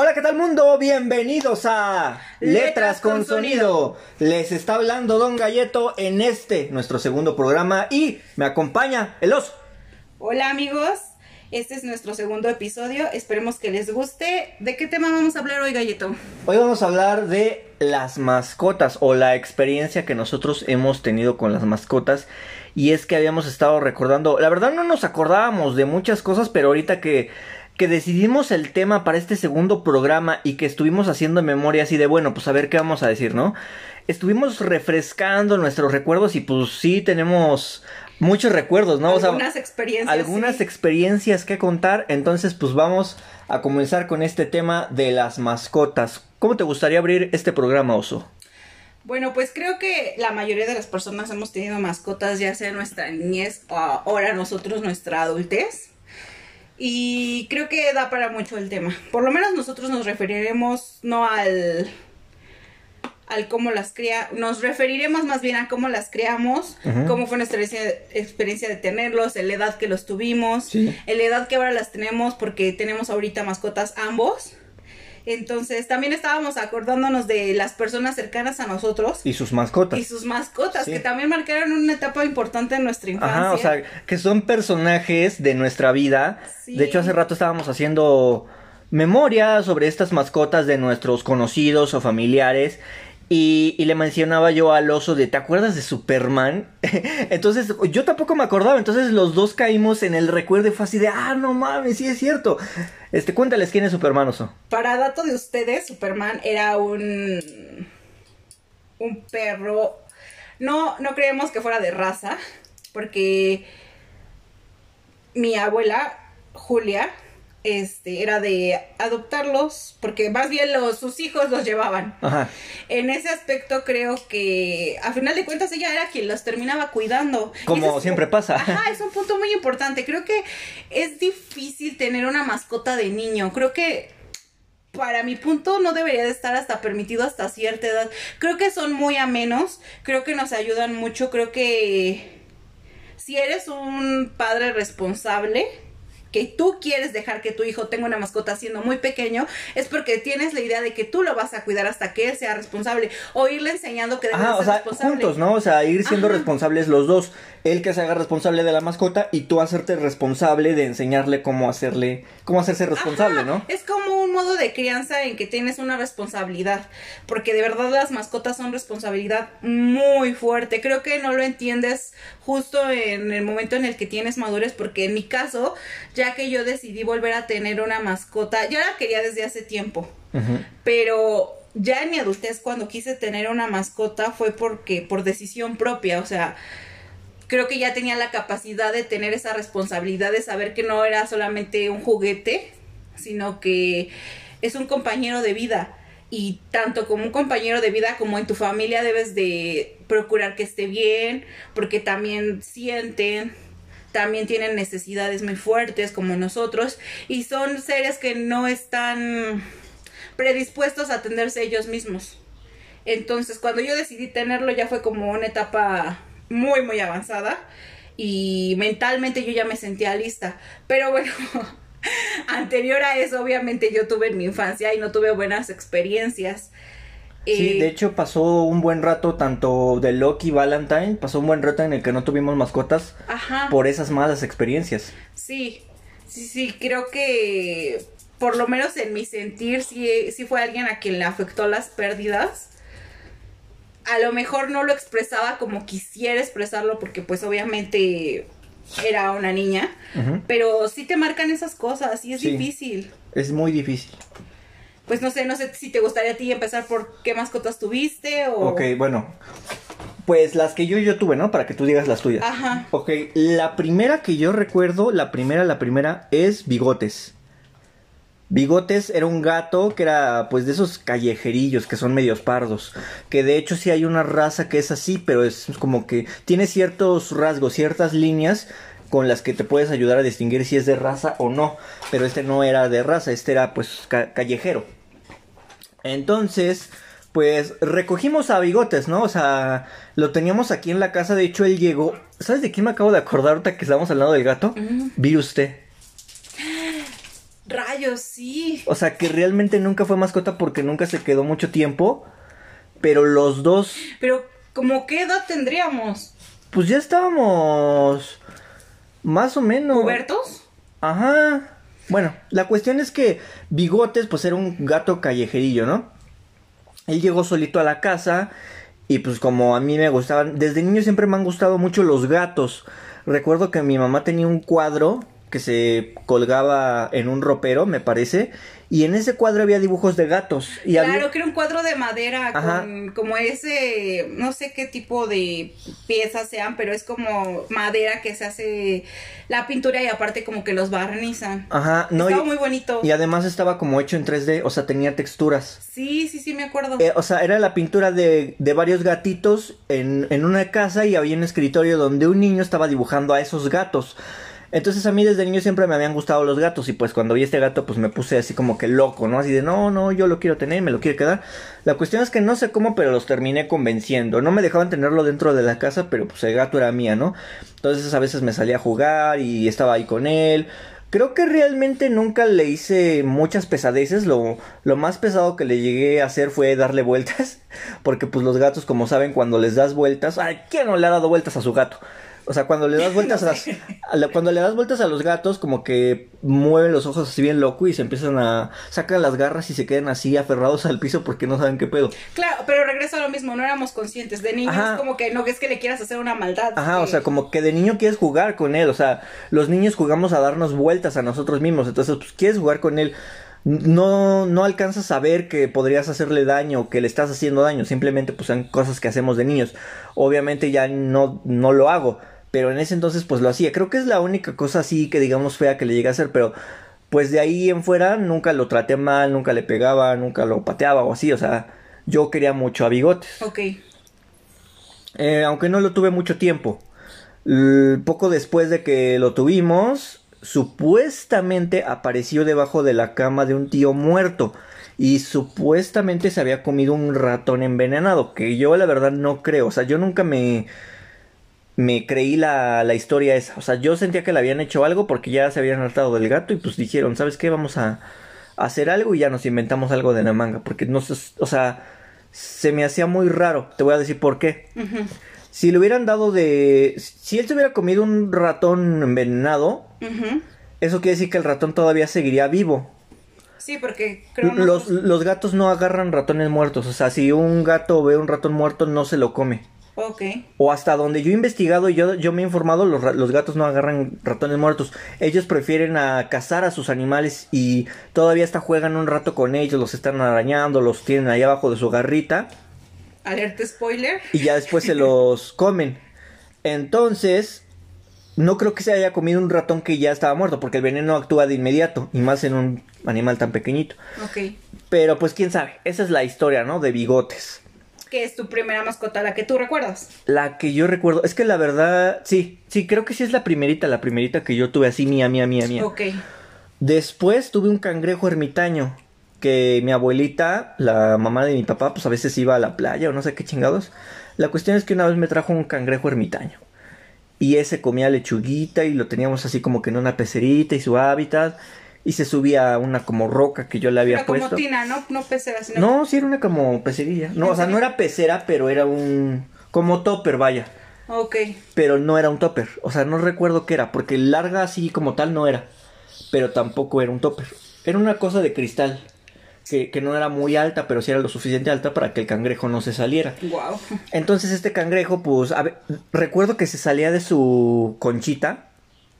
Hola, ¿qué tal mundo? Bienvenidos a Letras con Sonido. Les está hablando Don Galleto en este, nuestro segundo programa y me acompaña el oso. Hola amigos, este es nuestro segundo episodio, esperemos que les guste. ¿De qué tema vamos a hablar hoy, Galleto? Hoy vamos a hablar de las mascotas o la experiencia que nosotros hemos tenido con las mascotas y es que habíamos estado recordando, la verdad no nos acordábamos de muchas cosas, pero ahorita que que decidimos el tema para este segundo programa y que estuvimos haciendo memoria así de bueno, pues a ver qué vamos a decir, ¿no? Estuvimos refrescando nuestros recuerdos y pues sí tenemos muchos recuerdos, ¿no? Algunas experiencias. Algunas experiencias que contar, entonces pues vamos a comenzar con este tema de las mascotas. ¿Cómo te gustaría abrir este programa, Oso? Bueno, pues creo que la mayoría de las personas hemos tenido mascotas, ya sea en nuestra niñez o ahora nosotros nuestra adultez. Y creo que da para mucho el tema. Por lo menos nosotros nos referiremos no al al cómo las cría, nos referiremos más bien a cómo las creamos, cómo fue nuestra experiencia de tenerlos, la edad que los tuvimos, la edad que ahora las tenemos, porque tenemos ahorita mascotas ambos. Entonces, también estábamos acordándonos de las personas cercanas a nosotros. Y sus mascotas. Y sus mascotas, que también marcaron una etapa importante en nuestra infancia. Ajá, o sea, que son personajes de nuestra vida. De hecho, hace rato estábamos haciendo memoria sobre estas mascotas de nuestros conocidos o familiares. Y, le mencionaba yo al oso de, ¿te acuerdas de Superman? entonces, yo tampoco me acordaba, entonces los dos caímos en el recuerdo y fue así de, ah, no mames, sí es cierto. Este, cuéntales quién es Superman, oso. Para dato de ustedes, Superman era un... un perro... No, no creemos que fuera de raza, porque mi abuela, Julia, este, era de adoptarlos, porque más bien los, sus hijos los llevaban. En ese aspecto creo que a final de cuentas ella era quien los terminaba cuidando. Como siempre pasa. Ajá, es un punto muy importante. Creo que es difícil tener una mascota de niño. Creo que para mi punto no debería de estar hasta permitido hasta cierta edad. Creo que son muy amenos, creo que nos ayudan mucho, creo que si eres un padre responsable, que tú quieres dejar que tu hijo tenga una mascota siendo muy pequeño, es porque tienes la idea de que tú lo vas a cuidar hasta que él sea responsable o irle enseñando que debe ser o sea, responsable. juntos, ¿no? O sea, ir siendo responsables los dos. Él que se haga responsable de la mascota y tú hacerte responsable de enseñarle cómo hacerle, cómo hacerse responsable, ¿no? Es como un modo de crianza en que tienes una responsabilidad, porque de verdad las mascotas son responsabilidad muy fuerte. Creo que no lo entiendes justo en el momento en el que tienes madurez, porque en mi caso ya que yo decidí volver a tener una mascota, ya la quería desde hace tiempo, pero ya en mi adultez cuando quise tener una mascota fue porque por decisión propia, o sea, creo que ya tenía la capacidad de tener esa responsabilidad de saber que no era solamente un juguete, sino que es un compañero de vida y tanto como un compañero de vida como en tu familia debes de procurar que esté bien, porque también sienten, también tienen necesidades muy fuertes como nosotros y son seres que no están predispuestos a atenderse ellos mismos. Entonces, cuando yo decidí tenerlo ya fue como una etapa muy, muy avanzada y mentalmente yo ya me sentía lista. Pero bueno, anterior a eso, obviamente yo tuve en mi infancia y no tuve buenas experiencias. Sí, de hecho pasó un buen rato tanto de Loki y Valentine, pasó un buen rato en el que no tuvimos mascotas por esas malas experiencias. Sí, sí, sí, creo que por lo menos en mi sentir sí, sí fue alguien a quien le afectó las pérdidas. A lo mejor no lo expresaba como quisiera expresarlo porque pues obviamente era una niña, pero sí te marcan esas cosas y es difícil. Es muy difícil pues no sé, no sé si te gustaría a ti empezar por qué mascotas tuviste o... Ok, bueno. Pues las que yo, yo tuve, ¿no? Para que tú digas las tuyas. Ajá. Ok, la primera que yo recuerdo, la primera, la primera, es Bigotes. Bigotes era un gato que era pues de esos callejerillos que son medios pardos. Que de hecho sí hay una raza que es así, pero es como que tiene ciertos rasgos, ciertas líneas con las que te puedes ayudar a distinguir si es de raza o no. Pero este no era de raza, este era pues callejero. Entonces, pues recogimos a Bigotes, ¿no? O sea, lo teníamos aquí en la casa. De hecho, él llegó. ¿Sabes de quién me acabo de acordar ahorita que estábamos al lado del gato? Vi usted. Rayos, sí. O sea, que realmente nunca fue mascota porque nunca se quedó mucho tiempo. Pero los dos, Pero, ¿como qué edad tendríamos? pues ya estábamos más o menos. ¿Pubertos? Ajá. Bueno, la cuestión es que Bigotes, pues era un gato callejerillo, ¿no? Él llegó solito a la casa y pues como a mí me gustaban, desde niño siempre me han gustado mucho los gatos. Recuerdo que mi mamá tenía un cuadro que se colgaba en un ropero, me parece, y en ese cuadro había dibujos de gatos. Y Claro, había... que era un cuadro de madera con como ese, no sé qué tipo de piezas sean, pero es como madera que se hace la pintura y aparte como que los barnizan. Ajá, no, Estaba y, muy bonito. y además estaba como hecho en 3D, o sea, tenía texturas. Sí, sí, sí, me acuerdo. Eh, o sea, era la pintura de, de varios gatitos en, en una casa y había un escritorio donde un niño estaba dibujando a esos gatos. Entonces a mí desde niño siempre me habían gustado los gatos y pues cuando vi este gato pues me puse así como que loco, ¿no? Así de no, no, yo lo quiero tener, me lo quiero quedar. La cuestión es que no sé cómo, pero los terminé convenciendo. No me dejaban tenerlo dentro de la casa, pero pues el gato era mía, ¿no? Entonces a veces me salía a jugar y estaba ahí con él. Creo que realmente nunca le hice muchas pesadeces. Lo, lo más pesado que le llegué a hacer fue darle vueltas. Porque pues los gatos, como saben, cuando les das vueltas... Ay, ¿quién no le ha dado vueltas a su gato? O sea, cuando le das vueltas a las, a cuando le das vueltas a los gatos, como que mueven los ojos así bien loco y se empiezan a sacan las garras y se quedan así aferrados al piso porque no saben qué pedo. Claro, pero regreso a lo mismo, no éramos conscientes. De niños Ajá. como que no es que le quieras hacer una maldad. Ajá, o sea, como que de niño quieres jugar con él, o sea, los niños jugamos a darnos vueltas a nosotros mismos, entonces pues quieres jugar con él. No, no alcanzas a ver que podrías hacerle daño o que le estás haciendo daño, simplemente pues son cosas que hacemos de niños. Obviamente ya no, no lo hago, pero en ese entonces pues lo hacía. Creo que es la única cosa así que digamos fea que le llegué a hacer, pero pues de ahí en fuera nunca lo traté mal, nunca le pegaba, nunca lo pateaba o así, o sea, yo quería mucho a bigotes. Ok. Eh, aunque no lo tuve mucho tiempo. L- poco después de que lo tuvimos, supuestamente apareció debajo de la cama de un tío muerto. Y supuestamente se había comido un ratón envenenado. Que yo la verdad no creo. O sea, yo nunca me. Me creí la, la historia esa. O sea, yo sentía que le habían hecho algo porque ya se habían hartado del gato. Y pues dijeron, ¿sabes qué? Vamos a, a hacer algo y ya nos inventamos algo de la manga. Porque no sé. O sea, se me hacía muy raro. Te voy a decir por qué. Si le hubieran dado de... Si él se hubiera comido un ratón envenenado, eso quiere decir que el ratón todavía seguiría vivo. Sí, porque creo Los, los gatos no agarran ratones muertos. O sea, si un gato ve un ratón muerto, no se lo come. Ok. O hasta donde yo he investigado y yo, yo me he informado, los, los gatos no agarran ratones muertos. Ellos prefieren a cazar a sus animales y todavía hasta juegan un rato con ellos, los están arañando, los tienen ahí abajo de su garrita. Alerta spoiler. y ya después se los comen. Entonces, no creo que se haya comido un ratón que ya estaba muerto, porque el veneno actúa de inmediato, y más en un animal tan pequeñito. Ok. Pero pues quién sabe, esa es la historia, ¿no? De bigotes. ¿Qué es tu primera mascota, la que tú recuerdas? La que yo recuerdo, es que la verdad, sí, sí, creo que sí es la primerita, la primerita que yo tuve así, mía, mía, mía, mía. Ok. Después tuve un cangrejo ermitaño, que mi abuelita, la mamá de mi papá, pues a veces iba a la playa o no sé qué chingados. La cuestión es que una vez me trajo un cangrejo ermitaño. Y ese comía lechuguita y lo teníamos así como que en una pecerita y su hábitat. Y se subía a una como roca que yo le había Era como puesto. tina, ¿no? No pecera, sino... No, sí era una como pecerilla. No, ¿En o sea, no era pecera, pero era un... como topper, vaya. Ok. Pero no era un topper. O sea, no recuerdo qué era, porque larga así como tal no era. Pero tampoco era un topper. Era una cosa de cristal. Que, que no era muy alta, pero sí era lo suficiente alta para que el cangrejo no se saliera. Wow. Entonces este cangrejo, pues, a ver, recuerdo que se salía de su conchita.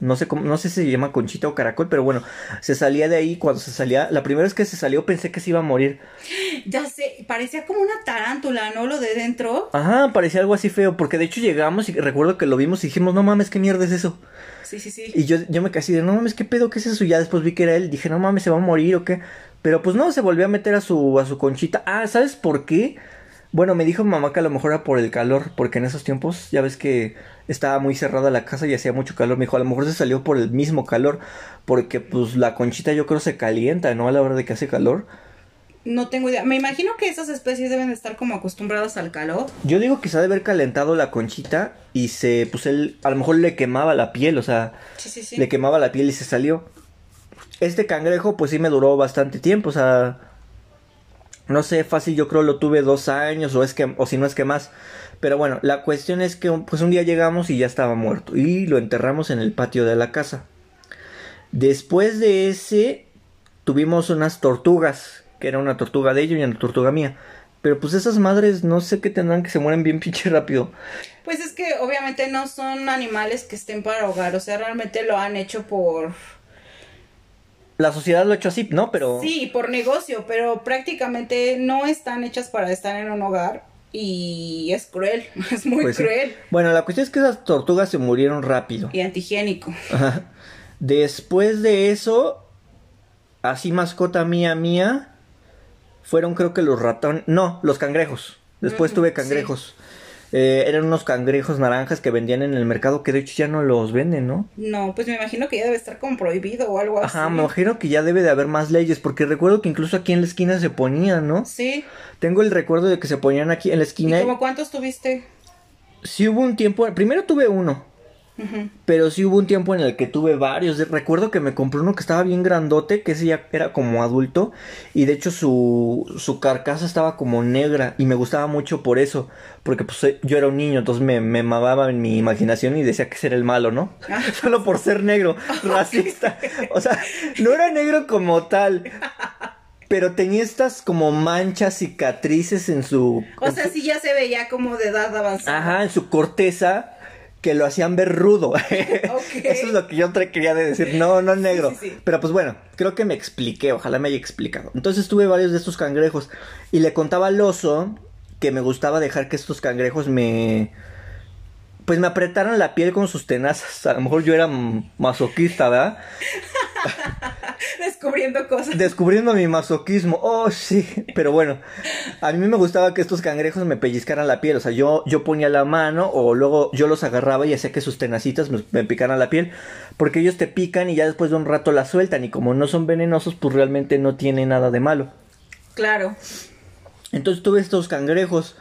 No sé cómo, no sé si se llama conchita o caracol, pero bueno, se salía de ahí. Cuando se salía, la primera vez que se salió pensé que se iba a morir. Ya sé, parecía como una tarántula, ¿no? Lo de dentro. Ajá, parecía algo así feo, porque de hecho llegamos y recuerdo que lo vimos y dijimos, no mames, qué mierda es eso. Sí, sí, sí. Y yo, yo me casi de, no mames, ¿qué pedo? ¿Qué es eso? Y ya después vi que era él. Dije, no mames, ¿se va a morir o qué? Pero pues no, se volvió a meter a su, a su conchita. Ah, ¿sabes por qué? Bueno, me dijo mamá que a lo mejor era por el calor. Porque en esos tiempos, ya ves que estaba muy cerrada la casa y hacía mucho calor. Me dijo, a lo mejor se salió por el mismo calor. Porque pues la conchita yo creo se calienta, ¿no? A la hora de que hace calor. No tengo idea. Me imagino que esas especies deben de estar como acostumbradas al calor. Yo digo ha de haber calentado la conchita y se, pues él, a lo mejor le quemaba la piel, o sea, Sí, sí, sí. le quemaba la piel y se salió. este cangrejo pues sí me duró bastante tiempo, o sea, no sé, fácil yo creo lo tuve dos años o es que, o si no es que más. Pero bueno, la cuestión es que pues un día llegamos y ya estaba muerto y lo enterramos en el patio de la casa. Después de ese tuvimos unas tortugas, que era una tortuga de ellos y una tortuga mía. Pero pues esas madres no sé qué tendrán que se mueren bien pinche rápido. Pues es que obviamente no son animales que estén para hogar, o sea, realmente lo han hecho por... La sociedad lo ha hecho así, ¿no? Pero... Sí, por negocio, pero prácticamente no están hechas para estar en un hogar y es cruel, es muy Pues sí. cruel Bueno, la cuestión es que esas tortugas se murieron rápido. y antihigiénico. Ajá. Después de eso, así mascota mía mía, fueron creo que los ratones, no, los cangrejos. Después tuve cangrejos. Eh, eran unos cangrejos naranjas que vendían en el mercado que de hecho ya no los venden, ¿no? No, pues me imagino que ya debe estar como prohibido o algo Ajá, así. me imagino que ya debe de haber más leyes, porque recuerdo que incluso aquí en la esquina se ponían, ¿no? Sí. Tengo el recuerdo de que se ponían aquí en la ¿Y esquina. como cuántos tuviste? Sí hubo un tiempo, primero tuve uno, Pero sí hubo un tiempo en el que tuve varios. Recuerdo que me compré uno que estaba bien grandote, que ese ya era como adulto. Y de hecho su, su carcasa estaba como negra. Y me gustaba mucho por eso. Porque pues eh, yo era un niño, entonces me, me mamaba en mi imaginación y decía que ese era el malo, ¿no? Solo por ser negro, racista. O sea, no era negro como tal. Pero tenía estas como manchas, cicatrices en su... O sea, sí ya se veía como de edad avanzada. Ajá, en su corteza que lo hacían ver rudo. Eso es lo que yo quería de decir, no, no negro. Sí, sí, sí. Pero pues bueno, creo que me expliqué, ojalá me haya explicado. Entonces tuve varios de estos cangrejos y le contaba al oso que me gustaba dejar que estos cangrejos me... Pues me apretaran la piel con sus tenazas. A lo mejor yo era masoquista, ¿verdad? Descubriendo cosas. Descubriendo mi masoquismo. Oh, sí. Pero bueno, a mí me gustaba que estos cangrejos me pellizcaran la piel. O sea, yo, yo ponía la mano o luego yo los agarraba y hacía que sus tenacitas me, me picaran la piel. Porque ellos te pican y ya después de un rato la sueltan. Y como no son venenosos, pues realmente no tiene nada de malo. Claro. Entonces tuve estos cangrejos.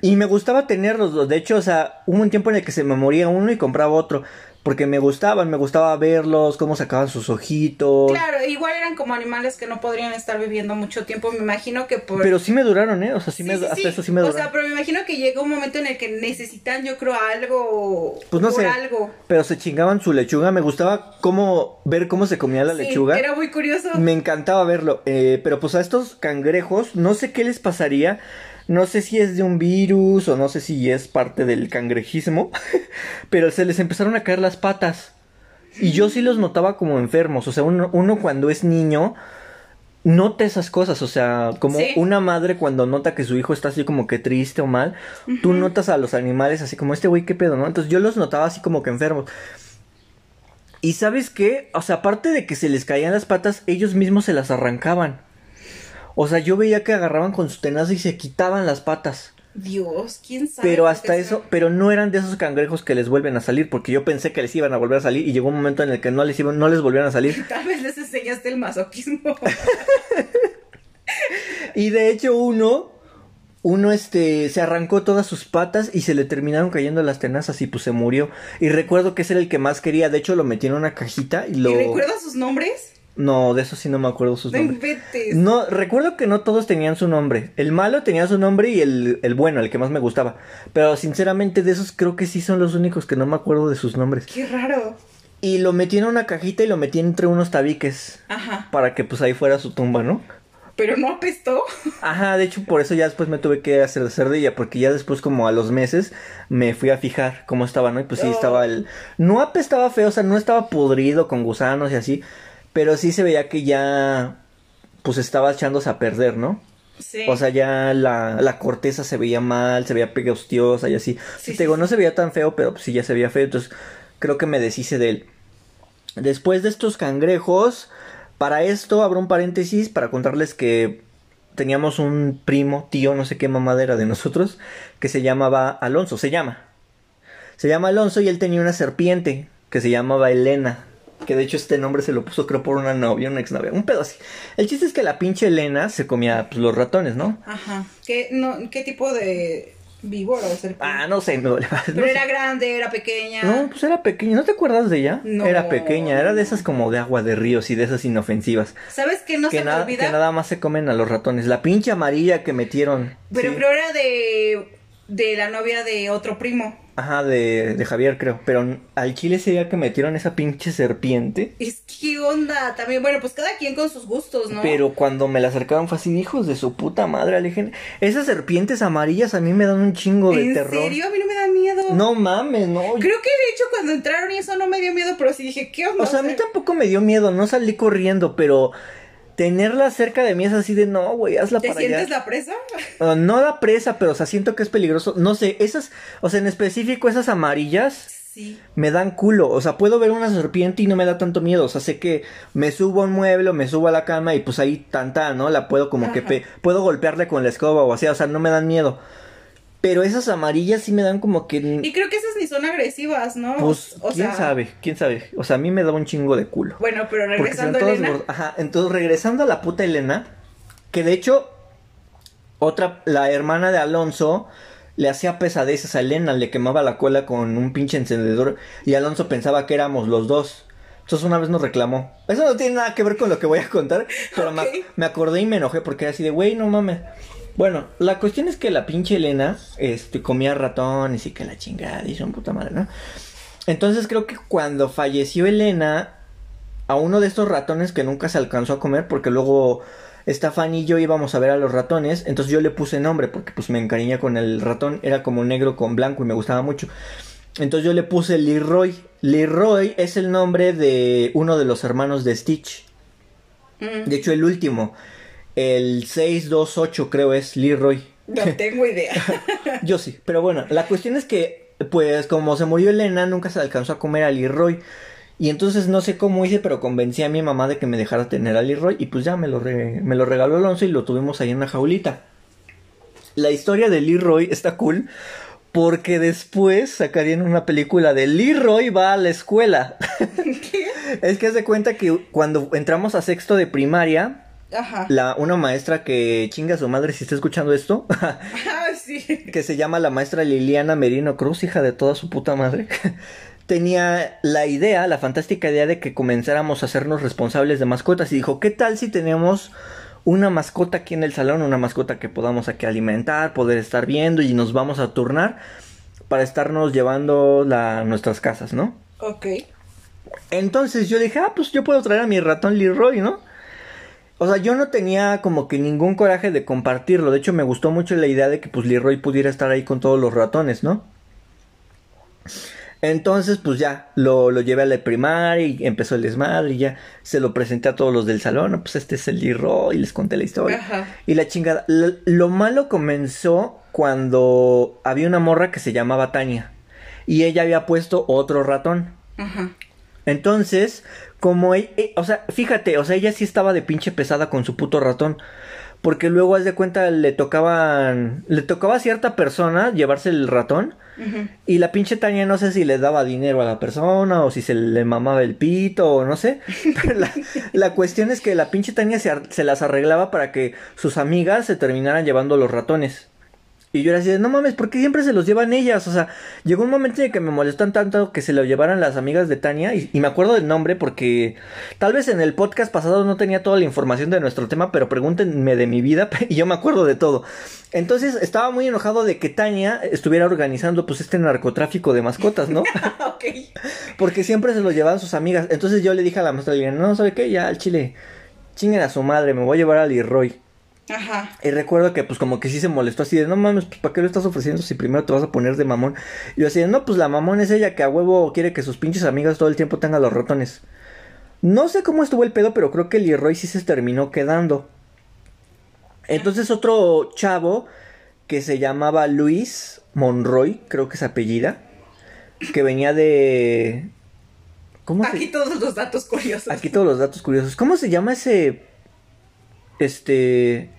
Y me gustaba tenerlos. De hecho, o sea, hubo un tiempo en el que se me moría uno y compraba otro. Porque me gustaban, me gustaba verlos, cómo sacaban sus ojitos. Claro, igual eran como animales que no podrían estar viviendo mucho tiempo. Me imagino que por. Pero sí me duraron, ¿eh? O sea, sí, Sí, me, sí, hasta sí. eso sí me O duraron. sea, pero me imagino que llega un momento en el que necesitan, yo creo, algo. Pues no por sé. algo. Pero se chingaban su lechuga. Me gustaba cómo ver cómo se comía la lechuga. Era muy curioso. Me encantaba verlo. Eh, pero pues a estos cangrejos, no sé qué les pasaría. No sé si es de un virus o no sé si es parte del cangrejismo. pero se les empezaron a caer las patas. Y yo sí los notaba como enfermos. O sea, uno, uno cuando es niño nota esas cosas. O sea, como Sí. una madre cuando nota que su hijo está así como que triste o mal. Tú notas a los animales así como este güey, qué pedo, ¿no? Entonces yo los notaba así como que enfermos. Y sabes qué? O sea, aparte de que se les caían las patas, ellos mismos se las arrancaban. O sea, yo veía que agarraban con su tenaza y se quitaban las patas. Dios, quién sabe. Pero hasta eso, pero no eran de esos cangrejos que les vuelven a salir, porque yo pensé que les iban a volver a salir y llegó un momento en el que no les iban, no les volvían a salir. Tal vez les enseñaste el masoquismo. Y de hecho uno, uno este, se arrancó todas sus patas y se le terminaron cayendo las tenazas y pues se murió. Y recuerdo que ese era el que más quería, de hecho lo metí en una cajita y lo... ¿Y recuerdas sus nombres? No, de eso sí no me acuerdo sus No nombres. No, recuerdo que no todos tenían su nombre. El malo tenía su nombre y el, el bueno, el que más me gustaba. Pero sinceramente de esos creo que sí son los únicos que no me acuerdo de sus nombres. Qué raro. Y lo metí en una cajita y lo metí entre unos tabiques. Ajá. Para que pues ahí fuera su tumba, ¿no? Pero no apestó. Ajá, de hecho por eso ya después me tuve que hacer hacer de ella. Porque ya después como a los meses me fui a fijar cómo estaba, ¿no? Y pues sí Oh. estaba el... No apestaba feo, o sea, no estaba podrido con gusanos y así. Pero sí se veía que ya... Pues estaba echándose a perder, ¿no? Sí. O sea, ya la, la corteza se veía mal, se veía pegostiosa y así. Sí, te digo, sí. no se veía tan feo, pero pues sí ya se veía feo. Entonces, creo que me deshice de él. Después de estos cangrejos, para esto abro un paréntesis para contarles que teníamos un primo, tío, no sé qué mamadera de nosotros, que se llamaba Alonso, se llama. Se llama Alonso y él tenía una serpiente que se llamaba Elena. Que de hecho este nombre se lo puso creo por una novia, una exnovia, un pedo así. El chiste es que la pinche Elena se comía pues, los ratones, ¿no? Ajá. ¿Qué, no, ¿Qué tipo de Víbora o serpiente. Ah, no sé, me no Pero sé. era grande, era pequeña. No, pues era pequeña. ¿No te acuerdas de ella? No. Era pequeña. Era de esas como de agua de ríos y de esas inofensivas. ¿Sabes qué no que, se me olvida? que nada más se comen a los ratones. La pinche amarilla que metieron. Pero Sí. creo era de, de la novia de otro primo. Ajá, de, de Javier, creo. Pero al chile sería que metieron esa pinche serpiente. Es que onda también. Bueno, pues cada quien con sus gustos, ¿no? Pero cuando me la acercaron fue así, hijos de su puta madre, alejen. Esas serpientes amarillas a mí me dan un chingo de ¿En terror. serio? A mí no me da miedo. No mames, no. Creo que de hecho cuando entraron y eso no me dio miedo, pero sí dije, ¿qué onda? O sea, a mí tampoco me dio miedo, no salí corriendo, pero tenerla cerca de mí es así de no, güey, hazla ¿Te para sientes allá. la presa? Uh, no la presa, pero o sea, siento que es peligroso. No sé, esas, o sea, en específico esas amarillas Sí. me dan culo. O sea, puedo ver una serpiente y no me da tanto miedo. O sea, sé que me subo a un mueble, o me subo a la cama y pues ahí tanta, ¿no? La puedo como que pe- puedo golpearle con la escoba o así, o sea, no me dan miedo. Pero esas amarillas sí me dan como que Y creo que esas ni son agresivas, ¿no? pues o quién sea, sabe, quién sabe. O sea, a mí me da un chingo de culo. Bueno, pero regresando a Elena. Ajá, entonces regresando a la puta Elena, que de hecho, otra, la hermana de Alonso le hacía pesadezas a Elena, le quemaba la cola con un pinche encendedor y Alonso pensaba que éramos los dos. Entonces una vez nos reclamó. Eso no tiene nada que ver con lo que voy a contar, pero me, me acordé y me enojé porque era así de, güey, no mames. Bueno, la cuestión es que la pinche Elena este, comía ratones y que la chingada y son puta madre, ¿no? Entonces creo que cuando falleció Elena, a uno de estos ratones que nunca se alcanzó a comer, porque luego Estefan y yo íbamos a ver a los ratones, entonces yo le puse nombre, porque pues me encariñé con el ratón, era como negro con blanco y me gustaba mucho. Entonces yo le puse Leroy. Leroy es el nombre de uno de los hermanos de Stitch. Mm, De hecho, el último. El 628 creo es Leroy. no tengo idea. Yo sí, pero bueno, la cuestión es que, pues, como se murió Elena, nunca se alcanzó a comer a Leroy. Y entonces no sé cómo hice, pero convencí a mi mamá de que me dejara tener a Leroy. Y pues ya me lo, re- me lo regaló Alonso y lo tuvimos ahí en una jaulita. La historia de Leroy está cool. Porque después sacarían una película de Leroy va a la escuela. es que haz de cuenta que cuando entramos a sexto de primaria, Ajá. la, una maestra que chinga a su madre si está escuchando esto, Ah, sí. que se llama la maestra Liliana Merino Cruz, hija de toda su puta madre, tenía la idea, la fantástica idea de que comenzáramos a hacernos responsables de mascotas y dijo, ¿qué tal si tenemos una mascota aquí en el salón, una mascota que podamos aquí alimentar, poder estar viendo y nos vamos a turnar para estarnos llevando a nuestras casas, ¿no? Ok. Entonces yo dije, ah, pues yo puedo traer a mi ratón Leroy, ¿no? O sea, yo no tenía como que ningún coraje de compartirlo. De hecho, me gustó mucho la idea de que pues Leroy pudiera estar ahí con todos los ratones, ¿no? Entonces, pues ya, lo, lo llevé a la primaria y empezó el desmadre y ya se lo presenté a todos los del salón. ¿no? Pues este es el Leroy y les conté la historia. Ajá. Y la chingada. Lo, lo malo comenzó cuando había una morra que se llamaba Tania. Y ella había puesto otro ratón. Ajá. Entonces, como e- e- o sea, fíjate, o sea, ella sí estaba de pinche pesada con su puto ratón. Porque luego, haz de cuenta, le tocaban. Le tocaba a cierta persona llevarse el ratón. Y la pinche Tania no sé si le daba dinero a la persona o si se le mamaba el pito o no sé. Pero la, la cuestión es que la pinche Tania se, se las arreglaba para que sus amigas se terminaran llevando los ratones. Y yo era así de, no mames, ¿por qué siempre se los llevan ellas? O sea, llegó un momento en el que me molestan tanto que se lo llevaran las amigas de Tania. Y, y me acuerdo del nombre porque tal vez en el podcast pasado no tenía toda la información de nuestro tema, pero pregúntenme de mi vida y yo me acuerdo de todo. Entonces estaba muy enojado de que Tania estuviera organizando pues este narcotráfico de mascotas, ¿no? ok. Porque siempre se los llevaban sus amigas. Entonces yo le dije a la maestra, no, ¿sabe qué? Ya al chile, chinguen a su madre, me voy a llevar a Leroy. Ajá. Y recuerdo que pues como que sí se molestó así de, no mames, pues ¿para qué lo estás ofreciendo si primero te vas a poner de mamón? Y yo así de, no, pues la mamón es ella que a huevo quiere que sus pinches amigas todo el tiempo tengan los ratones. No sé cómo estuvo el pedo, pero creo que Leroy sí se terminó quedando. Entonces otro chavo que se llamaba Luis Monroy, creo que es apellida, que venía de... ¿Cómo se Aquí todos los datos curiosos. Aquí todos los datos curiosos. ¿Cómo se llama ese. Este.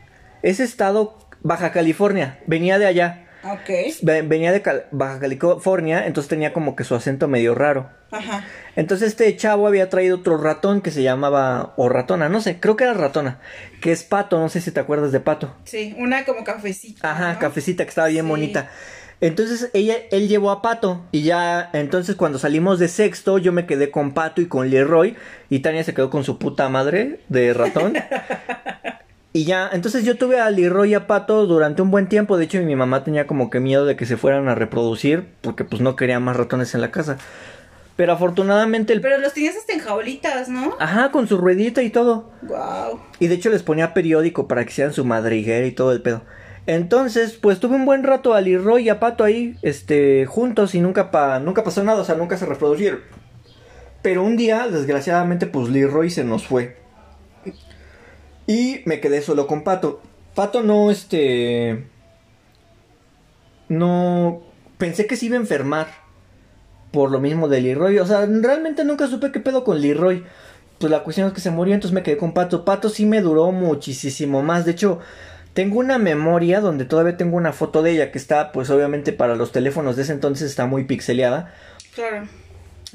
Ese estado. Baja California. Venía de allá. Ok. Ve- Venía de Cal- Baja California. Entonces tenía como que su acento medio raro. Ajá. Entonces este chavo había traído otro ratón que se llamaba, o ratona, no sé, creo que era ratona, que es pato, no sé si te acuerdas de pato. Sí, una como cafecita. Ajá, ¿no? cafecita que estaba bien Sí. bonita. Entonces ella, él llevó a Pato y ya, entonces cuando salimos de sexto yo me quedé con Pato y con Leroy y Tania se quedó con su puta madre de ratón. y ya, entonces yo tuve a Leroy y a Pato durante un buen tiempo, de hecho mi mamá tenía como que miedo de que se fueran a reproducir porque pues no quería más ratones en la casa. Pero afortunadamente el... Pero los tenías hasta en jaulitas, ¿no? Ajá, con su ruedita y todo. Wow. Y de hecho les ponía periódico para que hicieran su madriguera y todo el pedo. Entonces, pues tuve un buen rato a Leroy y a Pato ahí, este, juntos y nunca pa, nunca pasó nada, o sea, nunca se reproducieron. Pero un día, desgraciadamente, pues Leroy se nos fue. Y me quedé solo con Pato. Pato no, este... No... Pensé que se iba a enfermar. Por lo mismo de Leroy. O sea, realmente nunca supe qué pedo con Leroy. Pues la cuestión es que se murió, entonces me quedé con Pato. Pato sí me duró muchísimo más. De hecho, tengo una memoria donde todavía tengo una foto de ella que está, pues obviamente para los teléfonos de ese entonces está muy pixeleada. Claro.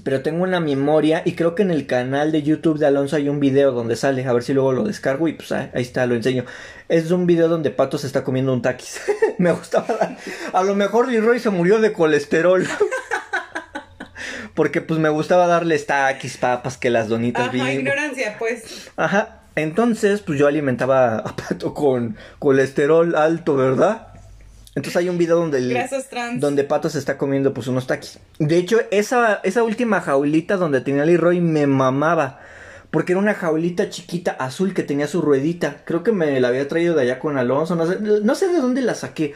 Pero tengo una memoria y creo que en el canal de YouTube de Alonso hay un video donde sale. A ver si luego lo descargo y pues ahí ahí está, lo enseño. Es un video donde Pato se está comiendo un taquis. Me gustaba. dar- A lo mejor Leroy se murió de colesterol. Porque pues me gustaba darles taquis, papas, que las donitas Ajá, bien. ignorancia, pues. Ajá. Entonces, pues yo alimentaba a Pato con colesterol alto, ¿verdad? Entonces hay un video donde el- donde Pato se está comiendo pues unos taquis. De hecho, esa, esa última jaulita donde tenía Leroy me mamaba. Porque era una jaulita chiquita azul que tenía su ruedita. Creo que me la había traído de allá con Alonso. No sé, no sé de dónde la saqué.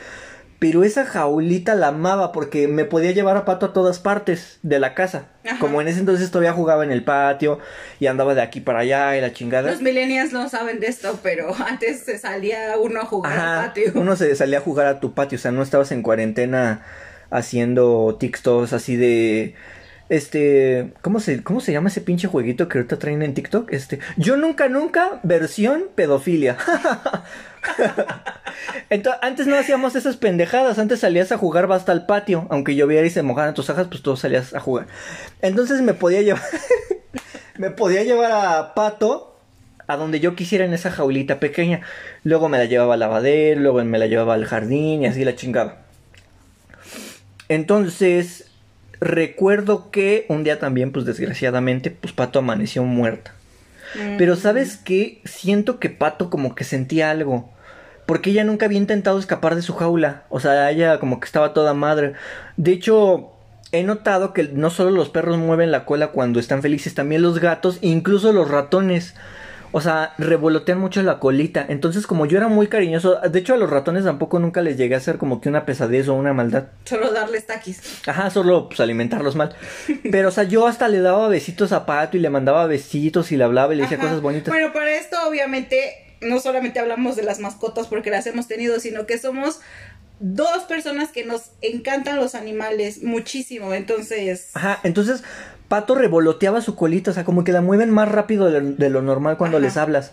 Pero esa jaulita la amaba porque me podía llevar a Pato a todas partes de la casa. Ajá. Como en ese entonces todavía jugaba en el patio y andaba de aquí para allá y la chingada. Los millennials no saben de esto, pero antes se salía uno a jugar al patio. uno se salía a jugar a tu patio, o sea, no estabas en cuarentena haciendo TikToks así de este, ¿cómo se cómo se llama ese pinche jueguito que ahorita traen en TikTok? Este, yo nunca nunca versión pedofilia. Entonces, antes no hacíamos esas pendejadas, antes salías a jugar basta al patio, aunque lloviera y se mojaran tus hojas, pues tú salías a jugar. Entonces me podía llevar me podía llevar a Pato a donde yo quisiera en esa jaulita pequeña. Luego me la llevaba al lavadero, luego me la llevaba al jardín y así la chingaba. Entonces, recuerdo que un día también, pues desgraciadamente, pues Pato amaneció muerta. Mm. Pero sabes qué, siento que Pato como que sentía algo. Porque ella nunca había intentado escapar de su jaula. O sea, ella como que estaba toda madre. De hecho, he notado que no solo los perros mueven la cola cuando están felices, también los gatos, incluso los ratones. O sea, revolotean mucho la colita. Entonces, como yo era muy cariñoso, de hecho a los ratones tampoco nunca les llegué a hacer como que una pesadez o una maldad. Solo darles taquis. Ajá, solo pues alimentarlos mal. Pero, o sea, yo hasta le daba besitos a Pato y le mandaba besitos y le hablaba y le decía Ajá. cosas bonitas. Bueno, para esto obviamente no solamente hablamos de las mascotas porque las hemos tenido, sino que somos dos personas que nos encantan los animales muchísimo. Entonces, Ajá, entonces Pato revoloteaba su colita, o sea, como que la mueven más rápido de lo, de lo normal cuando Ajá. les hablas.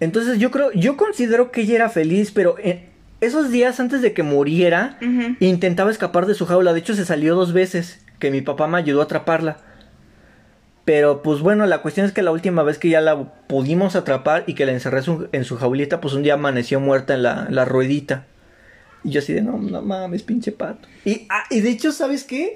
Entonces yo creo, yo considero que ella era feliz, pero eh, esos días antes de que muriera, intentaba escapar de su jaula. De hecho, se salió dos veces, que mi papá me ayudó a atraparla. Pero pues bueno, la cuestión es que la última vez que ya la pudimos atrapar y que la encerré su- en su jaulita, pues un día amaneció muerta en la, la ruedita. Y yo así de, no, no mames, pinche pato. Y, ah, y de hecho, ¿sabes qué?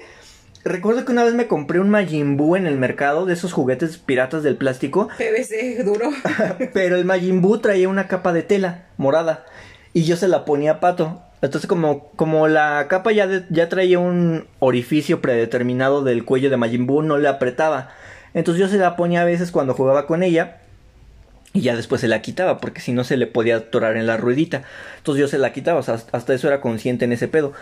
Recuerdo que una vez me compré un Majin Buu en el mercado, de esos juguetes piratas del plástico. PVC duro. Pero el Majin Buu traía una capa de tela morada. Y yo se la ponía a pato. Entonces como, como la capa ya, de- ya traía un orificio predeterminado del cuello de Majin Buu, no le apretaba. Entonces yo se la ponía a veces cuando jugaba con ella. Y ya después se la quitaba, porque si no se le podía atorar en la ruedita. Entonces yo se la quitaba, o sea, hasta eso era consciente en ese pedo.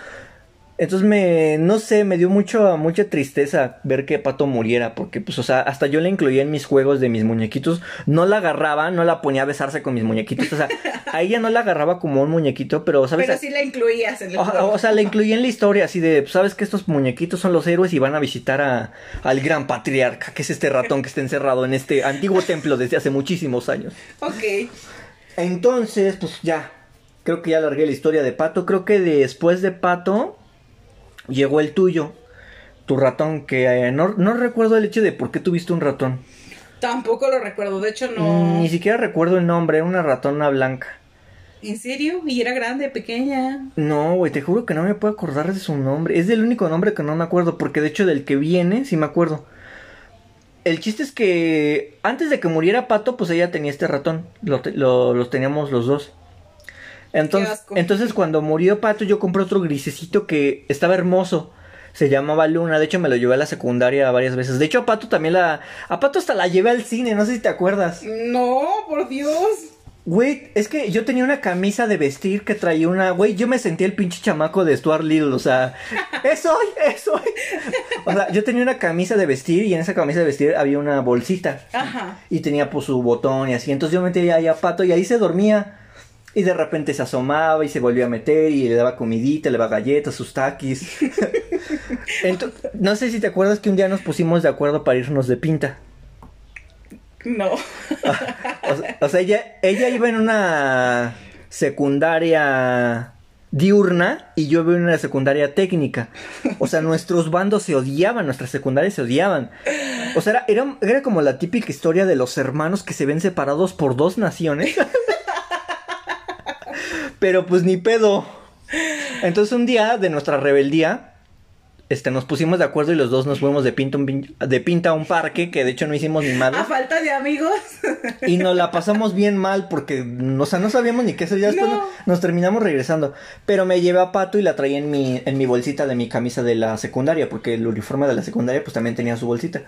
Entonces me, no sé, me dio mucho, mucha tristeza ver que Pato muriera, porque pues, o sea, hasta yo la incluía en mis juegos de mis muñequitos, no la agarraba, no la ponía a besarse con mis muñequitos, o sea, a ella no la agarraba como un muñequito, pero, ¿sabes? Pero sí la incluías en el O, juego. o sea, la incluí en la historia, así de, pues, sabes que estos muñequitos son los héroes y van a visitar a, al gran patriarca, que es este ratón que está encerrado en este antiguo templo desde hace muchísimos años. Ok. Entonces, pues ya, creo que ya largué la historia de Pato. Creo que después de Pato llegó el tuyo. tu ratón, que eh, no, no recuerdo el hecho de por qué tuviste un ratón. Tampoco lo recuerdo, de hecho no. Ni siquiera recuerdo el nombre, era una ratona blanca. ¿En serio? ¿Y era grande, pequeña? No, güey, te juro que no me puedo acordar de su nombre. Es el único nombre que no me acuerdo, porque de hecho del que viene sí me acuerdo. El chiste es que antes de que muriera Pato, pues ella tenía este ratón. Lo, te- lo- los teníamos los dos. Entonces, entonces cuando murió Pato, yo compré otro grisecito que estaba hermoso. Se llamaba Luna. De hecho, me lo llevé a la secundaria varias veces. De hecho, a Pato también la. A Pato hasta la llevé al cine, no sé si te acuerdas. No, por Dios. Güey, es que yo tenía una camisa de vestir que traía una. Güey, yo me sentía el pinche chamaco de Stuart Little, o sea. ¡Eso soy! O sea, yo tenía una camisa de vestir y en esa camisa de vestir había una bolsita. Ajá. Y tenía pues su botón y así. Entonces yo metía ahí a Pato y ahí se dormía. Y de repente se asomaba y se volvía a meter y le daba comidita, le daba galletas, sus taquis. No sé si te acuerdas que un día nos pusimos de acuerdo para irnos de pinta. No. O sea, o sea, ella, ella iba en una secundaria diurna y yo iba en una secundaria técnica. O sea, nuestros bandos se odiaban, nuestras secundarias se odiaban. O sea, era, era, era como la típica historia de los hermanos que se ven separados por dos naciones. Pero pues ni pedo. Entonces un día de nuestra rebeldía, este, nos pusimos de acuerdo y los dos nos fuimos de pinta, a un pin- de pinta a un parque, que de hecho no hicimos ni madre. A falta de amigos. Y nos la pasamos bien mal porque, o sea, no sabíamos ni qué hacer. Ya después No. no- nos terminamos regresando. Pero me llevé a Pato y la traía en mi, en mi bolsita de mi camisa de la secundaria, porque el uniforme de la secundaria pues también tenía su bolsita.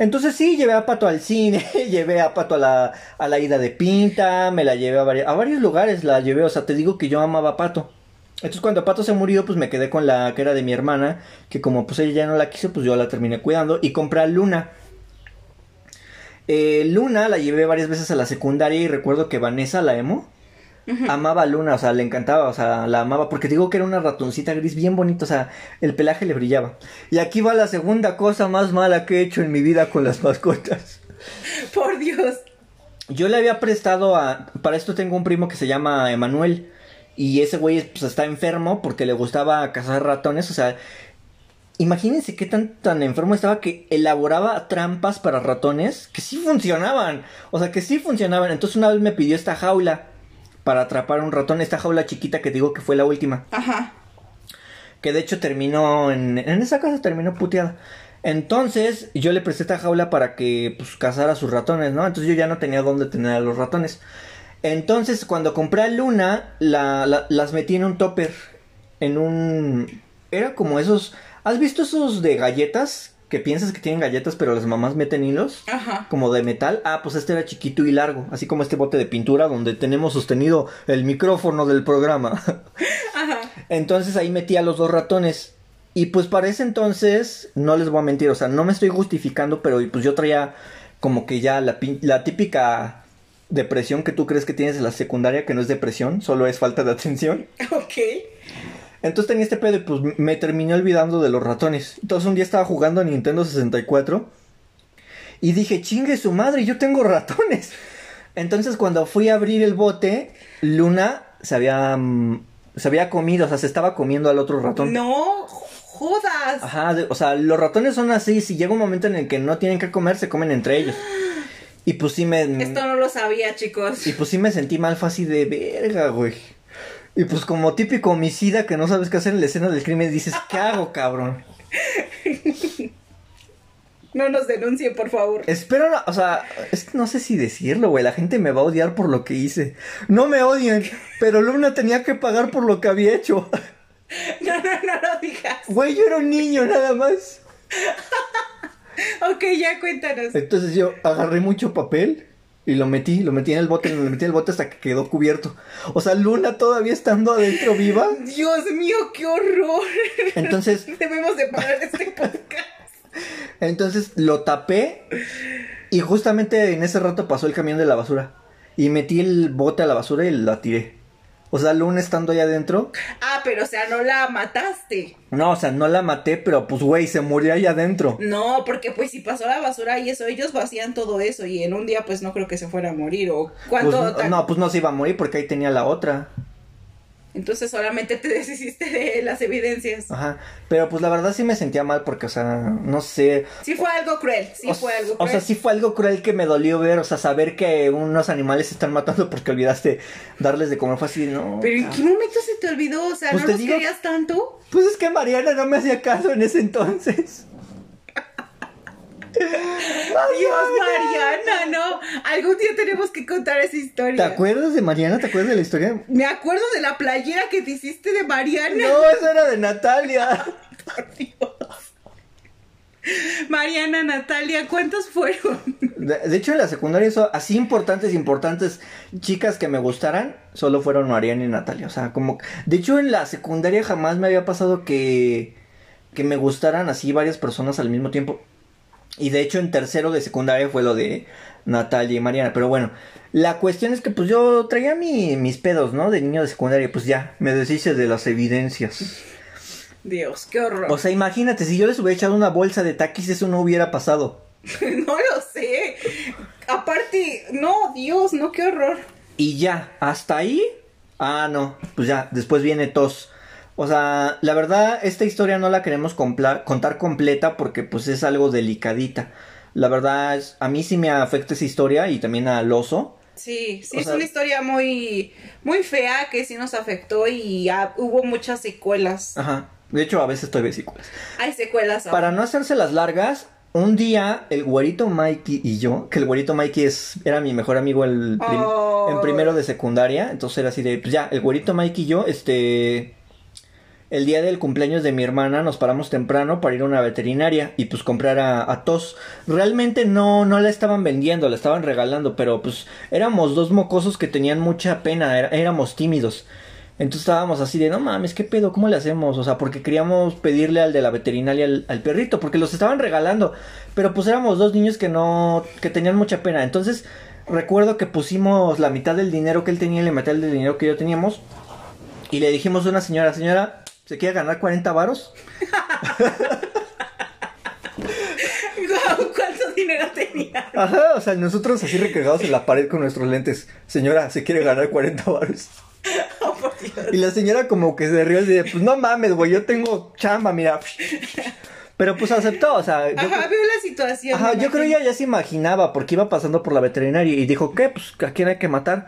Entonces sí, llevé a Pato al cine, llevé a Pato a la, a la ida de pinta, me la llevé a, vari- a varios lugares, la llevé, o sea, te digo que yo amaba a Pato. Entonces cuando Pato se murió, pues me quedé con la que era de mi hermana, que como pues ella ya no la quiso, pues yo la terminé cuidando y compré a Luna. Eh, Luna la llevé varias veces a la secundaria y recuerdo que Vanessa, la emo, amaba a Luna, o sea, le encantaba, o sea, la amaba, porque digo que era una ratoncita gris bien bonita, o sea, el pelaje le brillaba. Y aquí va la segunda cosa más mala que he hecho en mi vida con las mascotas. Por Dios. Yo le había prestado a, para esto tengo un primo que se llama Emanuel, y ese güey pues está enfermo porque le gustaba cazar ratones, o sea, Imagínense qué tan, tan enfermo estaba que elaboraba trampas para ratones que sí funcionaban. O sea, que sí funcionaban. Entonces una vez me pidió esta jaula para atrapar un ratón. Esta jaula chiquita que digo que fue la última. Ajá. Que de hecho terminó en, en esa casa terminó puteada. Entonces yo le presté esta jaula para que pues cazara sus ratones, ¿no? Entonces yo ya no tenía dónde tener a los ratones. Entonces cuando compré a Luna, la, la- las metí en un topper. En un... Era como esos... ¿Has visto esos de galletas? Que piensas que tienen galletas pero las mamás meten hilos. Ajá. Como de metal. Ah, pues este era chiquito y largo. Así como este bote de pintura donde tenemos sostenido el micrófono del programa. Ajá. Entonces ahí metí a los dos ratones. Y pues para ese entonces, no les voy a mentir, o sea, no me estoy justificando, pero pues yo traía como que ya la, la típica depresión que tú crees que tienes en la secundaria, que no es depresión, solo es falta de atención. Ok. Entonces tenía este pedo y pues me terminé olvidando de los ratones. Entonces un día estaba jugando a Nintendo 64 y dije, chingue su madre, yo tengo ratones. Entonces cuando fui a abrir el bote, Luna se había, mm, se había comido, o sea, se estaba comiendo al otro ratón. No jodas. Ajá, de- o sea, los ratones son así, si llega un momento en el que no tienen que comer, se comen entre ellos. Y pues sí me... Esto no lo sabía, chicos. Y pues sí me sentí mal, así de verga, güey. Y pues como típico homicida que no sabes qué hacer en la escena del crimen, dices, ¿qué hago, cabrón? No nos denuncien, por favor. Espero, no- o sea, es que no sé si decirlo, güey, la gente me va a odiar por lo que hice. No me odian, pero Luna tenía que pagar por lo que había hecho. No, no, no lo digas. Güey, yo era un niño nada más. Ok, ya cuéntanos. Entonces yo agarré mucho papel y lo metí, lo metí en el bote, lo metí en el bote hasta que quedó cubierto. O sea, Luna todavía estando adentro viva. Dios mío, qué horror. Entonces, Debemos de parar este podcast. entonces lo tapé y justamente en ese rato pasó el camión de la basura. Y metí el bote a la basura y la tiré. O sea, Luna estando ahí adentro. Ah, pero o sea, no la mataste. No, o sea, no la maté, pero pues güey, se murió ahí adentro. No, porque pues si pasó la basura y eso, ellos vacían todo eso y en un día pues no creo que se fuera a morir o Pues, cuánto tan- no, pues no se iba a morir porque ahí tenía la otra. Entonces solamente te deshiciste de las evidencias. Ajá. Pero pues la verdad sí me sentía mal porque, o sea, no sé. Sí fue algo cruel, sí o, fue algo O cruel. sea, sí fue algo cruel que me dolió ver, o sea, saber que unos animales se están matando porque olvidaste darles de comer fue así, ¿no? Pero ¿en qué momento se te olvidó? O sea, Pues ¿no los digo- querías tanto? Pues es que Mariana no me hacía caso en ese entonces. Dios, Mariana, no. Algún día tenemos que contar esa historia. ¿Te acuerdas de Mariana? ¿Te acuerdas de la historia? Me acuerdo de la playera que te hiciste de Mariana. No, esa era de Natalia. Por Dios. Mariana, Natalia, ¿cuántos fueron? De, de hecho, en la secundaria, eso, así importantes, importantes chicas que me gustaran, solo fueron Mariana y Natalia. O sea, como. De hecho, en la secundaria jamás me había pasado que. que me gustaran así varias personas al mismo tiempo. Y de hecho, en tercero de secundaria fue lo de Natalia y Mariana. Pero bueno, la cuestión es que pues yo traía mi- mis pedos, ¿no? De niño de secundaria. Pues ya, me deshice de las evidencias. Dios, qué horror. O sea, imagínate, si yo les hubiera echado una bolsa de taquis, eso no hubiera pasado. no lo sé. Aparte, no, Dios, no, qué horror. Y ya, hasta ahí. Ah, no, pues ya, después viene tos. O sea, la verdad, esta historia no la queremos contar completa porque pues es algo delicadita. La verdad, es- a mí sí me afecta esa historia y también al oso. Sí, sí, O es sea- una historia muy, muy fea que sí nos afectó y ah, hubo muchas secuelas. Ajá. De hecho, a veces estoy vesículas. Hay secuelas ahora. Para no hacerse las largas, un día el güerito Mikey y yo, que el güerito Mikey es, era mi mejor amigo el prim- Oh. en primero de secundaria, entonces era así de, pues ya, el güerito Mikey y yo, este, el día del cumpleaños de mi hermana nos paramos temprano para ir a una veterinaria y pues comprar a, a tos. Realmente no, no la estaban vendiendo, la estaban regalando, pero pues éramos dos mocosos que tenían mucha pena, éramos tímidos. Entonces estábamos así de, no mames, ¿qué pedo? ¿Cómo le hacemos? O sea, porque queríamos pedirle al de la veterinaria al, al perrito, porque los estaban regalando. Pero pues éramos dos niños que no, que tenían mucha pena. Entonces recuerdo que pusimos la mitad del dinero que él tenía y la mitad del dinero que yo teníamos. Y le dijimos a una señora, señora, ¿se quiere ganar 40 varos? Guau, ¿Cuánto dinero tenía? Ajá, o sea, nosotros así recargados en la pared con nuestros lentes. Señora, ¿se quiere ganar 40 varos? Oh, por Dios. Y la señora como que se rió y dice, pues no mames, güey, yo tengo chamba, mira. Pero pues aceptó, o sea, Ajá, veo la situación. ajá, yo creo imagino. ella ya se imaginaba porque iba pasando por la veterinaria y dijo, ¿qué? Pues a quién hay que matar.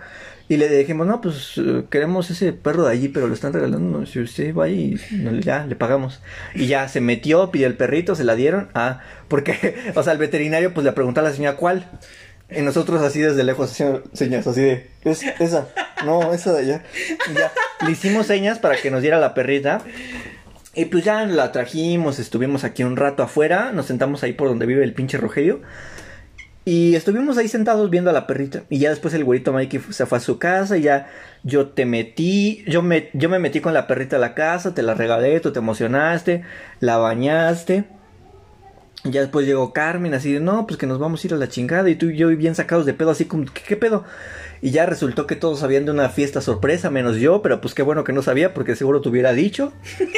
Y le dijimos, no, pues eh, queremos ese perro de allí, pero lo están regalando. Si usted va no, ya le pagamos. Y ya se metió, pidió el perrito, se la dieron. Ah, porque, o sea, el veterinario pues le preguntó a la señora cuál. Y nosotros así desde lejos señas, así de, es esa, no, esa de allá. Y le hicimos señas para que nos diera la perrita. Y pues ya la trajimos, estuvimos aquí un rato afuera, nos sentamos ahí por donde vive el pinche Rogelio. Y estuvimos ahí sentados viendo a la perrita. Y ya después el güerito Mikey se fue a su casa. Y ya yo te metí. Yo me, yo me metí con la perrita a la casa. Te la regalé. Tú te emocionaste. La bañaste. Y ya después llegó Carmen así de, no, pues que nos vamos a ir a la chingada. Y tú y yo bien sacados de pedo, así como, ¿qué, qué pedo? Y ya resultó que todos sabían de una fiesta sorpresa, menos yo. Pero pues qué bueno que no sabía, porque seguro te hubiera dicho.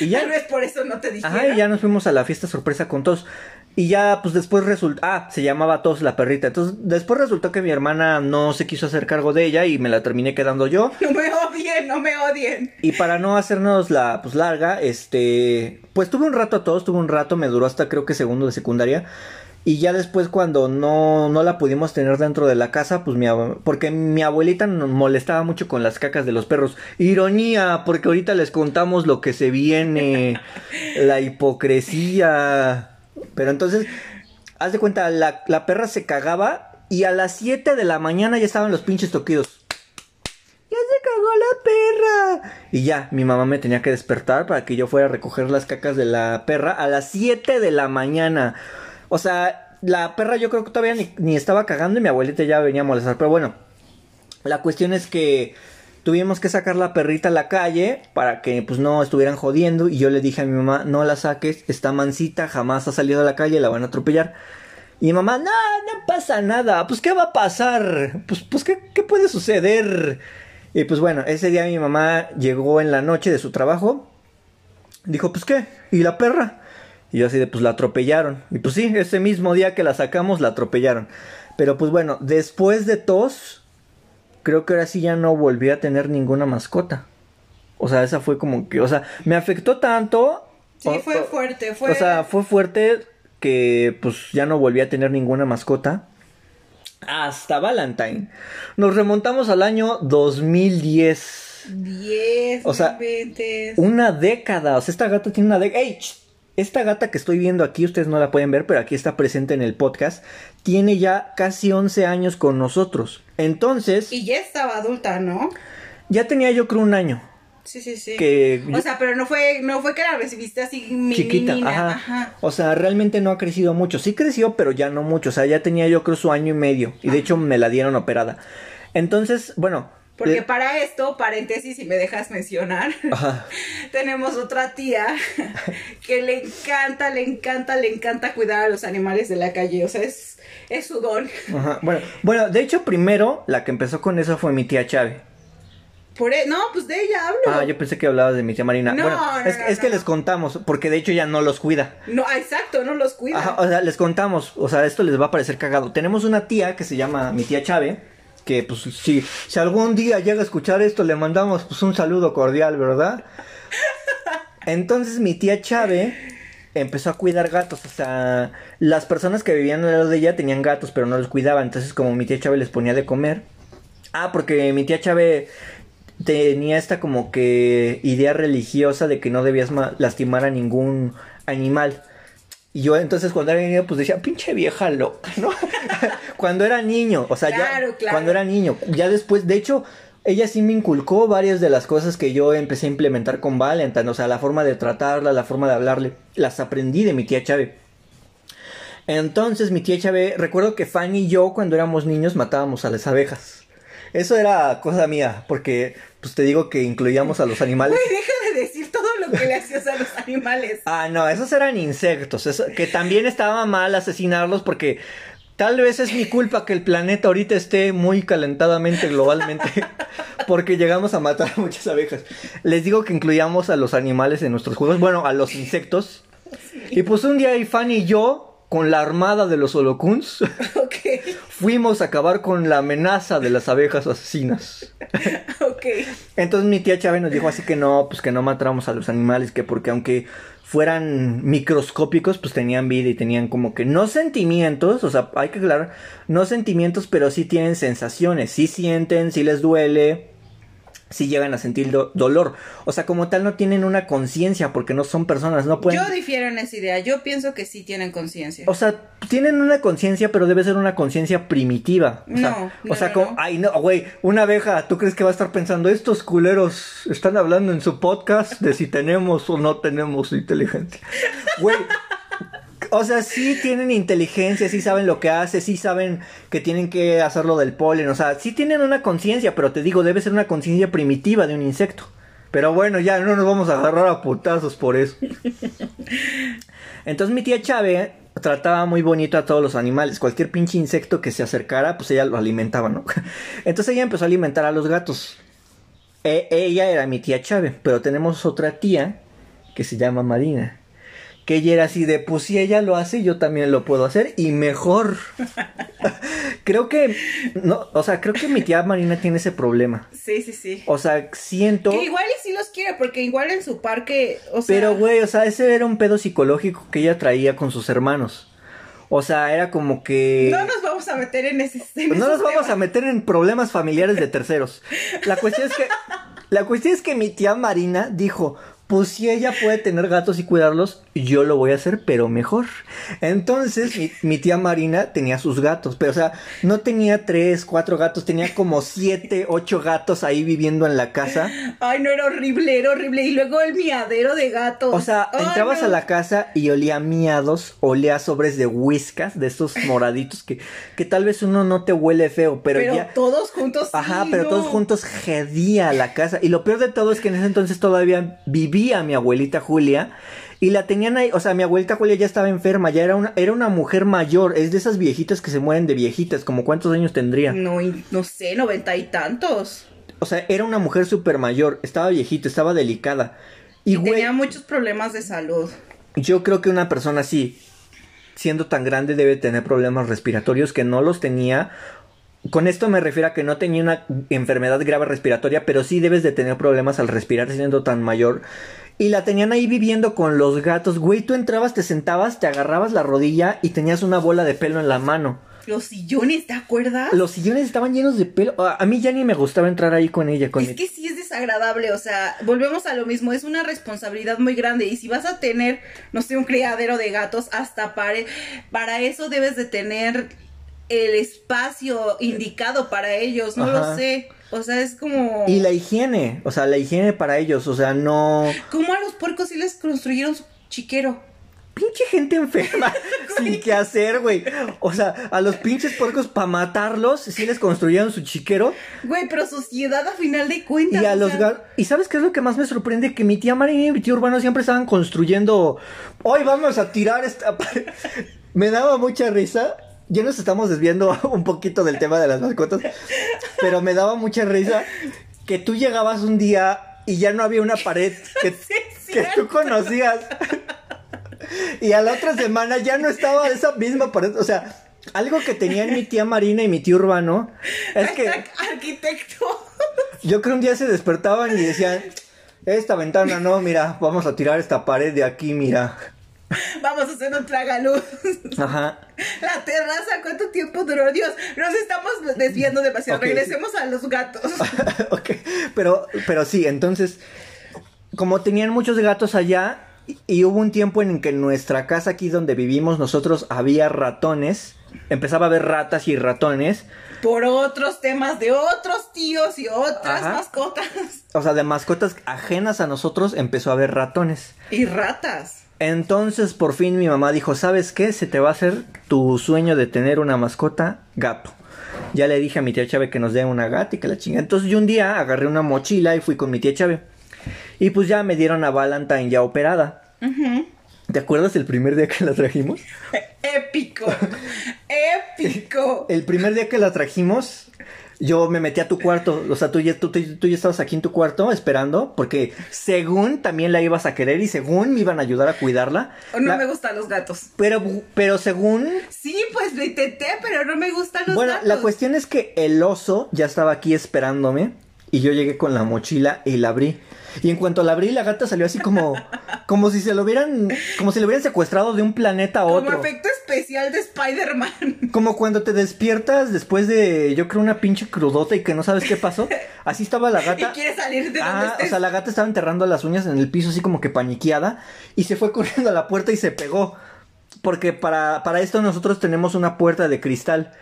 Y ya, Tal vez por eso no te dijeron. Ajá, y ya nos fuimos a la fiesta sorpresa con Tos. Y ya, pues después resultó. Ah, se llamaba Tos la perrita. Entonces, después resultó que mi hermana no se quiso hacer cargo de ella y me la terminé quedando yo. No me odien, no me odien. Y para no hacernos la pues larga, este. Pues tuve un rato a todos, tuve un rato, me duró hasta creo que segundo de secundaria. Y ya después cuando no, no la pudimos tener dentro de la casa, pues mi porque mi abuelita nos molestaba mucho con las cacas de los perros. Ironía, porque ahorita les contamos lo que se viene, la hipocresía. Pero entonces, haz de cuenta, la, la perra se cagaba y a las 7 de la mañana ya estaban los pinches toquidos. ¡Ya se cagó la perra! Y ya, mi mamá me tenía que despertar para que yo fuera a recoger las cacas de la perra a las 7 de la mañana. O sea, la perra yo creo que todavía ni, ni estaba cagando y mi abuelita ya venía a molestar. Pero bueno, la cuestión es que tuvimos que sacar la perrita a la calle para que pues no estuvieran jodiendo. Y yo le dije a mi mamá, no la saques, está mansita, jamás ha salido a la calle, la van a atropellar. Y mi mamá, no, no pasa nada, pues qué va a pasar, pues, pues ¿qué, qué puede suceder. Y pues bueno, ese día mi mamá llegó en la noche de su trabajo, dijo, pues qué, ¿y la perra? Y yo así de, pues la atropellaron. Y pues sí, ese mismo día que la sacamos, la atropellaron. Pero pues bueno, después de tos, creo que ahora sí ya no volví a tener ninguna mascota. O sea, esa fue como que, o sea, me afectó tanto. Sí, o- fue fuerte, fue... O sea, fue fuerte que pues ya no volví a tener ninguna mascota. Hasta Valentine. Nos remontamos al año 2010. 10, O sea, 20. Una década. O sea, esta gata tiene una década. ¡Ey! Esta gata que estoy viendo aquí, ustedes no la pueden ver, pero aquí está presente en el podcast. Tiene ya casi 11 años con nosotros. Entonces, Y ya estaba adulta, ¿no? ya tenía yo creo un año. Sí, sí, sí. Que O sea, pero no fue, no fue que la recibiste así mi chiquita, ajá. ajá. O sea, realmente no ha crecido mucho. Sí creció, pero ya no mucho. O sea, ya tenía yo creo su año y medio. Y de hecho me la dieron operada. Entonces, bueno. Porque le- para esto, paréntesis, si me dejas mencionar, Ajá. tenemos otra tía que le encanta, le encanta, le encanta cuidar a los animales de la calle. O sea, es, es su don. Ajá. Bueno, bueno, de hecho, primero la que empezó con eso fue mi tía Chávez. Por e- no, pues de ella hablo. Ah, yo pensé que hablabas de mi tía Marina. No, bueno, no, es, no, es que les contamos, porque de hecho ya no los cuida. No, ah, exacto, no los cuida. Ajá, o sea, les contamos, o sea, esto les va a parecer cagado. Tenemos una tía que se llama mi tía Chávez, que pues si, si algún día llega a escuchar esto, le mandamos pues un saludo cordial, ¿verdad? Entonces mi tía Chávez empezó a cuidar gatos, o sea, las personas que vivían al lado de ella tenían gatos, pero no los cuidaban, entonces como mi tía Chávez les ponía de comer. Ah, porque mi tía Chávez tenía esta como que idea religiosa de que no debías ma- lastimar a ningún animal. Y yo entonces cuando era niño pues decía, pinche vieja loca, ¿no? cuando era niño, o sea, Claro, ya claro. cuando era niño, ya después, de hecho, ella sí me inculcó varias de las cosas que yo empecé a implementar con Valentine, o sea, la forma de tratarla, la forma de hablarle, las aprendí de mi tía Chávez. Entonces mi tía Chávez, recuerdo que Fanny y yo cuando éramos niños matábamos a las abejas. Eso era cosa mía, porque pues te digo que incluíamos a los animales. Güey, deja de decir todo lo que le hacías a los animales. Ah, no, esos eran insectos, eso- que también estaba mal asesinarlos porque tal vez es mi culpa que el planeta ahorita esté muy calentadamente globalmente porque llegamos a matar a muchas abejas. Les digo que incluíamos a los animales en nuestros juegos, bueno, a los insectos. Y pues un día Fanny y yo, con la armada de los holocuns, Ok, fuimos a acabar con la amenaza de las abejas asesinas. Entonces mi tía Chávez nos dijo así que no, pues que no matáramos a los animales, que porque aunque fueran microscópicos, pues tenían vida y tenían como que no sentimientos, o sea, hay que aclarar, no sentimientos, pero sí tienen sensaciones, sí sienten, sí les duele, sí llegan a sentir do- dolor. O sea, como tal no tienen una conciencia porque no son personas, no pueden... Yo difiero en esa idea. Yo pienso que sí tienen conciencia. O sea, tienen una conciencia, pero debe ser una conciencia primitiva. O sea, No, o sea no, como, ay, no, güey, una abeja, ¿tú crees que va a estar pensando, estos culeros están hablando en su podcast de si tenemos o no tenemos inteligencia? Güey, o sea, sí tienen inteligencia, sí saben lo que hace, sí saben que tienen que hacerlo del polen, o sea, sí tienen una conciencia, pero te digo, debe ser una conciencia primitiva de un insecto. Pero bueno, ya no nos vamos a agarrar a putazos por eso. Entonces mi tía Chávez trataba muy bonito a todos los animales. Cualquier pinche insecto que se acercara, pues ella lo alimentaba, ¿no? Entonces ella empezó a alimentar a los gatos. E- ella era mi tía Chávez, pero tenemos otra tía que se llama Marina. Que ella era así de, pues si ella lo hace, yo también lo puedo hacer y mejor. creo que, no, o sea, creo que mi tía Marina tiene ese problema. Sí, sí, sí. O sea, siento... Que igual y sí los quiere, porque igual en su parque, o sea... Pero, güey, o sea, ese era un pedo psicológico que ella traía con sus hermanos. O sea, era como que... No nos vamos a meter en ese en no nos vamos a meter en problemas familiares de terceros. La cuestión es que... La cuestión es que mi tía Marina dijo... Pues si ella puede tener gatos y cuidarlos, yo lo voy a hacer, pero mejor. Entonces, mi, mi tía Marina tenía sus gatos, pero o sea, no tenía tres, cuatro gatos, tenía como siete, ocho gatos ahí viviendo en la casa. Ay, no, era horrible, era horrible. Y luego el miadero de gatos. O sea, Ay, entrabas no. a la casa y olía miados, olía sobres de whiskas, de estos moraditos que, que tal vez uno no te huele feo, pero, Pero, ya... todos juntos. Ajá, sí, pero no. todos juntos gedía la casa. Y lo peor de todo es que en ese entonces todavía vivía mi abuelita Julia. Y la tenían ahí, o sea, mi abuelita Julia ya estaba enferma, ya era una, era una mujer mayor, es de esas viejitas que se mueren de viejitas, como cuántos años tendría. No, no sé, noventa y tantos. O sea, era una mujer súper mayor, estaba viejita, estaba delicada. Y, Y güey, tenía muchos problemas de salud. Yo creo que una persona así, siendo tan grande, debe tener problemas respiratorios que no los tenía con esto me refiero a que no tenía una enfermedad grave respiratoria, pero sí debes de tener problemas al respirar siendo tan mayor. Y la tenían ahí viviendo con los gatos. Güey, tú entrabas, te sentabas, te agarrabas la rodilla y tenías una bola de pelo en la mano. Los sillones, ¿te acuerdas? Los sillones estaban llenos de pelo. A mí ya ni me gustaba entrar ahí con ella. Con Es que sí es desagradable, o sea, volvemos a lo mismo, es una responsabilidad muy grande y si vas a tener, no sé, un criadero de gatos, hasta para, para eso debes de tener el espacio indicado para ellos, no Ajá. lo sé, o sea, es como... Y la higiene, o sea, la higiene para ellos, o sea, no... ¿Cómo a los puercos sí les construyeron su chiquero? Pinche gente enferma, sin qué hacer, güey. O sea, a los pinches puercos para matarlos, sí les construyeron su chiquero. Güey, pero sociedad a final de cuentas. Y a los sea. ¿Y sabes qué es lo que más me sorprende? Que mi tía Marina y mi tío Urbano siempre estaban construyendo. Hoy vamos a tirar esta. pared". me daba mucha risa. Ya nos estamos desviando un poquito del tema de las mascotas. Pero me daba mucha risa que tú llegabas un día y ya no había una pared que, Sí, que tú conocías. Y a la otra semana ya no estaba esa misma pared. O sea, algo que tenían mi tía Marina y mi tío Urbano es que. Arquitecto. Yo creo un día se despertaban y decían, esta ventana no, mira, vamos a tirar esta pared de aquí, mira. Vamos a hacer un tragaluz. Ajá. La terraza, ¿cuánto tiempo duró? Dios, nos estamos desviando demasiado. Regresemos a los gatos. ok, pero, pero sí, entonces, como tenían muchos gatos allá, y, y hubo un tiempo en que en nuestra casa aquí donde vivimos nosotros había ratones, empezaba a haber ratas y ratones, Por otros temas de otros tíos y otras Ajá. mascotas. o sea, de mascotas ajenas a nosotros empezó a haber ratones. Y ratas. Entonces por fin mi mamá dijo, ¿sabes qué? Se te va a hacer tu sueño de tener una mascota gato. Ya le dije a mi tía Chave que nos dé una gata y que la chinga. Entonces yo un día agarré una mochila y fui con mi tía Chave. Y pues ya me dieron a Valentine ya operada. ¿Te acuerdas el primer día que la trajimos? Épico. Épico. El primer día que la trajimos, yo me metí a tu cuarto. O sea, tú ya, tú, tú- tú ya estabas aquí en tu cuarto esperando. Porque según también la ibas a querer y según me iban a ayudar a cuidarla. O no La- me gustan los gatos. Pero, pero según Sí, pues lo intenté, pero no me gustan los Bueno, gatos. la cuestión es que el oso ya estaba aquí esperándome y yo llegué con la mochila y la abrí. Y en cuanto la abrí, la gata salió así como, como si se lo hubieran, como si lo hubieran secuestrado de un planeta a Como otro. efecto especial de Spider-Man. Como cuando te despiertas después de, yo creo, una pinche crudota y que no sabes qué pasó. Así estaba la Y gata. quiere salir de donde Ah, estés. o sea, la gata estaba enterrando las uñas en el piso así como que paniqueada y se fue corriendo a la puerta y se pegó. Porque para, para esto nosotros tenemos una puerta de cristal.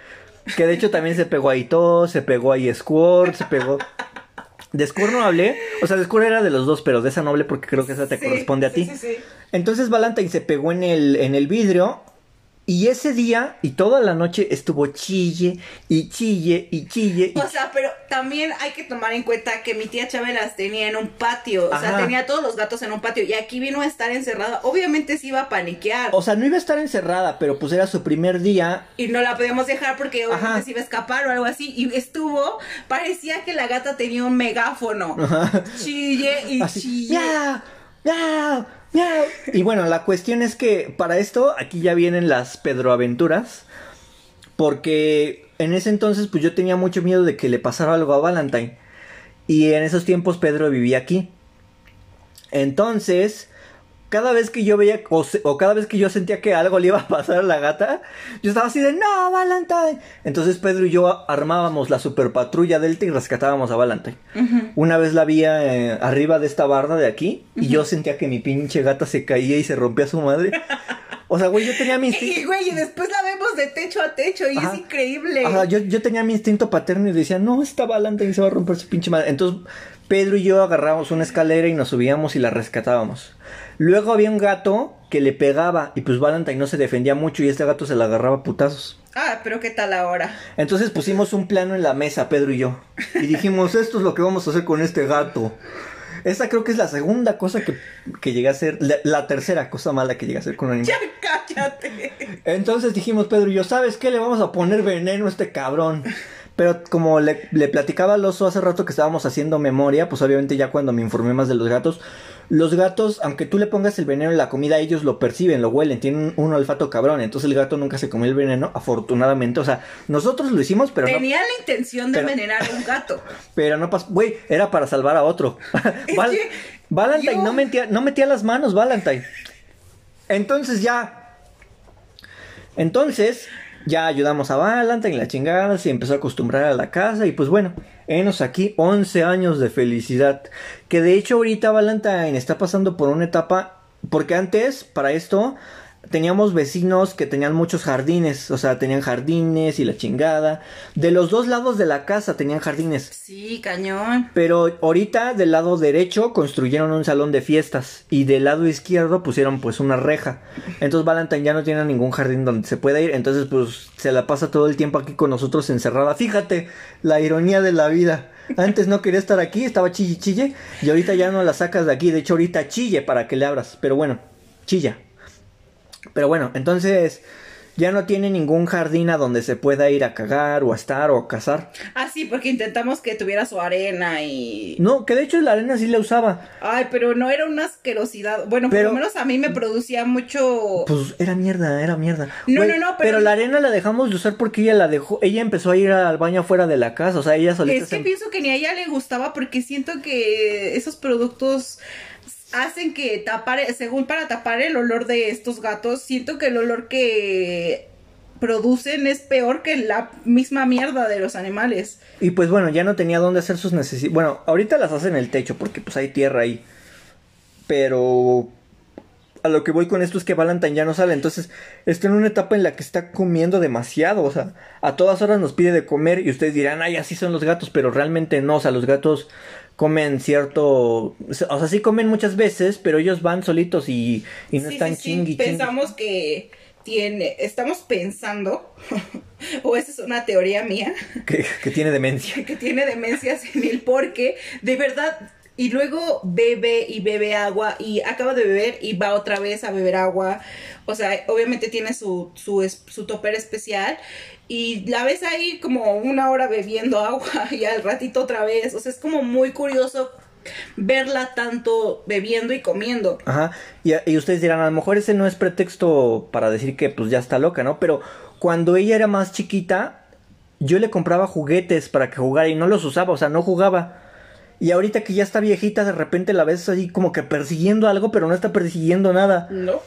Que de hecho también se pegó ahí todo, se pegó ahí Squirt, se pegó... De Squirt no hablé, o sea, de era de los dos, pero de esa no hablé porque creo que esa te Sí, corresponde a ti. sí, sí. Entonces Valentine se pegó en el, en el vidrio y ese día y toda la noche estuvo chille y chille y chille. y O sea, pero también hay que tomar en cuenta que mi tía Chávez las tenía en un patio. O sea, Ajá. tenía todos los gatos en un patio. Y aquí vino a estar encerrada. Obviamente se iba a paniquear. O sea, no iba a estar encerrada, pero pues era su primer día. y no la podíamos dejar porque obviamente Ajá. se iba a escapar o algo así. Y estuvo, parecía que la gata tenía un megáfono. Chille y Así, chille. miau, miau. Y bueno, la cuestión es que para esto aquí ya vienen las Pedroaventuras. Porque en ese entonces pues yo tenía mucho miedo de que le pasara algo a Valentine. Y en esos tiempos Pedro vivía aquí. Entonces, cada vez que yo veía o, se- o cada vez que yo sentía que algo le iba a pasar a la gata, yo estaba así de no, Valentine. Entonces Pedro y yo armábamos la super patrulla Delta y rescatábamos a Valentine. Una vez la vi eh, arriba de esta barda de aquí y yo sentía que mi pinche gata se caía y se rompía su madre. O sea, güey, yo tenía mi Y instinto. güey, y después la vemos de techo a techo y Ajá. es increíble. Ajá, yo, yo tenía mi instinto paterno y decía, no, esta Valentine se va a romper su pinche madre. Entonces, Pedro y yo agarramos una escalera y nos subíamos y la rescatábamos. Luego había un gato que le pegaba y pues Valentine no se defendía mucho y este gato se la agarraba a putazos. Ah, pero ¿qué tal ahora? Entonces pusimos un plano en la mesa, Pedro y yo. Y dijimos, esto es lo que vamos a hacer con este gato. Esa creo que es la segunda cosa que, que llegué a hacer, la, la tercera cosa mala que llegué a hacer con un animal. Ya cállate. Entonces dijimos, Pedro y yo, ¿sabes qué? Le vamos a poner veneno a este cabrón. Pero como le, le platicaba al oso hace rato que estábamos haciendo memoria, pues obviamente ya cuando me informé más de los gatos, los gatos, aunque tú le pongas el veneno en la comida, ellos lo perciben, lo huelen, tienen un, olfato cabrón. Entonces el gato nunca se comió el veneno, afortunadamente. O sea, nosotros lo hicimos, pero Tenía la intención de envenenar a un gato. Pero no pasó. Güey, era para salvar a otro. Val Valentine no, metía, no metía las manos, Valentine. Entonces ya. Entonces, ya ayudamos a Valentine, la chingada, se empezó a acostumbrar a la casa y pues bueno, enos aquí 11 años de felicidad. Que de hecho ahorita Valentine está pasando por una etapa, porque antes, para esto, teníamos vecinos que tenían muchos jardines, o sea, tenían jardines y la chingada. De los dos lados de la casa tenían jardines. Sí, cañón. Pero ahorita del lado derecho construyeron un salón de fiestas y del lado izquierdo pusieron pues una reja. Entonces Valentine ya no tiene ningún jardín donde se pueda ir, entonces pues se la pasa todo el tiempo aquí con nosotros encerrada. Fíjate la ironía de la vida. Antes no quería estar aquí, estaba chille chille y ahorita ya no la sacas de aquí. De hecho ahorita chille para que le abras, pero bueno, chilla. Pero bueno, entonces ya no tiene ningún jardín a donde se pueda ir a cagar o a estar o a cazar. Ah, sí, porque intentamos que tuviera su arena y... No, que de hecho la arena sí la usaba. Ay, pero no era una asquerosidad. Bueno, por lo menos a mí me producía mucho... Pues era mierda, era mierda. No, no, no, pero... Pero la arena la dejamos de usar porque ella la dejó... Ella empezó a ir al baño afuera de la casa, o sea, ella solita... Es que pienso que ni a ella le gustaba porque siento que esos productos hacen que tapar, según para tapar el olor de estos gatos, siento que el olor que producen es peor que la misma mierda de los animales. Y pues bueno, ya no tenía dónde hacer sus necesidades. Bueno, ahorita las hacen en el techo porque pues hay tierra ahí. Pero a lo que voy con esto es que Valentine ya no sale. Entonces está en una etapa en la que está comiendo demasiado. O sea, a todas horas nos pide de comer y ustedes dirán, ay, así son los gatos. Pero realmente no. O sea, los gatos comen cierto, o sea, sí comen muchas veces, pero ellos van solitos y, y no están sí, chingui, Pensamos que tiene, estamos pensando, o esa es una teoría mía, que, que tiene demencia. Que tiene demencia el porque de verdad y luego bebe y bebe agua y acaba de beber y va otra vez a beber agua. O sea, obviamente tiene su, su, su topper especial y la ves ahí como una hora bebiendo agua y al ratito otra vez. O sea, es como muy curioso verla tanto bebiendo y comiendo. Ajá. Y, y, ustedes dirán, a lo mejor ese no es pretexto para decir que pues ya está loca, ¿no? Pero cuando ella era más chiquita, yo le compraba juguetes para que jugara y no los usaba, o sea, no jugaba. Y ahorita que ya está viejita, de repente la ves así como que persiguiendo algo, pero no está persiguiendo nada. No.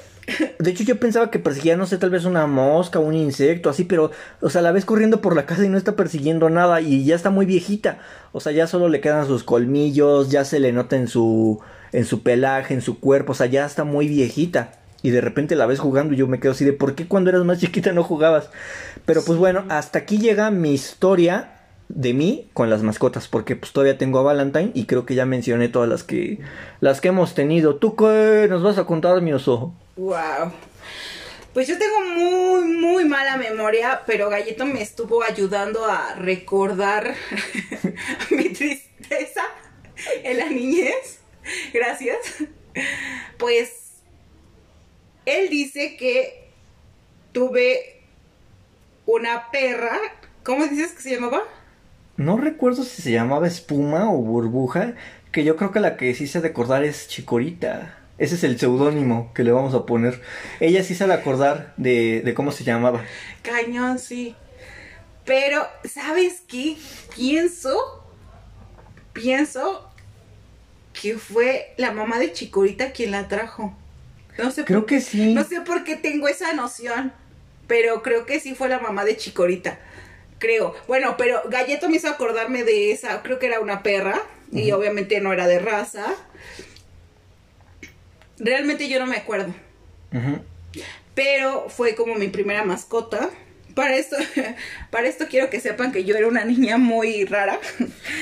De hecho, yo pensaba que perseguía, no sé, tal vez una mosca, un insecto, así, pero, o sea, la ves corriendo por la casa y no está persiguiendo nada y ya está muy viejita. O sea, ya solo le quedan sus colmillos, ya se le nota en su, en su pelaje, en su cuerpo, o sea, ya está muy viejita. Y de repente la ves jugando y yo me quedo así de, ¿por qué cuando eras más chiquita no jugabas? Pero pues bueno, hasta aquí llega mi historia de mí con las mascotas porque pues todavía tengo a Valentine y creo que ya mencioné todas las que las que hemos tenido. ¿Tú qué nos vas a contar, mi oso? Wow. Pues yo tengo muy, muy mala memoria, pero Galleto me estuvo ayudando a recordar mi tristeza en la niñez. Gracias. Pues él dice que tuve una perra. ¿Cómo dices que se llamaba? No recuerdo si se llamaba espuma o burbuja, que yo creo que la que sí se ha de acordar es Chicorita. Ese es el seudónimo que le vamos a poner. Ella sí se ha de acordar de, de cómo se llamaba. Cañón, sí. Pero, ¿sabes qué? Pienso, pienso que fue la mamá de Chicorita quien la trajo. No sé creo que sí. No sé por qué tengo esa noción, pero creo que sí fue la mamá de Chicorita creo. Bueno, pero Galleto me hizo acordarme de esa, creo que era una perra, y obviamente no era de raza. Realmente yo no me acuerdo. Pero fue como mi primera mascota. Para esto, para esto quiero que sepan que yo era una niña muy rara.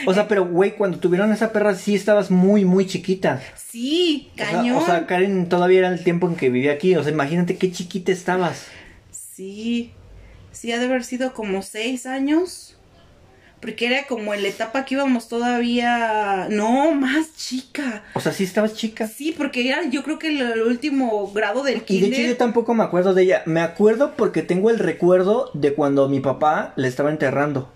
O sea, pero güey, cuando tuvieron esa perra sí estabas muy, muy chiquita. Sí, cañón. O sea, Karen todavía era el tiempo en que vivía aquí. O sea, imagínate qué chiquita estabas. Sí sí ha de haber sido como seis años. Porque era como en la etapa que íbamos todavía. No, más chica. O sea, sí estabas chica. Sí, porque era yo creo que el, último grado del kinder. Y de hecho yo tampoco me acuerdo de ella. Me acuerdo porque tengo el recuerdo de cuando mi papá le estaba enterrando.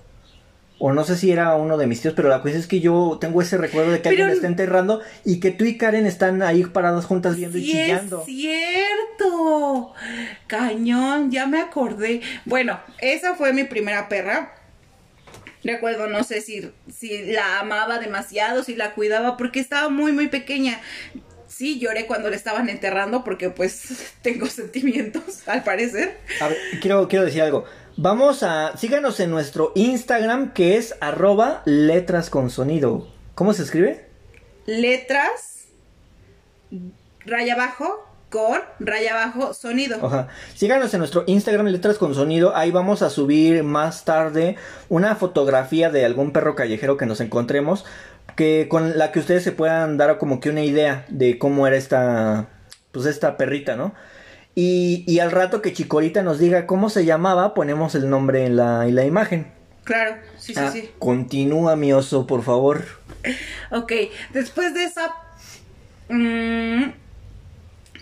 O no sé si era uno de mis tíos, pero la cuestión es que yo tengo ese recuerdo de que alguien Pero- está enterrando y que tú y Karen están ahí paradas juntas viendo y chillando. es cierto. Cañón, ya me acordé. Bueno, esa fue mi primera perra. Recuerdo, no sé si, si la amaba demasiado, si la cuidaba, porque estaba muy, muy pequeña. Sí, lloré cuando la estaban enterrando porque pues tengo sentimientos, al parecer. A ver, quiero, quiero decir algo. Vamos a. Síganos en nuestro Instagram que es arroba letras con sonido. ¿Cómo se escribe? Letras, raya abajo, con raya abajo, sonido. Ajá. Síganos en nuestro Instagram letras con sonido. Ahí vamos a subir más tarde una fotografía de algún perro callejero que nos encontremos. Que con la que ustedes se puedan dar como que una idea de cómo era esta. Pues esta perrita, ¿no? Y, y al rato que Chicorita nos diga cómo se llamaba, ponemos el nombre en la, en la imagen. Claro, sí, sí, Ah, sí. Continúa, mi oso, por favor. Ok, después de esa... mm,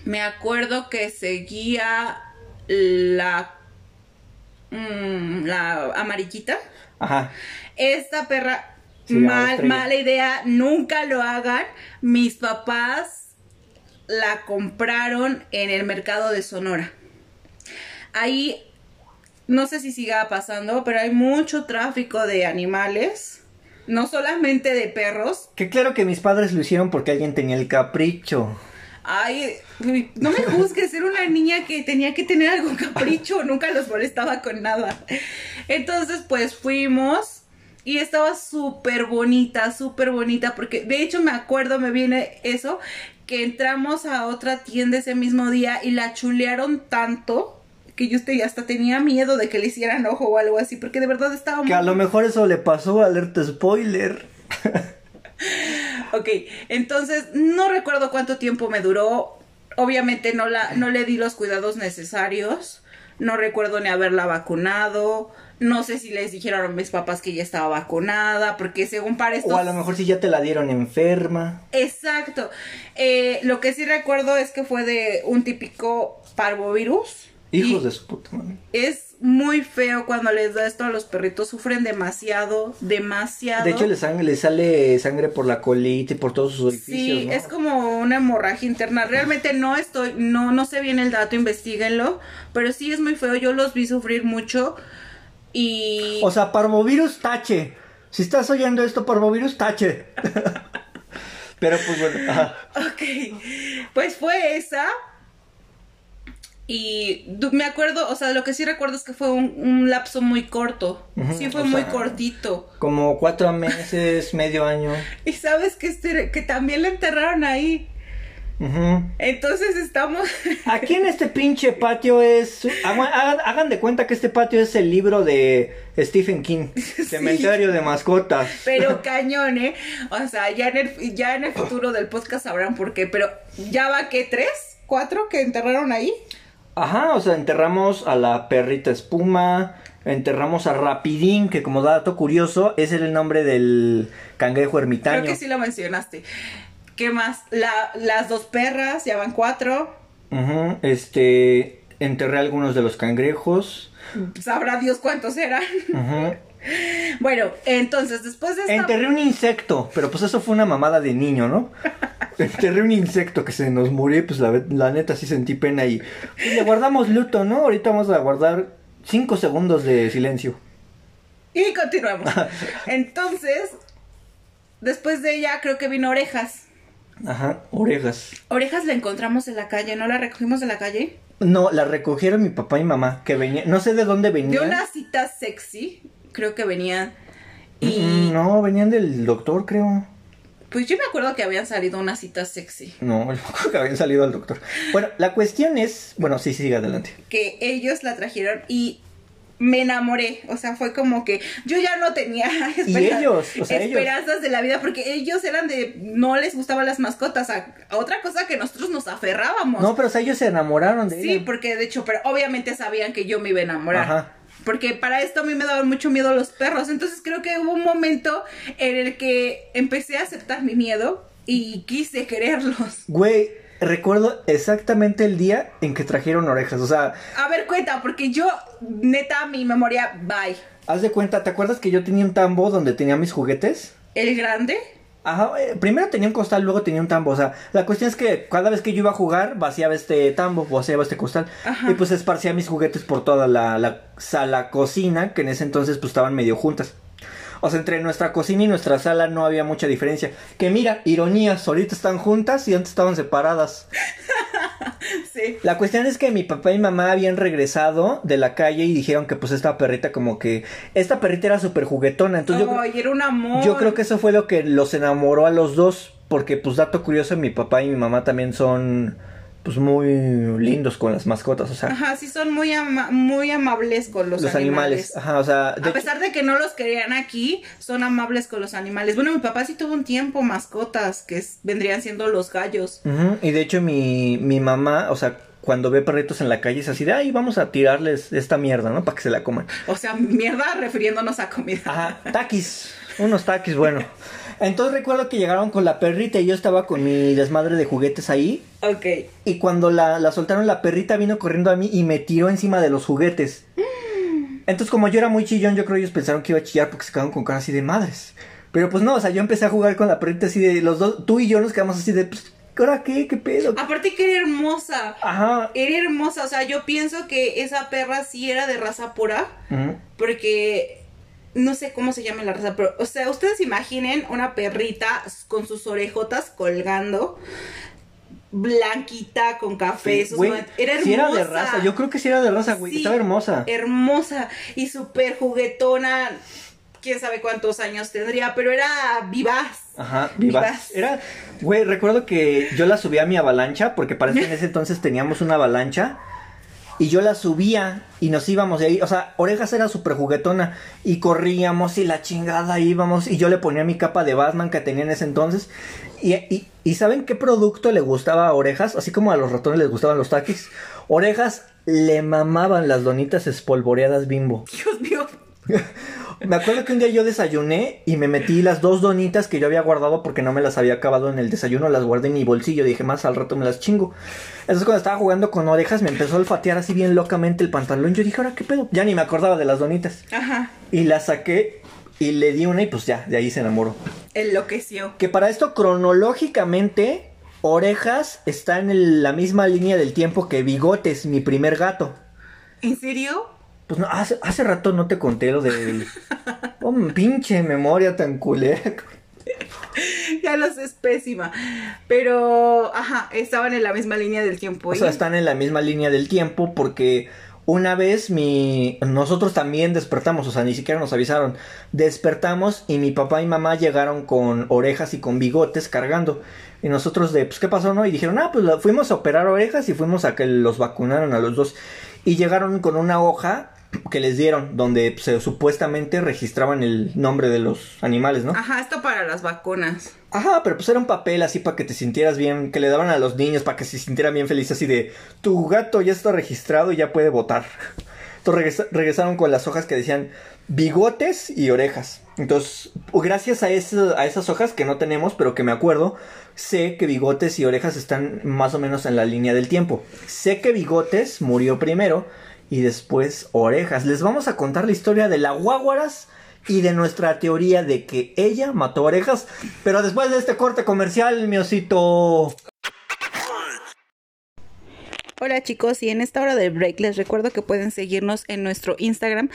me acuerdo que seguía la... mm, la amarillita. Ajá. Esta perra, mal, mala idea, nunca lo hagan. Mis papás la compraron en el mercado de Sonora. Ahí, no sé si siga pasando, pero hay mucho tráfico de animales. No solamente de perros, Que claro que mis padres lo hicieron porque alguien tenía el capricho. Ay, no me juzgues, era una niña que tenía que tener algún capricho, nunca los molestaba con nada. Entonces, pues fuimos y estaba súper bonita, súper bonita, porque de hecho me acuerdo, me viene eso, que entramos a otra tienda ese mismo día y la chulearon tanto que yo hasta tenía miedo de que le hicieran ojo o algo así, porque de verdad estaba muy... Que a lo mejor eso le pasó, alerta spoiler. Ok, entonces no recuerdo cuánto tiempo me duró. Obviamente no la, no le di los cuidados necesarios. No recuerdo ni haberla vacunado. No sé si les dijeron a mis papás que ya estaba vacunada. Porque según para estos. O a lo mejor si ya te la dieron enferma. Exacto. Eh, lo que sí recuerdo es que fue de un típico parvovirus. Hijos Y de su puta madre. Es muy feo cuando les da esto a los perritos. Sufren demasiado, demasiado. De hecho, le, sang- le sale sangre por la colita y por todos sus orificios. Sí, ¿no? es como una hemorragia interna. Realmente no estoy, no, no sé bien el dato, investiguenlo. Pero sí es muy feo. Yo los vi sufrir mucho. Y. O sea, parvovirus, tache. Si estás oyendo esto, parvovirus, tache. Pero pues bueno. ajá. Ok. Pues fue esa. Y me acuerdo, o sea, lo que sí recuerdo es que fue un, un lapso muy corto. Sí, fue muy sea- cortito. Como cuatro meses, medio año. Y sabes que, este, que también la enterraron ahí. Entonces estamos. Aquí en este pinche patio es. Hagan, hagan- hagan de cuenta que este patio es el libro de Stephen King: Cementerio de Mascotas. Pero cañón, ¿eh? O sea, ya en, el, ya en el futuro del podcast sabrán por qué. Pero ya va que tres, cuatro que enterraron ahí. Ajá, o sea, enterramos a la perrita espuma. Enterramos a Rapidín, que como dato curioso es el nombre del cangrejo ermitaño. Creo que sí lo mencionaste. ¿Qué más? La- las dos perras, ya van cuatro. Este. Enterré algunos de los cangrejos. Sabrá Dios cuántos eran. Bueno, entonces después de esta. Enterré un insecto, pero pues eso fue una mamada de niño, ¿no? Enterré un insecto que se nos murió y pues la, la neta sí sentí pena y pues, le guardamos luto, ¿no? Ahorita vamos a guardar cinco segundos de silencio. Y continuamos. Entonces, después de ella, creo que vino Orejas. Ajá, orejas. Orejas la encontramos en la calle, ¿no la recogimos de la calle? No, la recogieron mi papá y mamá, que venía, no sé de dónde De venían. una cita sexy, creo que venían. Mm, Y No, venían del doctor, creo. pues yo me acuerdo que habían salido una cita sexy. No, yo creo que habían salido al doctor. Bueno, la cuestión es, bueno, sí, sigue adelante. Que ellos la trajeron y me enamoré. O sea, fue como que yo ya no tenía espera- ellos, o sea, ellos. esperanzas de la vida porque ellos eran de no les gustaban las mascotas. A, a otra cosa que nosotros nos aferrábamos. No, pero o sea, ellos se enamoraron de Sí, ella. porque de hecho, pero obviamente sabían que yo me iba a enamorar. Ajá. Porque para esto a mí me daban mucho miedo los perros. Entonces creo que hubo un momento en el que empecé a aceptar mi miedo y quise quererlos. Güey, recuerdo exactamente el día en que trajeron orejas. O sea, A ver, cuenta, porque yo, neta, mi memoria, bye. haz de cuenta, ¿te acuerdas que yo tenía un tambo donde tenía mis juguetes? ¿El grande? Ajá, eh, primero tenía un costal, luego tenía un tambo. O sea, la cuestión es que cada vez que yo iba a jugar, vaciaba este tambo, vaciaba este costal. Ajá. Y pues esparcía mis juguetes por toda la, la sala cocina, que en ese entonces pues estaban medio juntas. O sea, entre nuestra cocina y nuestra sala no había mucha diferencia. Que mira, ironías, ahorita están juntas y antes estaban separadas. Sí. La cuestión es que mi papá y mamá habían regresado de la calle y dijeron que pues esta perrita como que... Esta perrita era súper juguetona, entonces yo... Ay, era un amor. Yo creo que eso fue lo que los enamoró a los dos, porque pues dato curioso, mi papá y mi mamá también son pues muy lindos con las mascotas, o sea, Ajá, sí son muy, ama- muy amables con los, los, animales. Ajá, o sea, A pesar de que no los querían aquí, son amables con los animales. Bueno, mi papá sí tuvo un tiempo mascotas que vendrían siendo los gallos. Y de hecho mi, mi mamá, o sea, cuando ve perritos en la calle es así de, ay, vamos a tirarles esta mierda, ¿no? Para que se la coman. O sea, mierda refiriéndonos a comida. Ajá, taquis, unos taquis, bueno. Entonces recuerdo que llegaron con la perrita y yo estaba con mi desmadre de juguetes ahí. Ok. Y cuando la, la soltaron, la perrita vino corriendo a mí y me tiró encima de los juguetes. Entonces, como yo era muy chillón, yo creo que ellos pensaron que iba a chillar porque se quedaron con cara así de madres. Pero pues no, o sea, yo empecé a jugar con la perrita así de los dos, tú y yo nos quedamos así de, pues, ¿ahora qué? ¿Qué pedo? Aparte que era hermosa. Ajá. Era hermosa. O sea, yo pienso que esa perra sí era de raza pura. Ujú. Porque no sé cómo se llama la raza, pero, o sea, ustedes imaginen una perrita con sus orejotas colgando, blanquita, con café, sus Güey, ma- era hermosa. sí era de raza, yo creo que sí era de raza, güey, Sí, estaba hermosa. Hermosa y súper juguetona, quién sabe cuántos años tendría, pero era vivaz. Ajá, vivaz. Vivaz. Era, güey, recuerdo que yo la subía a mi avalancha, porque parece que en ese entonces teníamos una avalancha. Y yo la subía y nos íbamos de ahí. O sea, Orejas era súper juguetona. Y corríamos y la chingada íbamos. Y yo le ponía mi capa de Batman que tenía en ese entonces. Y, y, y ¿saben qué producto le gustaba a Orejas? Así como a los ratones les gustaban los taquis. Orejas le mamaban las donitas espolvoreadas bimbo. Dios mío. Me acuerdo que un día yo desayuné y me metí las dos donitas que yo había guardado porque no me las había acabado en el desayuno, las guardé en mi bolsillo, dije más al rato me las chingo. Entonces cuando estaba jugando con orejas me empezó a olfatear así bien locamente el pantalón, yo dije, ahora qué pedo, ya ni me acordaba de las donitas. Ajá, Y la saqué y le di una y pues ya, de ahí se enamoró. enloqueció. Que para esto cronológicamente, orejas está en el- la misma línea del tiempo que bigotes, mi primer gato. ¿En serio? Pues no, hace, hace rato no te conté lo del... Oh, pinche memoria tan culera. Ya lo sé, es pésima. Pero, ajá, estaban en la misma línea del tiempo. O sea, están en la misma línea del tiempo porque una vez mi nosotros también despertamos, o sea, ni siquiera nos avisaron. Despertamos y mi papá y mamá llegaron con orejas y con bigotes cargando. Y nosotros de, pues, ¿qué pasó, no? Y dijeron, ah, pues fuimos a operar orejas y fuimos a que los vacunaron a los dos. Y llegaron con una hoja que les dieron, donde se, supuestamente registraban el nombre de los animales, ¿no? Ajá, esto para las vacunas. Ajá, pero pues era un papel así para que te sintieras bien, que le daban a los niños para que se sintieran bien felices, así de tu gato ya está registrado y ya puede votar. Entonces regresa- regresaron con las hojas que decían bigotes y orejas. Entonces, gracias a, eso- a esas hojas que no tenemos, pero que me acuerdo, sé que bigotes y orejas están más o menos en la línea del tiempo. Sé que bigotes murió primero y después orejas. Les vamos a contar la historia de la guaguaras y de nuestra teoría de que ella mató orejas. Pero después de este corte comercial, mi osito. Hola chicos, y en esta hora del break les recuerdo que pueden seguirnos en nuestro Instagram,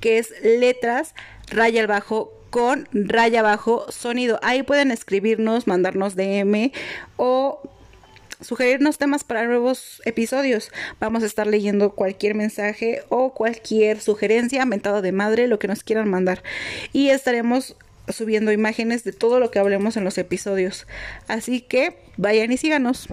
que es letras raya al bajo con raya abajo sonido. Ahí pueden escribirnos, mandarnos DM o sugerirnos temas para nuevos episodios. Vamos a estar leyendo cualquier mensaje o cualquier sugerencia, mentado de madre, lo que nos quieran mandar. Y estaremos subiendo imágenes de todo lo que hablemos en los episodios. Así que vayan y síganos.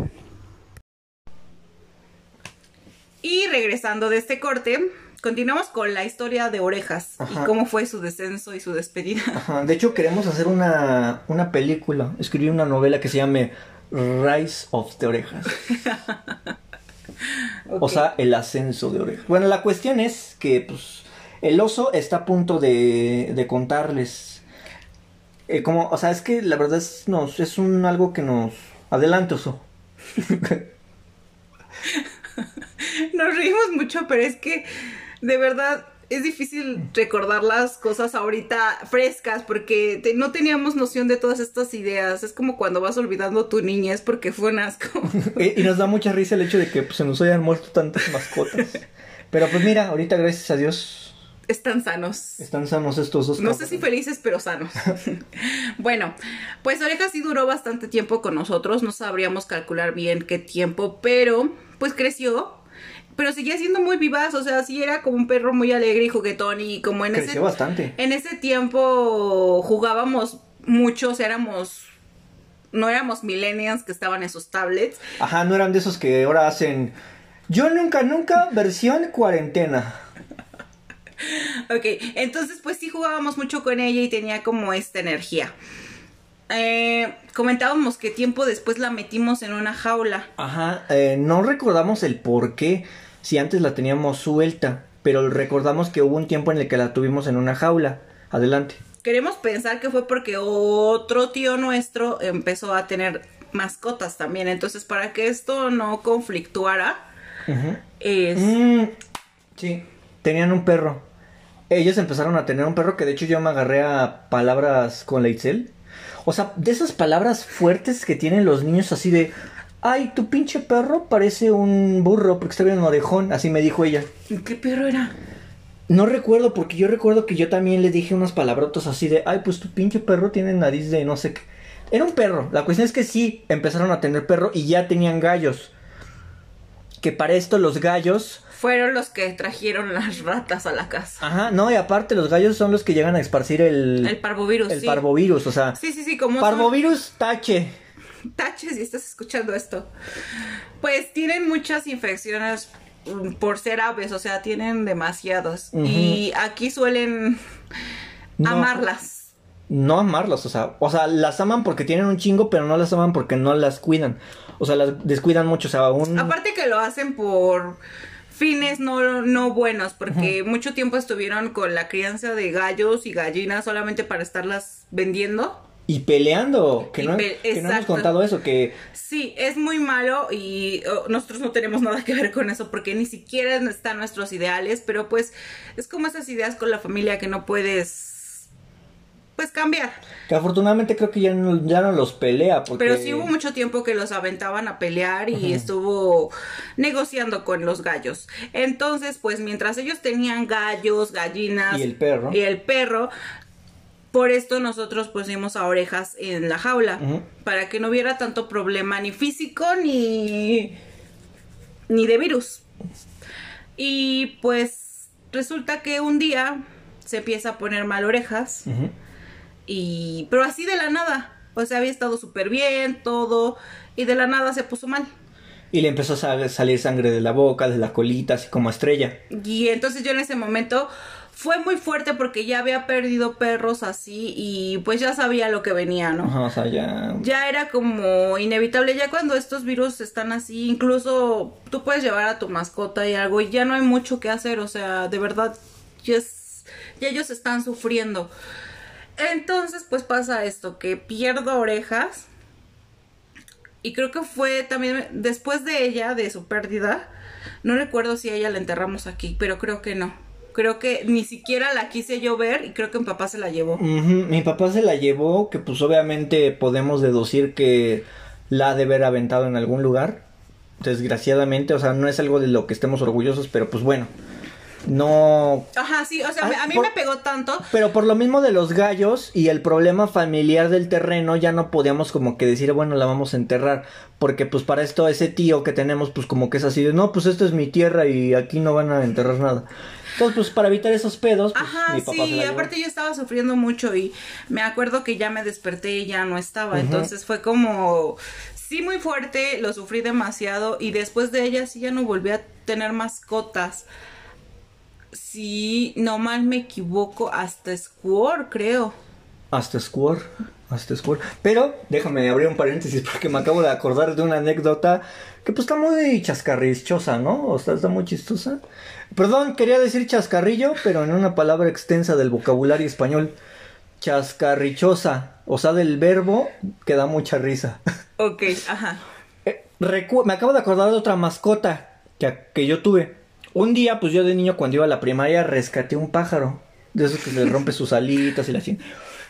Y regresando de este corte, continuamos con la historia de Orejas Ajá. y cómo fue su descenso y su despedida. Ajá, de hecho, queremos hacer una, una película. Escribí una novela que se llame Rise of the Orejas. O sea, el ascenso de orejas. Bueno, la cuestión es que, pues, el oso está a punto de, de contarles. eh, como, o sea, es que la verdad es, nos, es un algo que nos. Adelante, oso. Nos reímos mucho, pero es que de verdad es difícil recordar las cosas ahorita frescas porque te- no teníamos noción de todas estas ideas. Es como cuando vas olvidando tu niñez porque fue un asco. Y, y nos da mucha risa el hecho de que pues, se nos hayan muerto tantas mascotas. Pero pues mira, ahorita gracias a Dios Están sanos. están sanos estos dos. No sé si felices, pero sanos. bueno, pues Oreja sí duró bastante tiempo con nosotros. No sabríamos calcular bien qué tiempo, pero pues creció. Pero seguía siendo muy vivaz, o sea, sí era como un perro muy alegre y juguetón y como en ese bastante. En ese tiempo jugábamos mucho, o sea, éramos no éramos millennials que estaban en sus tablets. Ajá, no eran de esos que ahora hacen. Yo nunca, nunca, versión cuarentena. Ok, entonces pues sí jugábamos mucho con ella y tenía como esta energía. Eh, comentábamos que tiempo después la metimos en una jaula. Ajá, eh, no recordamos el por qué, si antes la teníamos suelta, pero recordamos que hubo un tiempo en el que la tuvimos en una jaula. Adelante. Queremos pensar que fue porque otro tío nuestro empezó a tener mascotas también. Entonces, para que esto no conflictuara, es... Mm, sí, tenían un perro. Ellos empezaron a tener un perro que de hecho yo me agarré a palabras con la Itzel. O sea, de esas palabras fuertes que tienen los niños así de... Ay, tu pinche perro parece un burro porque está bien un orejón. Así me dijo ella. ¿Qué perro era? No recuerdo porque yo recuerdo que yo también le dije unas palabrotas así de... Ay, pues tu pinche perro tiene nariz de no sé qué. Era un perro. La cuestión es que sí, empezaron a tener perro y ya tenían gallos. Que para esto los gallos... Fueron los que trajeron las ratas a la casa. Ajá, no, y aparte los gallos son los que llegan a esparcir el, El parvovirus, el sí. parvovirus, o sea, Sí, sí, sí, como son- parvovirus tache. taches si estás escuchando esto. Pues tienen muchas infecciones mm, por ser aves, o sea, tienen demasiados. Y aquí suelen No. amarlas. No amarlas, o sea, o sea, las aman porque tienen un chingo, pero no las aman porque no las cuidan. O sea, las descuidan mucho, o sea, un Aparte que lo hacen por fines no, no buenos, porque mucho tiempo estuvieron con la crianza de gallos y gallinas solamente para estarlas vendiendo. Y peleando, que Y no, pe- que no hemos contado eso, que Sí, es muy malo y oh, nosotros no tenemos nada que ver con eso porque ni siquiera están nuestros ideales, pero pues es como esas ideas con la familia que no puedes pues cambiar. que afortunadamente creo que ya no, ya no los pelea porque Pero sí hubo mucho tiempo que los aventaban a pelear y estuvo negociando con los gallos. Entonces, pues mientras ellos tenían gallos, gallinas y el perro. y el perro, por esto nosotros pusimos a orejas en la jaula, para que no hubiera tanto problema ni físico ni ni de virus. Y pues resulta que un día se empieza a poner mal orejas y pero así de la nada. O sea, había estado súper bien, todo, y de la nada se puso mal. Y le empezó a sal- salir sangre de la boca, de la colita, así como estrella. Y entonces yo en ese momento fue muy fuerte porque ya había perdido perros así y pues ya sabía lo que venía, ¿no? Ajá, o sea, ya Ya era como inevitable, ya cuando estos virus están así, incluso tú puedes llevar a tu mascota y algo y ya no hay mucho que hacer, o sea, de verdad, ya, es- ya ellos están sufriendo. Entonces, pues pasa esto, que pierdo orejas y creo que fue también después de ella, de su pérdida, no recuerdo si a ella la enterramos aquí, pero creo que no. Creo que ni siquiera la quise yo ver y creo que mi papá se la llevó. Mi papá se la llevó, que pues obviamente podemos deducir que la ha de haber aventado en algún lugar. Desgraciadamente, o sea, no es algo de lo que estemos orgullosos, pero pues bueno. No. Ajá, sí, o sea, Ah, a mí por- me pegó tanto Pero por lo mismo de los gallos y el problema familiar del terreno, ya no podíamos como que decir, bueno, la vamos a enterrar. Porque pues para esto ese tío que tenemos, pues como que es así de, no, pues esto es mi tierra y aquí no van a enterrar nada. Entonces, pues para evitar esos pedos, pues Ajá, mi papá se sí, la aparte yo estaba sufriendo mucho y me acuerdo que ya me desperté y ya no estaba, entonces fue como, sí, muy fuerte, lo sufrí demasiado y después de ella sí ya no volví a tener mascotas. Sí, no mal me equivoco, hasta Squall, creo. Hasta Square, hasta Square. Pero déjame abrir un paréntesis porque me acabo de acordar de una anécdota que pues está muy chascarrichosa, ¿no? O sea, está muy chistosa. Perdón, quería decir chascarrillo, pero en una palabra extensa del vocabulario español. Chascarrichosa, o sea, del verbo que da mucha risa. Ok, ajá. Eh, me acabo de acordar de otra mascota que, que yo tuve. Un día, pues yo de niño cuando iba a la primaria rescaté un pájaro. De esos que se le rompe sus alitas y la así.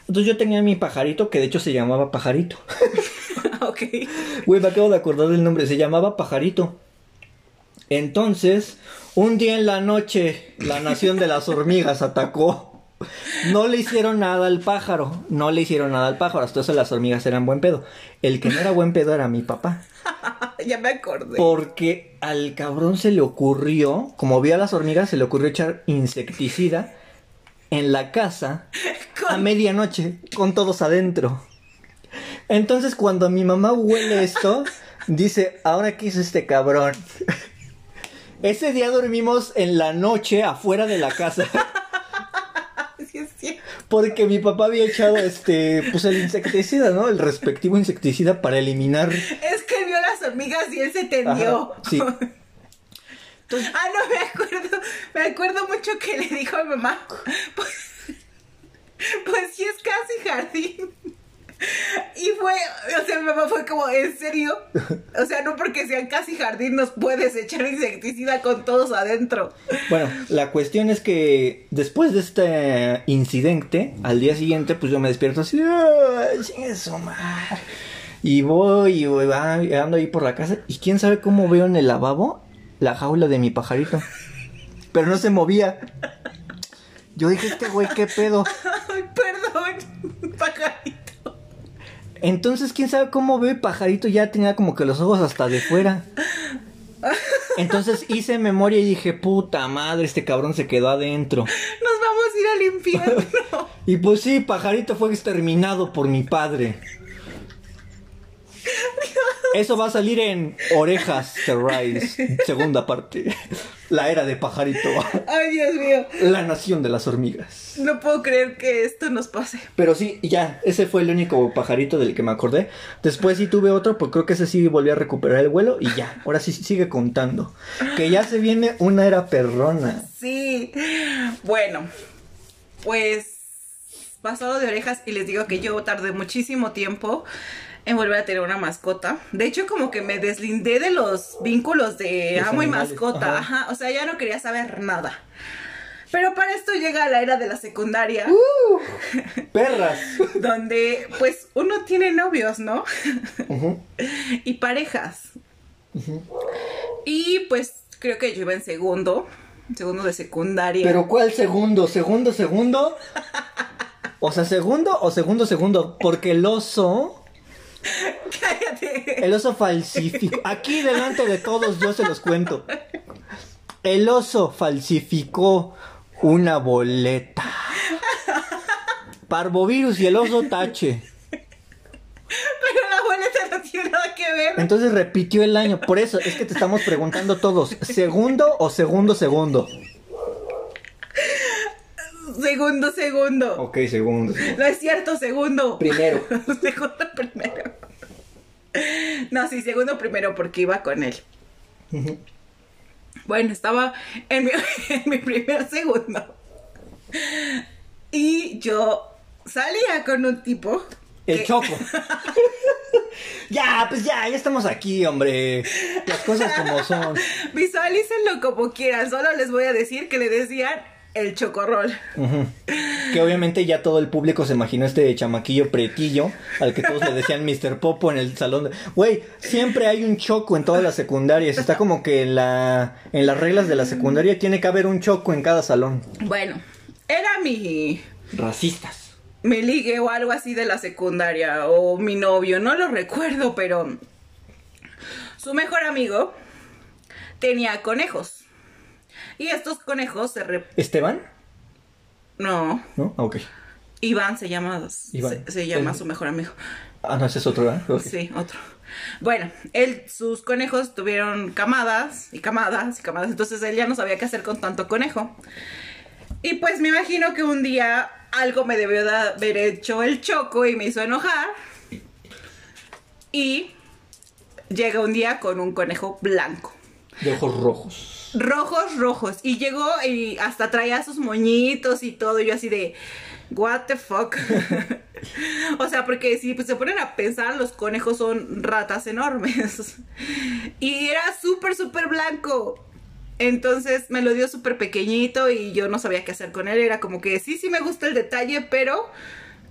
Entonces yo tenía mi pajarito que de hecho se llamaba pajarito. ok. Güey, me acabo de acordar del nombre. Se llamaba pajarito. Entonces, un día en la noche, la nación de las hormigas atacó. No le hicieron nada al pájaro. No le hicieron nada al pájaro. Hasta eso las hormigas eran buen pedo. El que no era buen pedo era mi papá. ya me acordé. Porque al cabrón se le ocurrió, como vio a las hormigas, se le ocurrió echar insecticida en la casa a medianoche con todos adentro. Entonces cuando mi mamá huele esto, dice, ¿ahora qué hizo este cabrón? Ese día dormimos en la noche afuera de la casa. Porque mi papá había echado este, pues el insecticida, ¿no? El respectivo insecticida para eliminar. Es que vio las hormigas y él se tendió. sí. ah, no, me acuerdo, me acuerdo mucho que le dijo a mi mamá, pues, pues sí es casi jardín. Y fue, o sea, mi mamá fue como, ¿en serio? O sea, no porque sean casi jardín nos puedes echar insecticida con todos adentro. Bueno, la cuestión es que después de este incidente, al día siguiente, pues yo me despierto así, eso, Y voy y voy, ando ahí por la casa y quién sabe cómo veo en el lavabo la jaula de mi pajarito. Pero no se movía. Yo dije, este güey, ¿qué pedo? Ay, perdón, pajarito. Entonces, quién sabe cómo ve pajarito, ya tenía como que los ojos hasta de fuera. Entonces hice memoria y dije, puta madre, este cabrón se quedó adentro. Nos vamos a ir al infierno. y pues sí, pajarito fue exterminado por mi padre. Eso va a salir en Orejas The Rise, segunda parte. La era de pajarito. Ay, Dios mío. La nación de las hormigas. No puedo creer que esto nos pase. Pero sí, ya, ese fue el único pajarito del que me acordé. Después sí tuve otro, pues creo que ese sí volví a recuperar el vuelo y ya, ahora sí sigue contando. Que ya se viene una era perrona. Sí. Bueno, pues pasado de orejas y les digo que yo tardé muchísimo tiempo en volver a tener una mascota. De hecho, como que me deslindé de los vínculos de amo y mascota. Ajá. O sea, ya no quería saber nada. Pero para esto llega la era de la secundaria. ¡Uh! ¡Perras! donde, pues, uno tiene novios, ¿no? y parejas. Y pues, creo que yo iba en segundo. Segundo de secundaria. ¿Pero cuál segundo? ¿Segundo, segundo? O sea, segundo o segundo, segundo. Porque el oso Cállate. El oso falsificó. Aquí delante de todos yo se los cuento. El oso falsificó una boleta. Parvovirus y el oso tache. Pero la boleta no tiene nada que ver. Entonces repitió el año. Por eso es que te estamos preguntando todos. ¿Segundo o segundo, segundo? Segundo, segundo. Ok, segundo. No es cierto, segundo. Primero. segundo, primero. No, sí, segundo, primero, porque iba con él. Bueno, estaba en mi, en mi primer segundo. Y yo salía con un tipo. El Choco. ya, pues ya, ya estamos aquí, hombre. Las cosas como son. Visualícenlo como quieran. Solo les voy a decir que le decían el chocorrol. Que obviamente ya todo el público se imaginó este chamaquillo pretillo al que todos le decían Mr. Popo en el salón. Güey, siempre hay un choco en todas las secundarias. Está como que en, la, en las reglas de la secundaria tiene que haber un choco en cada salón. Bueno, era mi... Racistas. Mi ligue o algo así de la secundaria o mi novio, no lo recuerdo, pero su mejor amigo tenía conejos. Y estos conejos se... ¿Esteban? No. ¿No? Ah, ok. Iván se llama, Se, llama su mejor amigo. Ah, no, ese es otro, ¿verdad? Sí, otro. Bueno, él, sus conejos tuvieron camadas y camadas y camadas, entonces él ya no sabía qué hacer con tanto conejo. Y pues me imagino que un día algo me debió de haber hecho el choco y me hizo enojar. Y llega un día con un conejo blanco. De ojos rojos rojos, rojos. Y llegó y hasta traía sus moñitos y todo. Y yo así de, what the fuck. o sea, porque si pues, se ponen a pensar, los conejos son ratas enormes. y era súper, súper blanco. Entonces me lo dio súper pequeñito y yo no sabía qué hacer con él. Era como que sí, sí me gusta el detalle, pero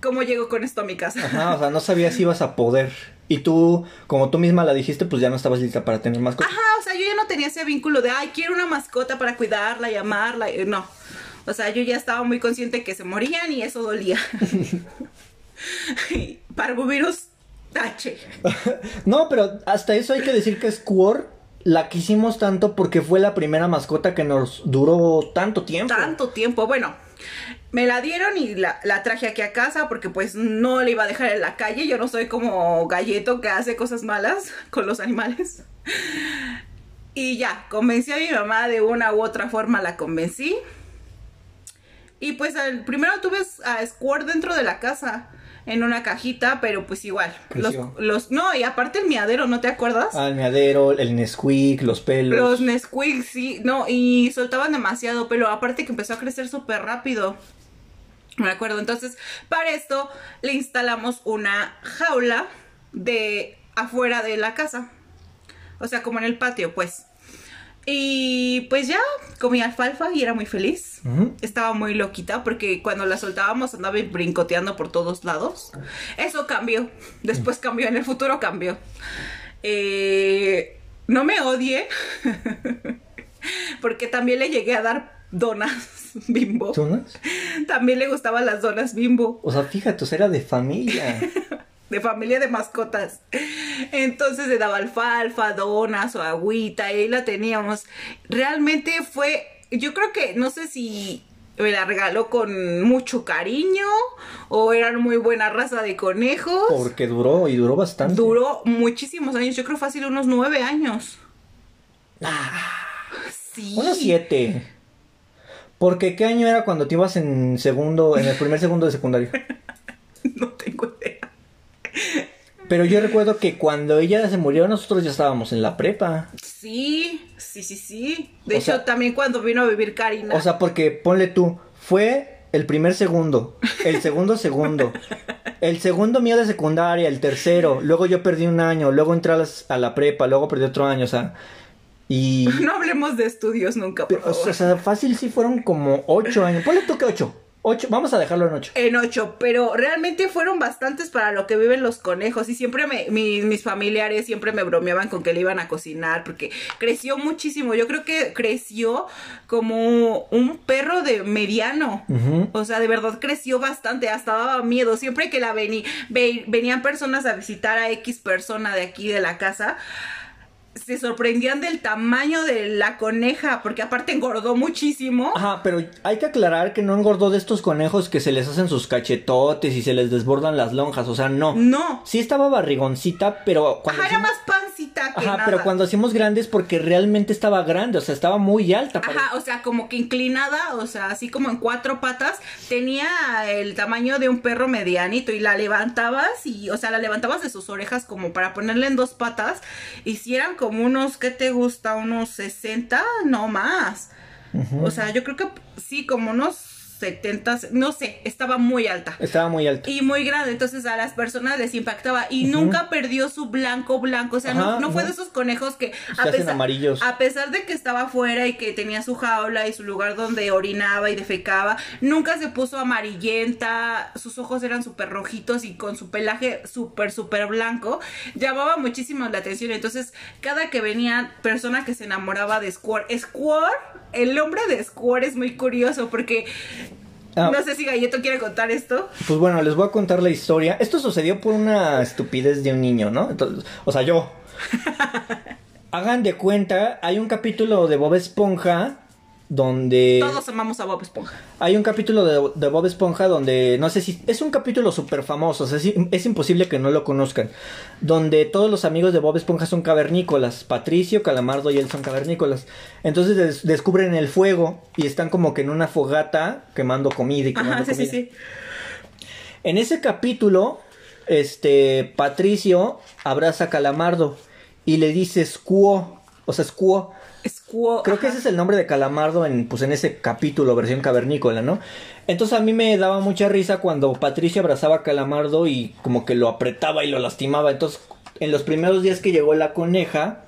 ¿cómo llego con esto a mi casa? Ajá, o sea, no sabía si ibas a poder. Y tú, como tú misma la dijiste, pues ya no estabas lista para tener mascota. Ajá, o sea, yo ya no tenía ese vínculo de, ay, quiero una mascota para cuidarla y amarla. Eh, No. O sea, yo ya estaba muy consciente que se morían y eso dolía. Parvovirus, tache. no, pero hasta eso hay que decir que Squirrel la quisimos tanto porque fue la primera mascota que nos duró tanto tiempo. Tanto tiempo. Bueno, me la dieron y la, la traje aquí a casa porque pues no le iba a dejar en la calle. Yo no soy como galleto que hace cosas malas con los animales. Y ya, convencí a mi mamá de una u otra forma, la convencí. Y pues al, primero tuve a Squirt dentro de la casa, en una cajita, pero pues igual. Los, no, y aparte el miadero, ¿no te acuerdas? Ah, el meadero, el Nesquik, los pelos. Los Nesquik, sí, no, y soltaban demasiado pelo, aparte que empezó a crecer súper rápido. Me acuerdo, entonces para esto le instalamos una jaula de afuera de la casa. O sea, como en el patio, pues. Y pues ya comía alfalfa y era muy feliz. Estaba muy loquita porque cuando la soltábamos andaba brincoteando por todos lados. Eso cambió. Después cambió, en el futuro cambió. Eh, no me odie. porque también le llegué a dar donas bimbo. ¿Donas? También le gustaban las donas bimbo. O sea, fíjate, o sea, era de familia. de familia de mascotas. Entonces le daba alfalfa, donas o agüita y ahí la teníamos. Realmente fue, yo creo que, no sé si me la regaló con mucho cariño o eran muy buena raza de conejos. Porque duró y duró bastante. Duró muchísimos años, yo creo fácil unos nueve años. Sí. Unos siete. Porque ¿qué año era cuando te ibas en segundo, en el primer segundo de secundario? No tengo idea. Pero yo recuerdo que cuando ella se murió, nosotros ya estábamos en la prepa. Sí, sí, sí, sí. De O hecho, sea- también cuando vino a vivir Karina. O sea, porque ponle tú, fue el primer segundo, el segundo segundo, el segundo mío de secundaria, el tercero, luego yo perdí un año, luego entré a, las- a la prepa, luego perdí otro año, o sea, y... no hablemos de estudios nunca, por pero, favor. o sea, fácil sí fueron como ocho años, ponle tú que ocho, ocho, vamos a dejarlo en ocho. En ocho, pero realmente fueron bastantes para lo que viven los conejos y siempre me, mi- mis familiares siempre me bromeaban con que le iban a cocinar porque creció muchísimo. Yo creo que creció como un perro de mediano. O sea, de verdad creció bastante, hasta daba miedo. Siempre que la vení, ve- venían personas a visitar a X persona de aquí de la casa, se sorprendían del tamaño de la coneja, porque aparte engordó muchísimo. Ajá, pero hay que aclarar que no engordó de estos conejos que se les hacen sus cachetotes y se les desbordan las lonjas, o sea, no. No. Sí estaba barrigoncita, pero cuando Ajá, era más pancita que Ajá, nada. pero cuando hacíamos grandes porque realmente estaba grande, o sea, estaba muy alta. para- Ajá, o sea, como que inclinada, o sea, así como en cuatro patas, tenía el tamaño de un perro medianito y la levantabas y, o sea, la levantabas de sus orejas como para ponerle en dos patas y si eran como unos, ¿qué te gusta? Unos 60, no más. O sea, yo creo que sí, como unos 70, no sé, estaba muy alta. Estaba muy alta. Y muy grande, entonces a las personas les impactaba y nunca perdió su blanco blanco, o sea, no, Ajá, no fue de esos conejos que Se hacen amarillos. a pesar de que estaba afuera y que tenía su jaula y su lugar donde orinaba y defecaba, nunca se puso amarillenta, sus ojos eran súper rojitos y con su pelaje súper, súper blanco, llamaba muchísimo la atención, entonces cada que venía persona que se enamoraba de Squirt, Squirt, el nombre de Squirt es muy curioso porque... Ah. No sé si Galleto quiere contar esto. Pues bueno, les voy a contar la historia. Esto sucedió por una estupidez de un niño, ¿no? Entonces, o sea, yo. Hagan de cuenta, hay un capítulo de Bob Esponja donde... Todos amamos a Bob Esponja. Hay un capítulo de, de Bob Esponja donde, no sé si, es un capítulo súper famoso, o sea, es, es imposible que no lo conozcan, donde todos los amigos de Bob Esponja son cavernícolas, Patricio, Calamardo y él son cavernícolas. Entonces des- descubren el fuego y están como que en una fogata quemando comida y quemando Ajá, sí, sí, comida. sí. En ese capítulo, este, Patricio abraza a Calamardo y le dice Squo, o sea, Squo. Creo que ese es el nombre de Calamardo en, pues, en ese capítulo, versión cavernícola, ¿no? Entonces a mí me daba mucha risa cuando Patricio abrazaba a Calamardo y como que lo apretaba y lo lastimaba. Entonces, en los primeros días que llegó la coneja,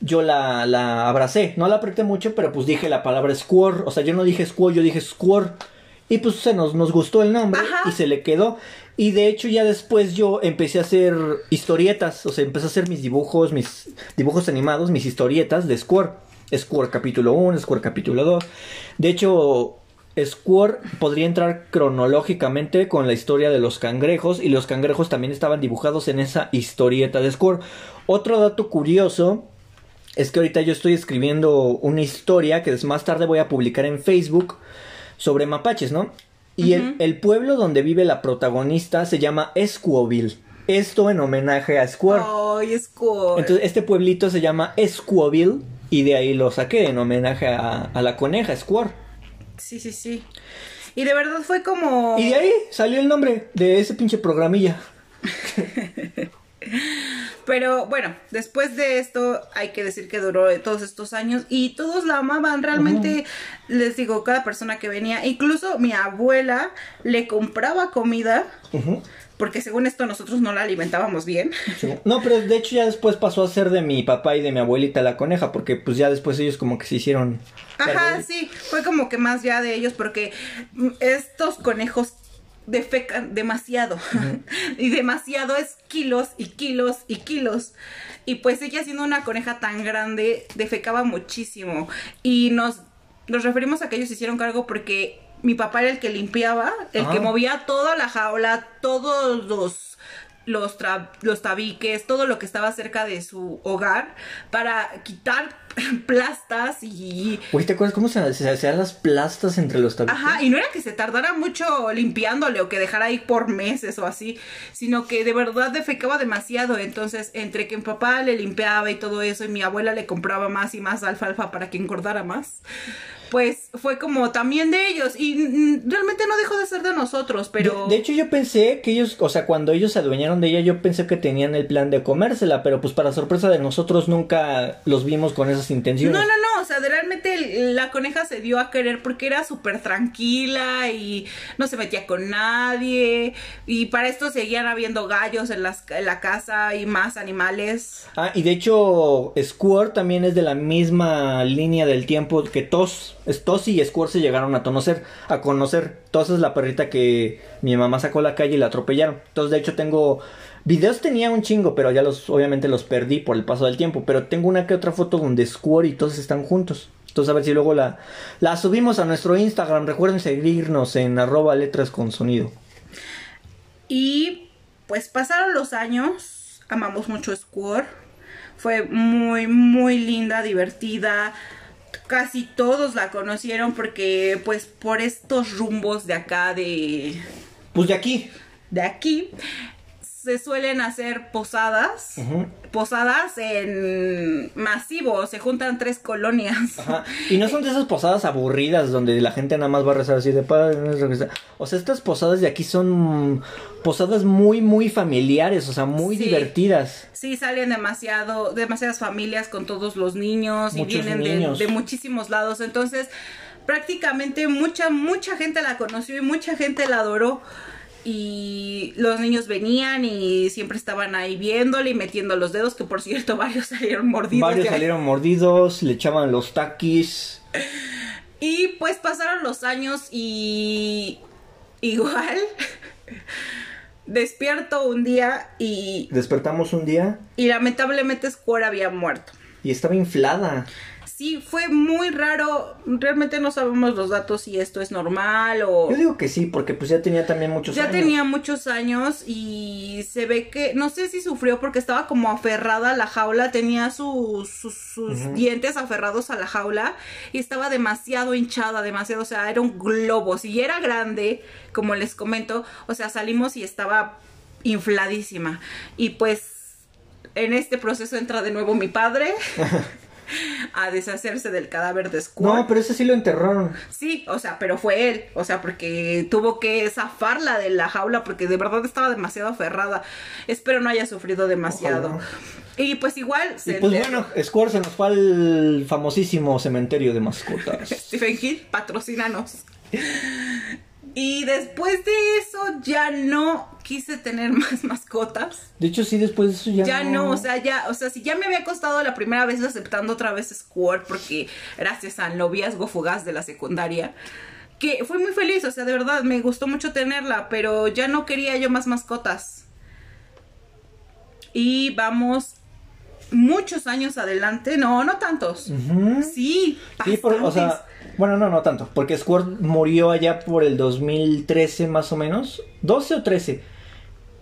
yo la, la abracé. No la apreté mucho, pero pues dije la palabra Squirrel. O sea, yo no dije Squirrel, yo dije Squirrel. Y pues se nos, nos gustó el nombre Ajá. y se le quedó. Y de hecho ya después yo empecé a hacer historietas, o sea, empecé a hacer mis dibujos, mis dibujos animados, mis historietas de Square. Square capítulo 1, Square capítulo 2. De hecho, Square podría entrar cronológicamente con la historia de los cangrejos y los cangrejos también estaban dibujados en esa historieta de Square. Otro dato curioso es que ahorita yo estoy escribiendo una historia que más tarde voy a publicar en Facebook sobre mapaches, ¿no? Y el, pueblo donde vive la protagonista se llama Esquoville. Esto en homenaje a Square. Ay, cool. Entonces, este pueblito se llama Esquoville y de ahí lo saqué en homenaje a, a la coneja Square. Sí, sí, sí. Y de verdad fue como... Y de ahí salió el nombre de ese pinche programilla. Pero bueno, después de esto hay que decir que duró todos estos años y todos la amaban. Realmente, les digo, cada persona que venía, incluso mi abuela le compraba comida, Ujú. Porque según esto nosotros no la alimentábamos bien. Sí. No, pero de hecho ya después pasó a ser de mi papá y de mi abuelita la coneja, porque pues ya después ellos como que se hicieron... Ajá, sí, fue como que más ya de ellos porque estos conejos defecan demasiado y demasiado es kilos y kilos y kilos y pues ella siendo una coneja tan grande defecaba muchísimo y nos nos referimos a que ellos se hicieron cargo porque mi papá era el que limpiaba, el Ah. que movía toda la jaula, todos los los, los tabiques, todo lo que estaba cerca de su hogar para quitar plastas y Oye, ¿te acuerdas cómo se, se hacían las plastas entre los tabiques? Ajá, y no era que se tardara mucho limpiándole o que dejara ahí por meses o así, sino que de verdad defecaba demasiado. Entonces, entre que mi papá le limpiaba y todo eso, y mi abuela le compraba más y más alfalfa para que engordara más, pues fue como también de ellos. Y mm, realmente no dejó de ser de nosotros, pero. De, de hecho, yo pensé que ellos, o sea, cuando ellos se adueñaron de ella, yo pensé que tenían el plan de comérsela, pero pues para sorpresa de nosotros nunca los vimos con esas intenciones. No, no, no, o sea, de- realmente la coneja se dio a querer porque era súper tranquila y no se metía con nadie y para esto seguían habiendo gallos en, las, en la casa y más animales. Ah, y de hecho, Squirt también es de la misma línea del tiempo que Tos. Es Tos y Squirt se llegaron a conocer. A conocer. Tos es la perrita que mi mamá sacó a la calle y la atropellaron. Entonces, de hecho, tengo. Videos tenía un chingo, pero ya los, obviamente los perdí por el paso del tiempo. Pero tengo una que otra foto donde Squirt y Tos están juntos. Entonces, a ver si luego la, la subimos a nuestro Instagram. Recuerden seguirnos en arroba letras con sonido. Y pues pasaron los años, amamos mucho Squirt, fue muy, muy linda, divertida. Casi todos la conocieron porque pues por estos rumbos de acá de Pues de aquí. de aquí se suelen hacer posadas. Posadas en masivo, se juntan tres colonias. Ajá. Y no son de esas posadas aburridas donde la gente nada más va a rezar así de padre. no es regresar". O sea, estas posadas de aquí son posadas muy, muy familiares, o sea, muy Sí. divertidas. Sí, salen demasiado, demasiadas familias con todos los niños y vienen de-. De, muchísimos lados. Entonces, prácticamente mucha, mucha gente la conoció y mucha gente la adoró. Y los niños venían y siempre estaban ahí viéndole y metiendo los dedos, que por cierto varios salieron mordidos. Varios salieron mordidos, le echaban los taquis. Y pues pasaron los años y igual despierto un día y, Despertamos un día y lamentablemente Square había muerto. y estaba inflada. Sí, fue muy raro. Realmente no sabemos los datos si esto es normal o... Yo digo que sí, porque pues ya tenía también muchos Ya años. tenía muchos años y se ve que, no sé si sufrió porque estaba como aferrada a la jaula, tenía sus, sus, dientes aferrados a la jaula y estaba demasiado hinchada, demasiado, o sea, era un globo. Si era grande, como les comento, o sea, salimos y estaba infladísima. Y pues en este proceso entra de nuevo mi padre a deshacerse del cadáver de Squirt. No, pero ese sí lo enterraron. Sí, o sea, pero fue él, o sea, porque tuvo que zafarla de la jaula porque de verdad estaba demasiado aferrada. Espero no haya sufrido demasiado. Ojalá. Y pues igual Y se pues enterró. bueno, Square se nos fue al famosísimo cementerio de mascotas. Stephen King, patrocínanos. Y después de eso ya no quise tener más mascotas. De hecho, sí, después de eso ya, Ya no, o sea, ya, o sea, si ya me había costado la primera vez aceptando otra vez Squirt porque gracias al noviazgo fugaz de la secundaria, que fui muy feliz, o sea, de verdad, me gustó mucho tenerla, pero ya no quería yo más mascotas. Y vamos muchos años adelante, no, no tantos. Sí, Sí, por- o sea. Bueno, no, no tanto, porque Squirt murió allá por el 2013 más o menos, 12 o 13,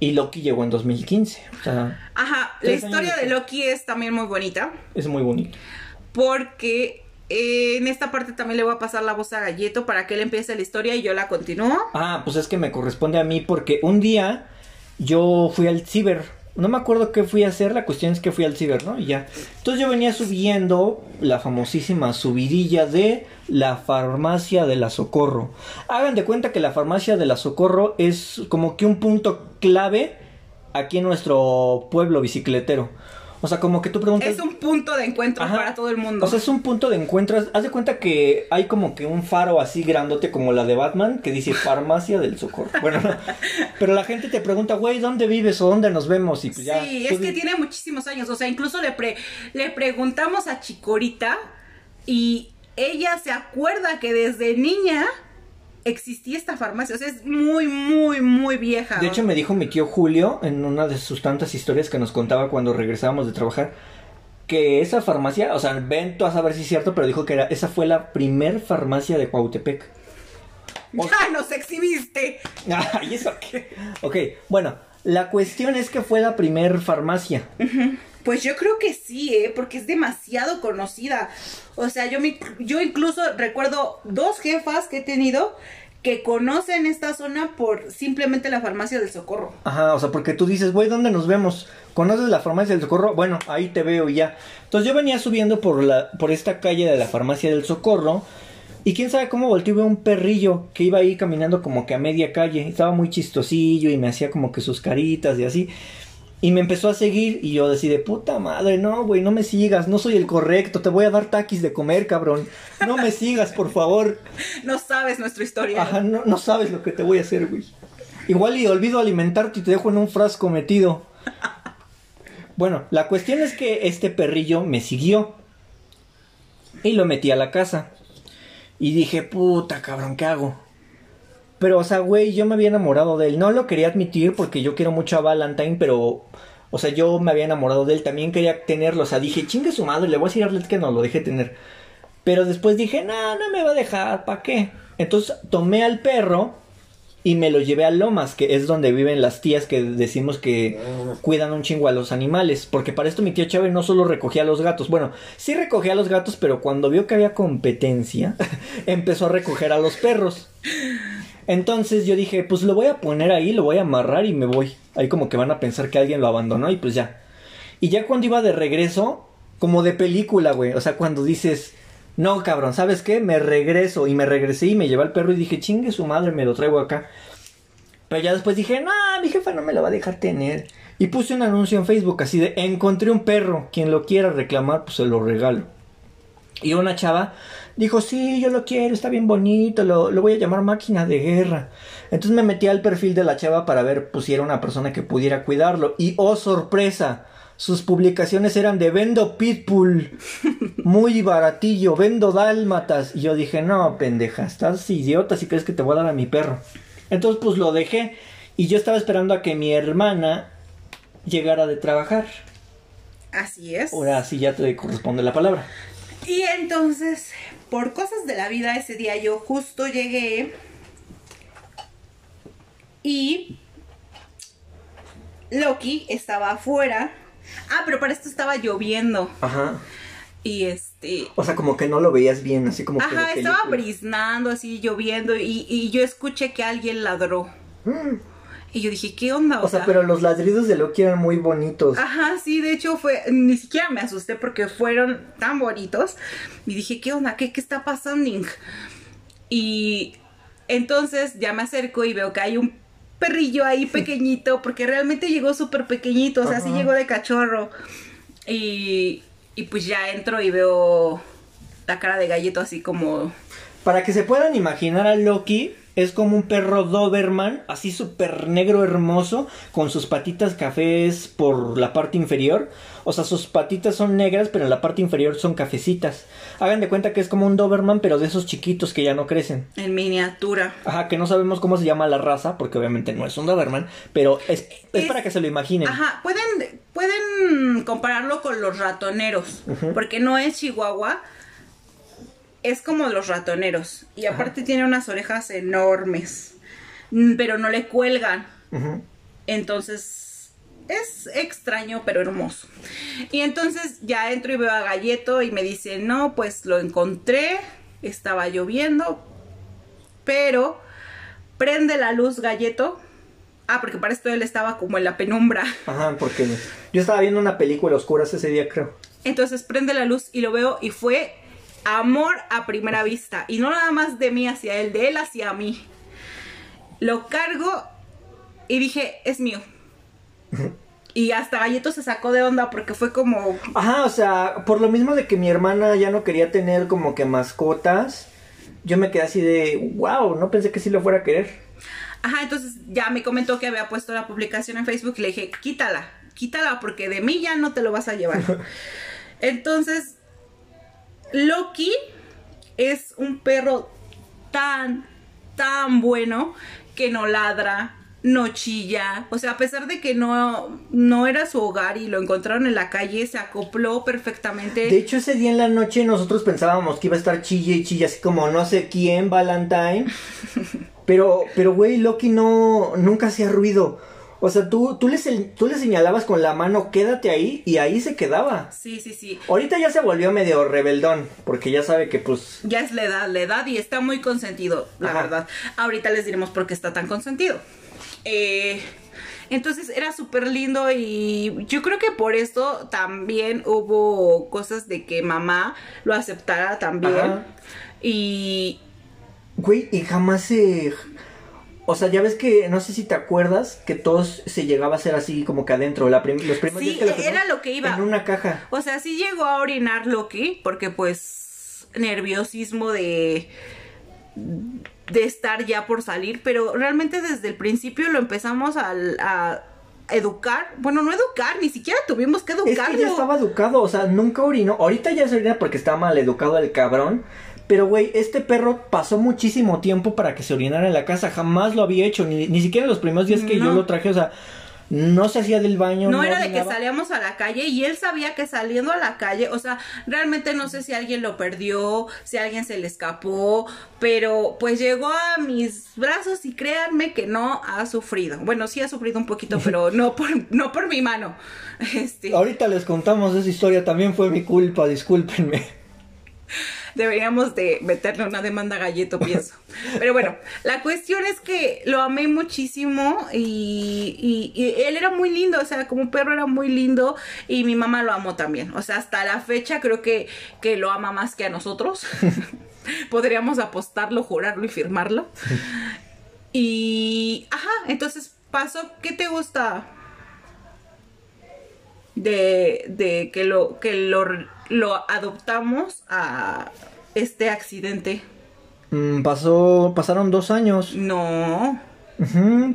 y Loki llegó en 2015, o sea, Ajá, la historia de. Loki es también muy bonita. es muy bonito. porque eh, en esta parte también le voy a pasar la voz a Galleto para que él empiece la historia y yo la continúo. Ah, pues es que me corresponde a mí porque un día yo fui al ciber. No me acuerdo qué fui a hacer, la cuestión es que fui al ciber, ¿no? Y ya. Entonces yo venía subiendo la famosísima subidilla de la farmacia de la Socorro. Hagan de cuenta que la farmacia de la Socorro es como que un punto clave aquí en nuestro pueblo bicicletero. O sea, como que tú preguntas... Es un punto de encuentro Ajá. para todo el mundo. O sea, es un punto de encuentro. Haz de cuenta que hay como que un faro así grandote como la de Batman que dice Farmacia del Socorro. Bueno, no. Pero la gente te pregunta, güey, ¿dónde vives o dónde nos vemos? Y pues ya. sí, es que tiene muchísimos años. O sea, incluso le, pre- le preguntamos a Chicorita y ella se acuerda que desde niña existía esta farmacia. O sea, es muy, muy, muy vieja. De hecho, me dijo mi tío Julio en una de sus tantas historias que nos contaba cuando regresábamos de trabajar que esa farmacia, o sea, ven tú a saber si es cierto, pero dijo que era, esa fue la primer farmacia de Cuautepec. o- ¡Ya nos exhibiste! Ay, ¿eso qué? Ok, bueno, la cuestión es que fue la primer farmacia. Pues yo creo que sí, ¿eh? Porque es demasiado conocida. O sea, yo, me, yo incluso recuerdo dos jefas que he tenido que conocen esta zona por simplemente la farmacia del socorro. Ajá, o sea, porque tú dices, güey, ¿dónde nos vemos? ¿Conoces la farmacia del Socorro? Bueno, ahí te veo y ya. Entonces yo venía subiendo por la, por esta calle de la farmacia del Socorro. Y quién sabe cómo volteé y un perrillo que iba ahí caminando como que a media calle. Estaba muy chistosillo y me hacía como que sus caritas y así. Y me empezó a seguir y yo decidí, puta madre, no, güey, no me sigas, no soy el correcto, te voy a dar taquis de comer, cabrón. No me sigas, por favor. No sabes nuestra historia. Ajá, no, no sabes lo que te voy a hacer, güey. Igual y olvido alimentarte y te dejo en un frasco metido. Bueno, la cuestión es que este perrillo me siguió. Y lo metí a la casa. Y dije, puta cabrón, ¿qué hago? Pero, o sea, güey, yo me había enamorado de él. No lo quería admitir porque yo quiero mucho a Valentine, pero... O sea, yo me había enamorado de él. También quería tenerlo. O sea, dije, chingue su madre, le voy a decir a Arlet que no lo deje tener. Pero después dije, no, no me va a dejar, ¿para qué? Entonces tomé al perro y me lo llevé a Lomas, que es donde viven las tías que decimos que cuidan un chingo a los animales. Porque para esto mi tía Chávez no solo recogía a los gatos. Bueno, sí recogía a los gatos, pero cuando vio que había competencia, empezó a recoger a los perros. Entonces yo dije, pues lo voy a poner ahí, lo voy a amarrar y me voy. Ahí como que van a pensar que alguien lo abandonó y pues ya. Y ya cuando iba de regreso, como de película, güey. O sea, cuando dices, no, cabrón, ¿sabes qué? Me regreso. Y me regresé y me llevé al perro y dije, chingue su madre, me lo traigo acá. Pero ya después dije, no, mi jefa no me lo va a dejar tener. Y puse un anuncio en Facebook así de, encontré un perro, quien lo quiera reclamar, pues se lo regalo. Y una chava dijo, sí, yo lo quiero, está bien bonito, lo, lo voy a llamar máquina de guerra. Entonces me metí al perfil de la chava para ver, pues si era una persona que pudiera cuidarlo. Y oh, sorpresa, sus publicaciones eran de vendo pitbull, muy baratillo, vendo dálmatas. Y yo dije, no, pendeja, estás idiota si crees que te voy a dar a mi perro. Entonces pues lo dejé y yo estaba esperando a que mi hermana llegara de trabajar. Así es. Ahora sí ya te corresponde la palabra. Y entonces, por cosas de la vida, ese día yo justo llegué y Loki estaba afuera. Ah, pero para esto estaba lloviendo. Ajá. Y este. O sea, como que no lo veías bien, así como que Ajá, estaba briznando, así lloviendo. Y, y yo escuché que alguien ladró. Mm. Y yo dije, ¿qué onda? O sea, pero los ladridos de Loki eran muy bonitos. Ajá, sí, de hecho fue, ni siquiera me asusté porque fueron tan bonitos. Y dije, ¿qué onda? ¿Qué, qué está pasando? Y entonces ya me acerco y veo que hay un perrillo ahí pequeñito, porque realmente llegó súper pequeñito, o sea, sí Ajá. llegó de cachorro. Y, y pues ya entro y veo la cara de galleto así como... Para que se puedan imaginar a Loki, Es como un perro Doberman, así súper negro hermoso, con sus patitas cafés por la parte inferior. O sea, sus patitas son negras, pero en la parte inferior son cafecitas. Hagan de cuenta que es como un Doberman, pero de esos chiquitos que ya no crecen. En miniatura. Ajá, que no sabemos cómo se llama la raza, porque obviamente no es un Doberman, pero es, es, Es- para que se lo imaginen. Ajá, pueden, pueden compararlo con los ratoneros, porque no es chihuahua, es como los ratoneros. Y aparte tiene unas orejas enormes, mm, pero no le cuelgan. Entonces es extraño, pero hermoso. Y entonces ya entro y veo a Galleto y me dice, no, pues lo encontré, estaba lloviendo, pero prende la luz Galleto. Ah, porque para esto él estaba como en la penumbra. Ajá, porque yo estaba viendo una película oscura ese día, creo. Entonces prende la luz y lo veo y fue amor a primera vista. Y no nada más de mí hacia él, de él hacia mí. Lo cargo y dije, es mío. Y hasta Galleto se sacó de onda porque fue como... Ajá, o sea, por lo mismo de que mi hermana ya no quería tener como que mascotas, yo me quedé así de, wow, no pensé que sí lo fuera a querer. Ajá, entonces ya me comentó que había puesto la publicación en Facebook y le dije, quítala, quítala porque de mí ya no te lo vas a llevar. Entonces, Loki es un perro tan, tan bueno que no ladra, no chilla. O sea, a pesar de que no, no era su hogar y lo encontraron en la calle, se acopló perfectamente. De hecho, ese día en la noche nosotros pensábamos que iba a estar chille y chille, así como no sé quién, Valentine. Pero, pero, güey, Loki no, nunca hacía ruido. O sea, tú, tú, le, tú le señalabas con la mano, quédate ahí, y ahí se quedaba. Sí, sí, sí. Ahorita ya se volvió medio rebeldón, porque ya sabe que pues... Ya es la edad, la edad y está muy consentido, la Ajá. verdad. Ahorita les diremos por qué está tan consentido. Eh, entonces era súper lindo y yo creo que por esto también hubo cosas de que mamá lo aceptara también. Ajá. Y Güey, y jamás se... O sea, ya ves que, no sé si te acuerdas, que todos se llegaba a ser así como que adentro. La prim- los primeros Sí, días que lo era lo que iba. En una caja. O sea, sí llegó a orinar Loki, porque pues nerviosismo de de estar ya por salir, pero realmente desde el principio lo empezamos a, a educar. Bueno, no educar, ni siquiera tuvimos que Es educarlo. que ya estaba educado, o sea, nunca orinó. Ahorita ya se orina porque está mal educado el cabrón. Pero, güey, este perro pasó muchísimo tiempo para que se orinara en la casa. Jamás lo había hecho, ni, ni siquiera los primeros días que No. yo lo traje. O sea, no se hacía del baño. No era de que salíamos a la calle y él sabía que saliendo a la calle, o sea, realmente no sé si alguien lo perdió, si alguien se le escapó, pero pues llegó a mis brazos y créanme que no ha sufrido. Bueno, sí ha sufrido un poquito, pero no por, no por mi mano. Este, Ahorita les contamos esa historia, también fue mi culpa, discúlpenme. deberíamos de meterle una demanda a galleto, pienso. Pero bueno, la cuestión es que lo amé muchísimo y, y- y él era muy lindo, o sea, como perro era muy lindo y mi mamá lo amó también. O sea, hasta la fecha creo que, que lo ama más que a nosotros. Podríamos apostarlo, jurarlo y firmarlo. Y, ajá, entonces pasó, ¿qué te gusta? de, de que lo que lo, lo adoptamos a este accidente. Mm, pasó, pasaron dos años. No.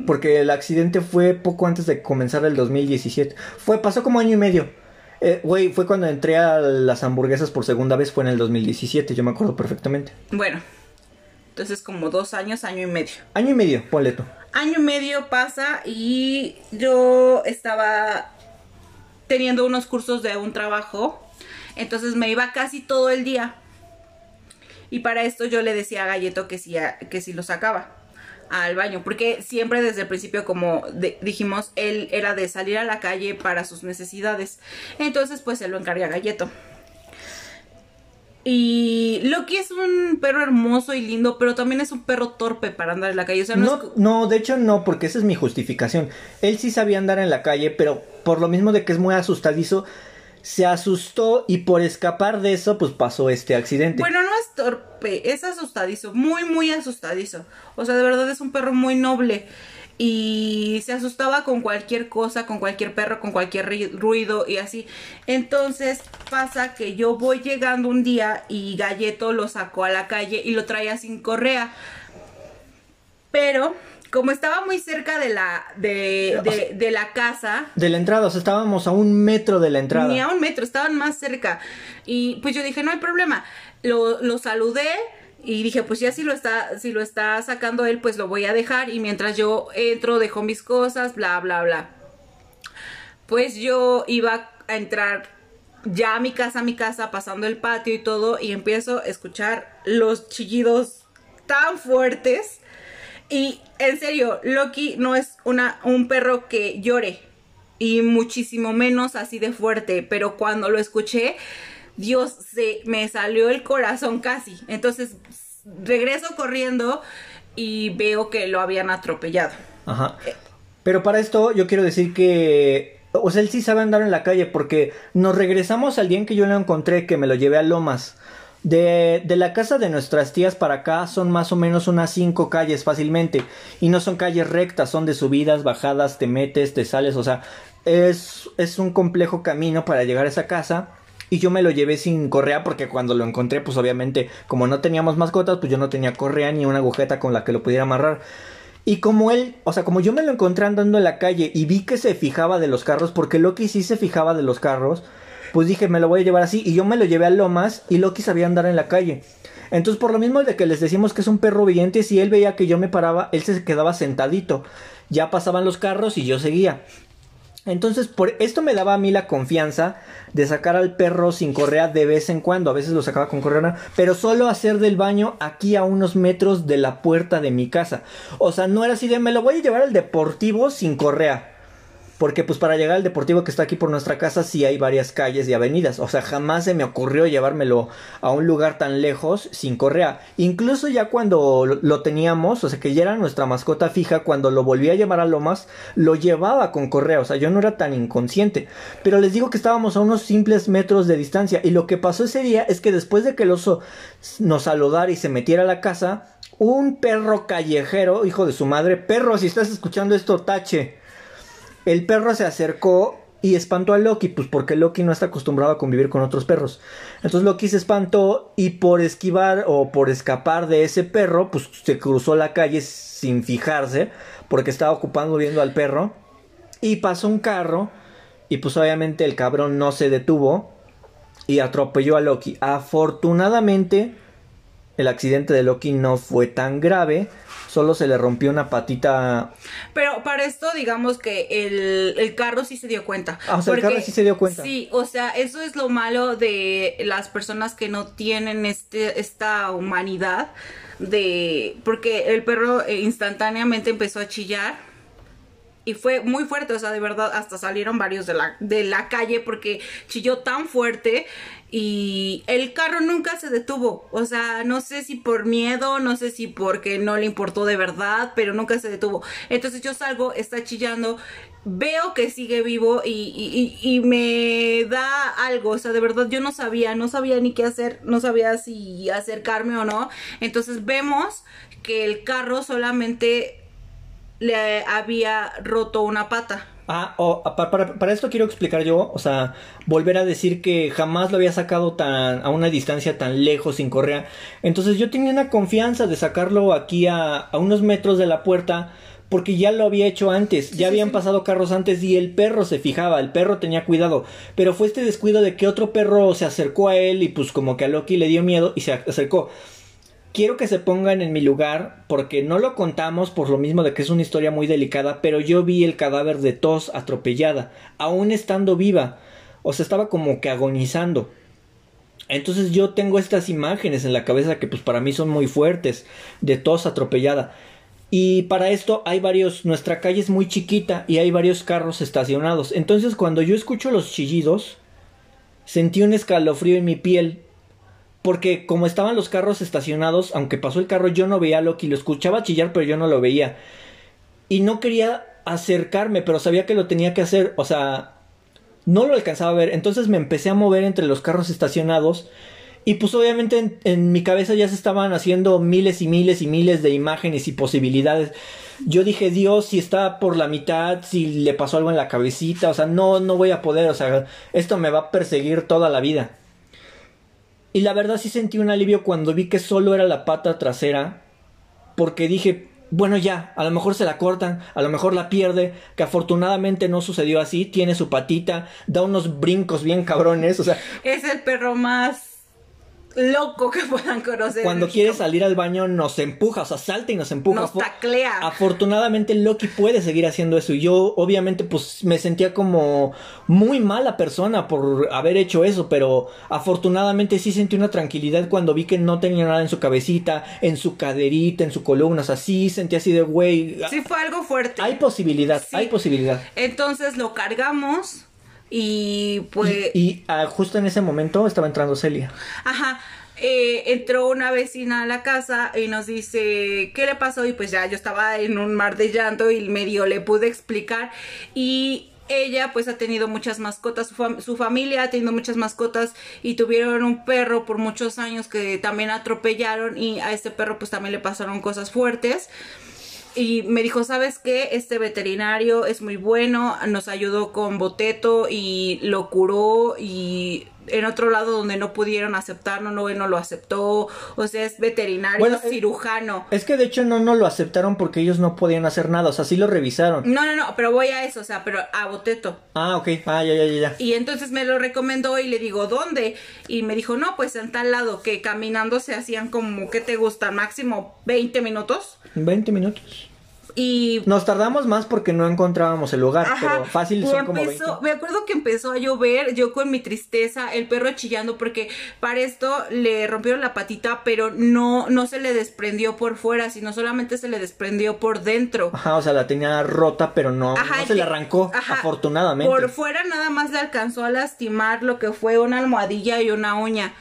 Porque el accidente fue poco antes de comenzar el 2017. Fue, pasó como año y medio. Eh, Güey, fue cuando entré a las hamburguesas por segunda vez, fue en el 2017, yo me acuerdo perfectamente. Bueno. Entonces como dos años, año y medio. Año y medio, ponle tú. Año y medio pasa y yo estaba teniendo unos cursos de un trabajo. Entonces me iba casi todo el día. Y para esto yo le decía a Galleto que si, que si lo sacaba al baño. Porque siempre desde el principio, como de- dijimos, él era de salir a la calle para sus necesidades. Entonces pues se lo encarga a Galleto. Y Loki es un perro hermoso y lindo, pero también es un perro torpe para andar en la calle. O sea, no, es No, no, de hecho no, porque esa es mi justificación. Él sí sabía andar en la calle, pero por lo mismo de que es muy asustadizo, se asustó y por escapar de eso, pues pasó este accidente. Bueno, no es torpe, es asustadizo, muy, muy asustadizo. O sea, de verdad es un perro muy noble. Y se asustaba con cualquier cosa, con cualquier perro, con cualquier ruido y así. Entonces pasa que yo voy llegando un día y Galleto lo sacó a la calle y lo traía sin correa. Pero como estaba muy cerca de la, de, de, de la casa. De la entrada, o sea, estábamos a un metro de la entrada. Ni a un metro, estaban más cerca. Y pues yo dije, no hay problema. Lo, lo saludé y dije, pues ya si lo está, si lo está sacando él, pues lo voy a dejar. Y mientras yo entro, dejo mis cosas, bla, bla, bla. Pues yo iba a entrar ya a mi casa, a mi casa, pasando el patio y todo, y empiezo a escuchar los chillidos tan fuertes. Y en serio, Loki no es una, un perro que llore. Y muchísimo menos así de fuerte. Pero cuando lo escuché, Dios, se me salió el corazón casi. Entonces regreso corriendo y veo que lo habían atropellado. Ajá. Pero para esto yo quiero decir que... O sea, él sí sabe andar en la calle porque nos regresamos al día en que yo lo encontré, que me lo llevé a Lomas. De, la casa de nuestras tías para acá son más o menos unas cinco calles fácilmente. Y no son calles rectas, son de subidas, bajadas, te metes, te sales. O sea, es, es un complejo camino para llegar a esa casa. Y yo me lo llevé sin correa porque cuando lo encontré, pues obviamente, como no teníamos mascotas, pues yo no tenía correa ni una agujeta con la que lo pudiera amarrar. Y como él, o sea, como yo me lo encontré andando en la calle y vi que se fijaba de los carros, porque Loki sí se fijaba de los carros, pues dije, me lo voy a llevar así. Y yo me lo llevé a Lomas y Loki sabía andar en la calle. Entonces, por lo mismo de que les decimos que es un perro obediente, si él veía que yo me paraba, él se quedaba sentadito. Ya pasaban los carros y yo seguía. Entonces, por esto me daba a mí la confianza de sacar al perro sin correa de vez en cuando. A veces lo sacaba con correa, pero solo hacer del baño aquí a unos metros de la puerta de mi casa. O sea, no era así de me lo voy a llevar al deportivo sin correa. Porque pues para llegar al deportivo que está aquí por nuestra casa sí hay varias calles y avenidas. O sea, jamás se me ocurrió llevármelo a un lugar tan lejos sin correa. Incluso ya cuando lo teníamos, o sea que ya era nuestra mascota fija, cuando lo volví a llevar a Lomas, lo llevaba con correa. O sea, yo no era tan inconsciente. Pero les digo que estábamos a unos simples metros de distancia. Y lo que pasó ese día es que después de que el oso nos saludara y se metiera a la casa, un perro callejero, hijo de su madre, perro, si estás escuchando esto, tache el perro se acercó y espantó a Loki, pues porque Loki no está acostumbrado a convivir con otros perros. Entonces Loki se espantó y por esquivar o por escapar de ese perro, pues se cruzó la calle sin fijarse, porque estaba ocupando viendo al perro. Y pasó un carro y pues obviamente el cabrón no se detuvo y atropelló a Loki. Afortunadamente el accidente de Loki no fue tan grave, solo se le rompió una patita. Pero para esto, digamos que el, el carro sí se dio cuenta. Ah, o sea, el carro sí se dio cuenta. Sí, o sea, eso es lo malo de las personas que no tienen este, esta humanidad de... Porque el perro eh, instantáneamente empezó a chillar y fue muy fuerte, o sea, de verdad, hasta salieron varios de la, de la calle porque chilló tan fuerte y el carro nunca se detuvo, o sea, no sé si por miedo, no sé si porque no le importó de verdad, pero nunca se detuvo. Entonces yo salgo, está chillando, veo que sigue vivo y, me da algo, o sea, de verdad yo no sabía, no sabía ni qué hacer, no sabía si acercarme o no. Entonces vemos que el carro solamente le había roto una pata. Ah, para, para, esto quiero explicar yo, o sea, volver a decir que jamás lo había sacado tan a una distancia tan lejos sin correa. Entonces yo tenía una confianza de sacarlo aquí a, a unos metros de la puerta porque ya lo había hecho antes, ya habían pasado carros antes y el perro se fijaba, el perro tenía cuidado, pero fue este descuido de que otro perro se acercó a él y pues como que a Loki le dio miedo y se acercó quiero que se pongan en mi lugar porque no lo contamos por lo mismo de que es una historia muy delicada, pero yo vi el cadáver de Tos atropellada, aún estando viva, o sea, estaba como que agonizando. Entonces yo tengo estas imágenes en la cabeza que pues para mí son muy fuertes, de Tos atropellada. Y para esto hay varios, nuestra calle es muy chiquita y hay varios carros estacionados. Entonces cuando yo escucho los chillidos, sentí un escalofrío en mi piel porque como estaban los carros estacionados, aunque pasó el carro, yo no veía a Loki, lo escuchaba chillar, pero yo no lo veía. Y no quería acercarme, pero sabía que lo tenía que hacer, o sea, no lo alcanzaba a ver. Entonces me empecé a mover entre los carros estacionados. Y pues obviamente en, en, mi cabeza ya se estaban haciendo miles y miles y miles de imágenes y posibilidades. Yo dije, Dios, si está por la mitad, si le pasó algo en la cabecita, o sea, no, no voy a poder, o sea, esto me va a perseguir toda la vida. Y la verdad sí sentí un alivio cuando vi que solo era la pata trasera. Porque dije, bueno, ya, a lo mejor se la cortan, a lo mejor la pierde, que afortunadamente no sucedió así, tiene su patita, da unos brincos bien cabrones, o sea... Es el perro más loco que puedan conocer. Cuando quiere salir al baño nos empuja, o sea, salta y nos empuja. Nos taclea. Afortunadamente Loki puede seguir haciendo eso y yo obviamente pues me sentía como muy mala persona por haber hecho eso, pero afortunadamente sí sentí una tranquilidad cuando vi que no tenía nada en su cabecita, en su caderita, en su columna, o sea, sí sentí así de güey. Sí fue algo fuerte. Hay posibilidad, hay posibilidad. Entonces lo cargamos y pues... Y, ah, justo en ese momento estaba entrando Celia. Ajá. Eh, entró una vecina a la casa y nos dice qué le pasó y pues ya yo estaba en un mar de llanto y medio le pude explicar y ella pues ha tenido muchas mascotas, su, su, familia ha tenido muchas mascotas y tuvieron un perro por muchos años que también atropellaron y a este perro pues también le pasaron cosas fuertes y me dijo, ¿sabes qué? Este veterinario es muy bueno, nos ayudó con Boteto y lo curó y en otro lado donde no pudieron aceptarlo, no, no lo aceptó, o sea, es veterinario, eh, cirujano. Es que de hecho no, no lo aceptaron porque ellos no podían hacer nada, o sea, sí lo revisaron. No, no, no, pero voy a eso, o sea, pero a Boteto. Ah, ok, ah, ya, ya, ya. Y entonces me lo recomendó y le digo, ¿dónde? Y me dijo, no, pues en tal lado, que caminando se hacían como, ¿qué te gusta? Máximo 20 minutos. 20 minutos. Y nos tardamos más porque no encontrábamos el lugar, pero fácil son como Me acuerdo que empezó a llover, yo con mi tristeza, el perro chillando porque para esto le rompieron la patita, pero no no se le desprendió por fuera, sino solamente se le desprendió por dentro. Ajá, o sea, la tenía rota, pero no, se le arrancó, afortunadamente. Por fuera nada más le alcanzó a lastimar lo que fue una almohadilla y una uña.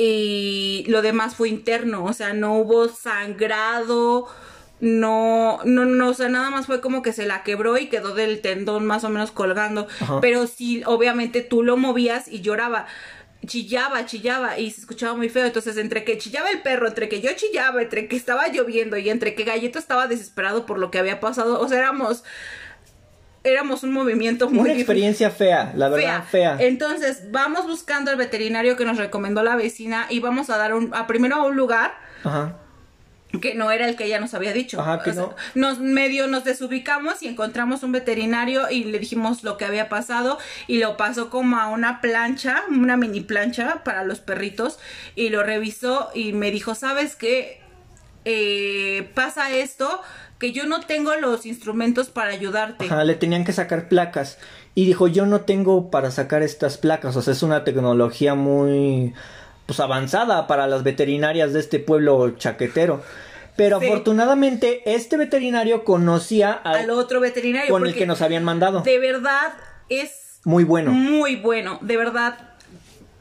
Y lo demás fue interno, o sea, no hubo sangrado, no, no, no, o sea, nada más fue como que se la quebró y quedó del tendón más o menos colgando. Pero sí, obviamente tú lo movías y lloraba. Chillaba, chillaba y se escuchaba muy feo. Entonces, entre que chillaba el perro, entre que yo chillaba, entre que estaba lloviendo y entre que Galleto estaba desesperado por lo que había pasado, o sea, éramos éramos un movimiento muy... Una experiencia fea, la verdad, fea. Entonces, vamos buscando al veterinario que nos recomendó la vecina y vamos a dar un, a primero a un lugar. Ajá que no era el que ella nos había dicho. Ajá, que no. nos medio nos desubicamos y encontramos un veterinario y le dijimos lo que había pasado y lo pasó como a una plancha, una mini plancha para los perritos y lo revisó y me dijo, ¿sabes qué? Eh, pasa esto, que yo no tengo los instrumentos para ayudarte. Ajá, le tenían que sacar placas y dijo, yo no tengo para sacar estas placas, o sea, es una tecnología muy pues avanzada para las veterinarias de este pueblo chaquetero. Pero afortunadamente este veterinario conocía al, otro veterinario con el que nos habían mandado. De verdad es muy bueno. Muy bueno, de verdad.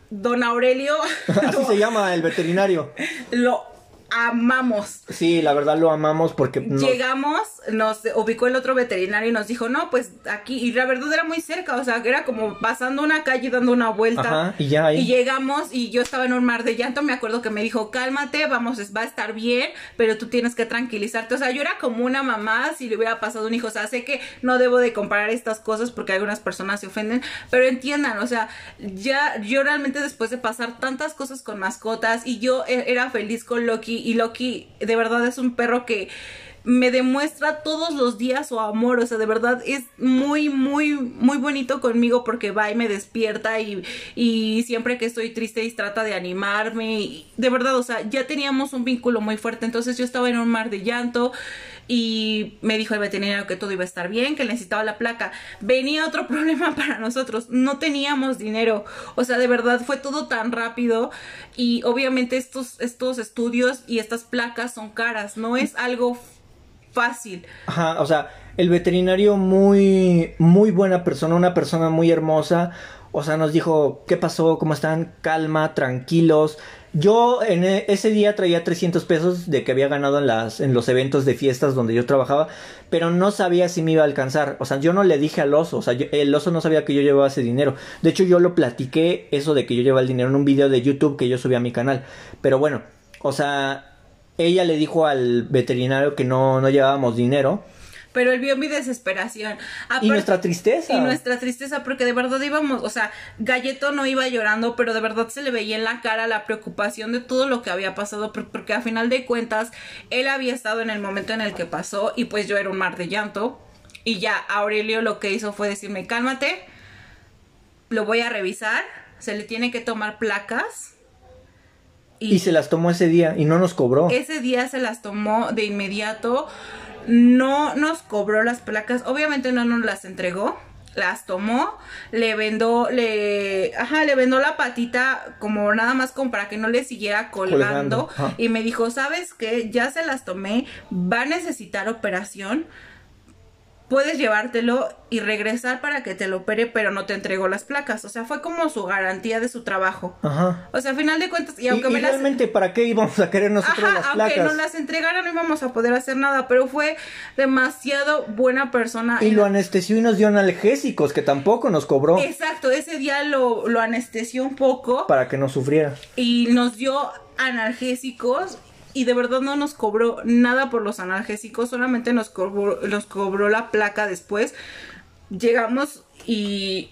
Don Aurelio. Así se llama el veterinario. Lo amamos. Sí, la verdad lo amamos porque llegamos, nos ubicó el otro veterinario y nos dijo, no, pues aquí, y la verdad era muy cerca, o sea, era como pasando una calle dando una vuelta. Ajá, y ya Y llegamos y yo estaba en un mar de llanto, me acuerdo que me dijo, cálmate, vamos, va a estar bien, pero tú tienes que tranquilizarte. O sea, yo era como una mamá si le hubiera pasado un hijo, o sea, sé que no debo de comparar estas cosas porque algunas personas se ofenden, pero entiendan, o sea, ya yo realmente después de pasar tantas cosas con mascotas y yo e, era feliz con Loki y Loki de verdad es un perro que me demuestra todos los días su amor, o sea, de verdad es muy, muy, muy bonito conmigo porque va y me despierta y, y siempre que estoy triste y trata de animarme, de verdad, o sea, ya teníamos un vínculo muy fuerte, entonces yo estaba en un mar de llanto y me dijo el veterinario que todo iba a estar bien, que necesitaba la placa. Venía otro problema para nosotros, no teníamos dinero, o sea, de verdad fue todo tan rápido y obviamente estos, estos estudios y estas placas son caras, no es algo fácil. Ajá, o sea, el veterinario muy, muy buena persona, una persona muy hermosa. O sea, nos dijo, ¿qué pasó? ¿Cómo están? Calma, tranquilos. Yo en e, ese día traía 300 pesos de que había ganado en, las, en los eventos de fiestas donde yo trabajaba, pero no sabía si me iba a alcanzar. O sea, yo no le dije al oso, o sea, el oso no sabía que yo llevaba ese dinero. De hecho, yo lo platiqué, eso de que yo llevaba el dinero en un video de YouTube que yo subí a mi canal. Pero bueno, o sea, ella le dijo al veterinario que no, no llevábamos dinero. Pero él vio mi desesperación. y nuestra tristeza. Y nuestra tristeza, porque de verdad íbamos, o sea, Galleto no iba llorando, pero de verdad se le veía en la cara la preocupación de todo lo que había pasado, porque a final de cuentas, él había estado en el momento en el que pasó y pues yo era un mar de llanto. Y ya Aurelio lo que hizo fue decirme, cálmate, lo voy a revisar, se le tiene que tomar placas y, se las tomó ese día y no nos cobró. Ese día se las tomó de inmediato. No nos cobró las placas. Obviamente no nos las entregó. Las tomó, le vendó, le, ajá, le vendó la patita como nada más como para que no le siguiera colgando. Y me dijo, ¿sabes qué? Ya se las tomé, va a necesitar operación puedes llevártelo y regresar para que te lo opere, pero no te entregó las placas. O sea, fue como su garantía de su trabajo. Ajá. O sea, al final de cuentas, y aunque me realmente, ¿para qué íbamos a querer nosotros las placas? Aunque nos las entregara, no íbamos a poder hacer nada, pero fue demasiado buena persona. Y lo anestesió y nos dio analgésicos, que tampoco nos cobró. Exacto, ese día lo, lo anestesió un poco. Para que no sufriera. Y nos dio analgésicos y de verdad no nos cobró nada por los analgésicos, solamente nos cobró, nos cobró la placa después. Llegamos y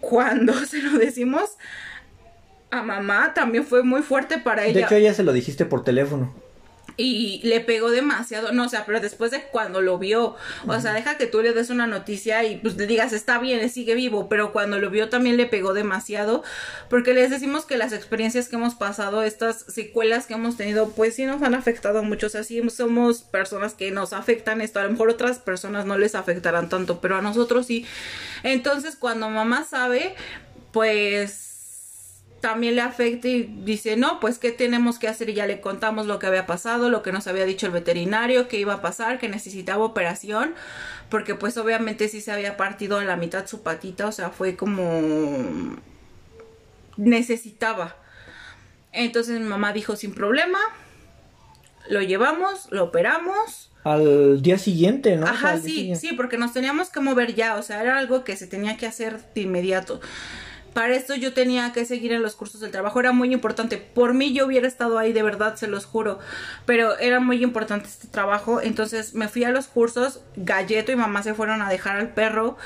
cuando se lo decimos a mamá también fue muy fuerte para ella. De hecho, ella se lo dijiste por teléfono y le pegó demasiado, no, o sea, pero después de cuando lo vio, o sea, deja que tú le des una noticia y pues le digas, está bien, sigue vivo, pero cuando lo vio también le pegó demasiado, porque les decimos que las experiencias que hemos pasado, estas secuelas que hemos tenido, pues sí nos han afectado mucho, o sea, sí somos personas que nos afectan esto, a lo mejor otras personas no les afectarán tanto, pero a nosotros sí. Entonces, cuando mamá sabe, pues también le afecta y dice, no, pues qué tenemos que hacer y ya le contamos lo que había pasado, lo que nos había dicho el veterinario, que iba a pasar, que necesitaba operación, porque pues obviamente sí se había partido a la mitad su patita, o sea, fue como necesitaba. Entonces mi mamá dijo, sin problema, lo llevamos, lo operamos. Al día siguiente, ¿no? Ajá, sí, sí, porque nos teníamos que mover ya, o sea, era algo que se tenía que hacer de inmediato para esto yo tenía que seguir en los cursos del trabajo, era muy importante. Por mí yo hubiera estado ahí, de verdad, se los juro, pero era muy importante este trabajo, entonces me fui a los cursos, Galleto y mamá se fueron a dejar al perro.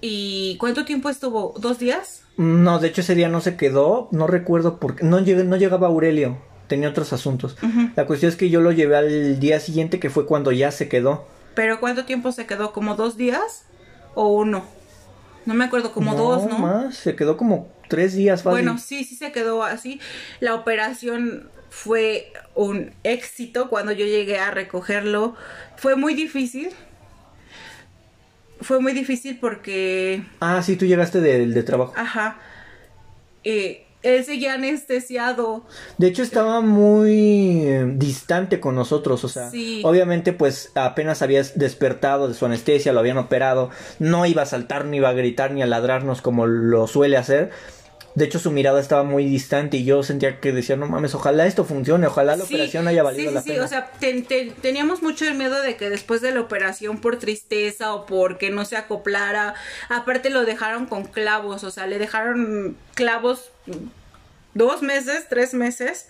¿Y cuánto tiempo estuvo? ¿Dos días? No, de hecho ese día no se quedó, no recuerdo por qué, no, no llegaba Aurelio, tenía otros asuntos. La cuestión es que yo lo llevé al día siguiente, que fue cuando ya se quedó. ¿Pero cuánto tiempo se quedó? ¿Como dos días o uno? No me acuerdo, como dos, ¿no? más, se quedó como tres días fácil. Bueno, sí, sí se quedó así. La operación fue un éxito cuando yo llegué a recogerlo. Fue muy difícil. Fue muy difícil porque... Ah, sí, tú llegaste del de trabajo. Ajá. Eh, él seguía anestesiado. De hecho, estaba muy eh, distante con nosotros, o sea, obviamente pues apenas habías despertado de su anestesia, lo habían operado, no iba a saltar, ni iba a gritar, ni a ladrarnos como lo suele hacer. De hecho, su mirada estaba muy distante y yo sentía que decía, no mames, ojalá esto funcione, ojalá la operación haya valido la pena. Sí, o sea, teníamos mucho el miedo de que después de la operación por tristeza o porque no se acoplara, aparte lo dejaron con clavos, o sea, le dejaron clavos dos meses, tres meses,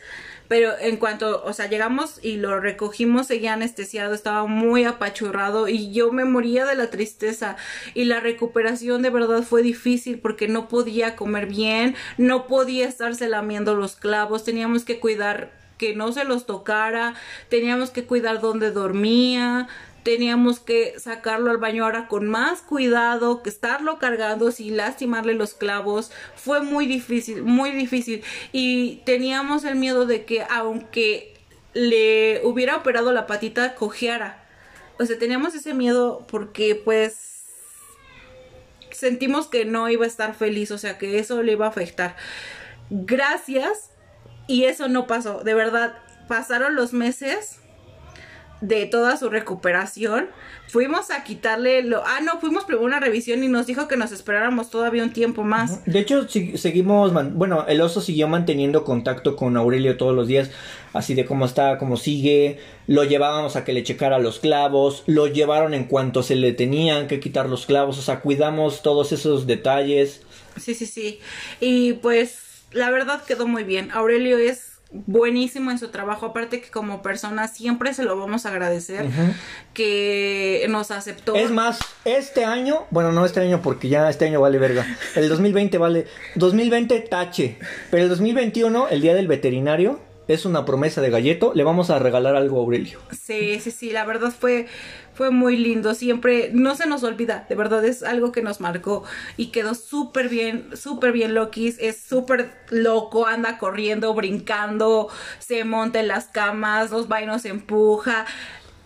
pero en cuanto, o sea, llegamos y lo recogimos, seguía anestesiado, estaba muy apachurrado y yo me moría de la tristeza. Y la recuperación de verdad fue difícil porque no podía comer bien, no podía estarse lamiendo los clavos, teníamos que cuidar que no se los tocara, teníamos que cuidar dónde dormía, teníamos que sacarlo al baño ahora con más cuidado, que estarlo cargando sin lastimarle los clavos. Fue muy difícil, muy difícil. Y teníamos el miedo de que aunque le hubiera operado la patita, cojeara. O sea, teníamos ese miedo porque pues sentimos que no iba a estar feliz, o sea, que eso le iba a afectar. Gracias. Y eso no pasó, de verdad. Pasaron los meses de toda su recuperación. Fuimos a quitarle lo... Ah, no, fuimos por una revisión y nos dijo que nos esperáramos todavía un tiempo más. De hecho, seguimos... Bueno, el oso siguió manteniendo contacto con Aurelio todos los días, así de cómo está, cómo sigue. Lo llevábamos a que le checara los clavos. Lo llevaron en cuanto se le tenían que quitar los clavos. O sea, cuidamos todos esos detalles. Sí, sí, sí. Y pues la verdad quedó muy bien. Aurelio es buenísimo en su trabajo, aparte que como persona siempre se lo vamos a agradecer que nos aceptó. Es más, este año, bueno, no este año porque ya este año vale verga. El 2020 vale 2020 tache, pero el 2021, el día del veterinario, es una promesa de Galleto, le vamos a regalar algo a Aurelio. Sí, sí, sí, la verdad fue fue muy lindo, siempre no se nos olvida, de verdad es algo que nos marcó y quedó súper bien, súper bien Lokis, es súper loco, anda corriendo, brincando, se monta en las camas, los vainos empuja.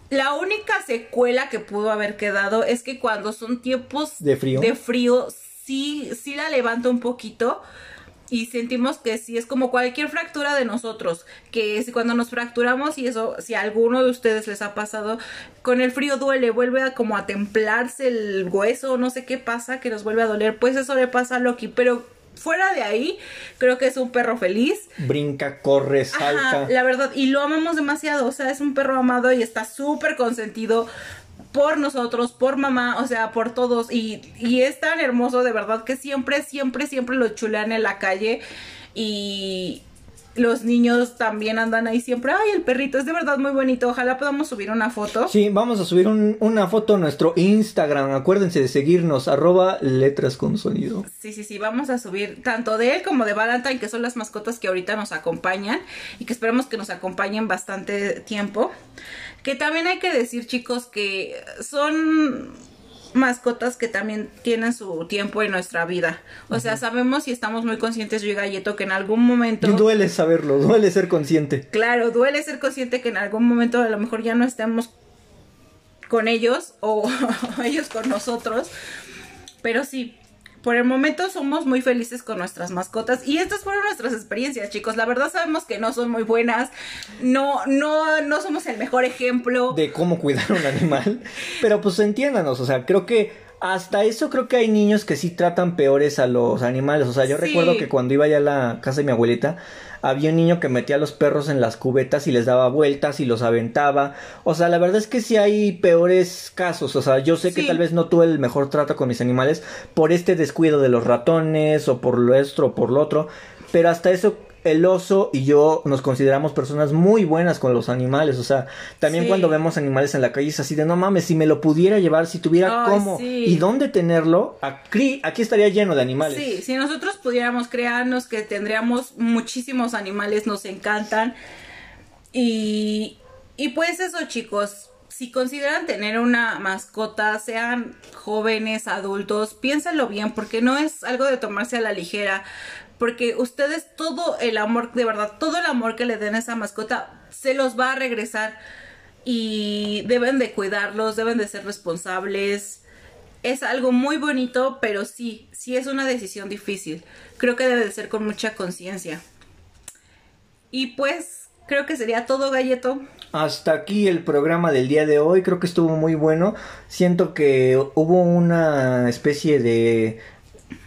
La única secuela que pudo haber quedado es que cuando son tiempos de frío, de frío sí, sí la levanta un poquito y sentimos que sí es como cualquier fractura de nosotros, que si cuando nos fracturamos y eso, si a alguno de ustedes les ha pasado, con el frío duele, vuelve a como a templarse el hueso, no sé qué pasa, que nos vuelve a doler, pues eso le pasa a Loki, pero fuera de ahí, creo que es un perro feliz. Brinca, corre, salta. la verdad, y lo amamos demasiado, o sea, es un perro amado y está súper consentido por nosotros, por mamá, o sea, por todos. Y, y es tan hermoso, de verdad, que siempre, siempre, siempre lo chulean en la calle. Y, los niños también andan ahí siempre. Ay, el perrito es de verdad muy bonito. Ojalá podamos subir una foto. Sí, vamos a subir una foto a nuestro Instagram. Acuérdense de seguirnos, arroba letras con sonido. Sí, sí, sí, vamos a subir tanto de él como de Valentine, que son las mascotas que ahorita nos acompañan y que esperemos que nos acompañen bastante tiempo. Que también hay que decir, chicos, que son mascotas que también tienen su tiempo en nuestra vida. O sea, sabemos y estamos muy conscientes, yo y Galleto, que en algún momento... Duele saberlo, duele ser consciente. Claro, duele ser consciente que en algún momento a lo mejor ya no estemos con ellos o ellos con nosotros. Pero sí, por el momento somos muy felices con nuestras mascotas y estas fueron nuestras experiencias, chicos. La verdad sabemos que no son muy buenas, no, no, no somos el mejor ejemplo de cómo cuidar un animal, pero pues entiéndanos, o sea, creo que hasta eso creo que hay niños que sí tratan peores a los animales. O sea, yo recuerdo que cuando iba allá a la casa de mi abuelita, había un niño que metía a los perros en las cubetas y les daba vueltas y los aventaba. O sea, la verdad es que sí hay peores casos. O sea, yo sé que tal vez no tuve el mejor trato con mis animales por este descuido de los ratones o por lo esto o por lo otro. Pero hasta eso el oso y yo nos consideramos personas muy buenas con los animales. O sea, también cuando vemos animales en la calle es así de no mames, si me lo pudiera llevar, si tuviera cómo y dónde tenerlo, aquí, aquí estaría lleno de animales. Sí, si nosotros pudiéramos crearnos que tendríamos muchísimos animales, nos encantan. Y, y pues eso, chicos. Si consideran tener una mascota, sean jóvenes, adultos, piénsenlo bien, porque no es algo de tomarse a la ligera porque ustedes todo el amor, de verdad, todo el amor que le den a esa mascota se los va a regresar y deben de cuidarlos, deben de ser responsables. Es algo muy bonito, pero sí, sí es una decisión difícil. Creo que debe de ser con mucha conciencia. Y pues creo que sería todo, galleto. Hasta aquí el programa del día de hoy. Creo que estuvo muy bueno. Siento que hubo una especie de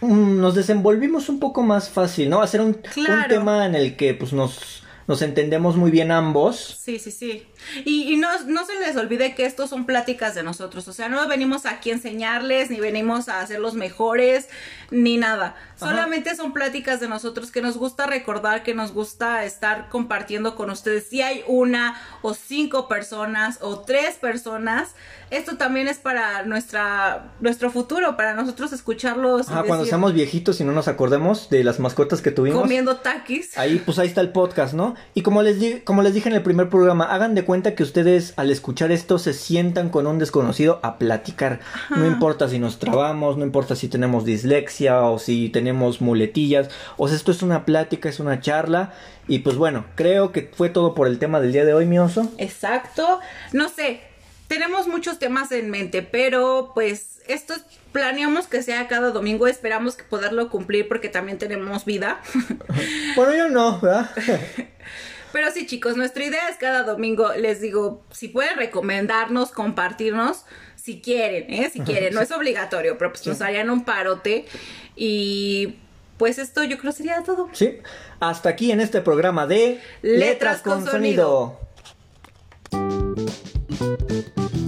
nos desenvolvimos un poco más fácil, ¿no? Hacer un, un tema en el que pues nos, nos entendemos muy bien ambos. Sí, sí, sí. Y, no, no, se les olvide que estos son pláticas de nosotros. O sea, no venimos aquí a enseñarles, ni venimos a hacer los mejores, ni nada. Solamente son pláticas de nosotros que nos gusta recordar, que nos gusta estar compartiendo con ustedes. Si hay una o cinco personas o tres personas, esto también es para nuestra, nuestro futuro, para nosotros escucharlos. Ah, cuando seamos viejitos y no nos acordemos de las mascotas que tuvimos. Comiendo taquis. Ahí, pues ahí está el podcast, ¿no? Y como les, como les dije en el primer programa, hagan de cuenta que ustedes al escuchar esto se sientan con un desconocido a platicar. No importa si nos trabamos, no importa si tenemos dislexia o si tenemos muletillas. O sea, esto es una plática, es una charla. Y pues bueno, creo que fue todo por el tema del día de hoy, mi oso. Exacto. No sé, tenemos muchos temas en mente, pero pues esto planeamos que sea cada domingo, esperamos que poderlo cumplir porque también tenemos vida. bueno, yo no, ¿verdad? Pero sí, chicos, nuestra idea es cada domingo, les digo, si pueden recomendarnos, compartirnos, si quieren, ¿eh? Si quieren, no es obligatorio, pero pues nos harían un parote y pues esto yo creo sería todo. Sí, hasta aquí en este programa de Letras, con, sonido. sonido.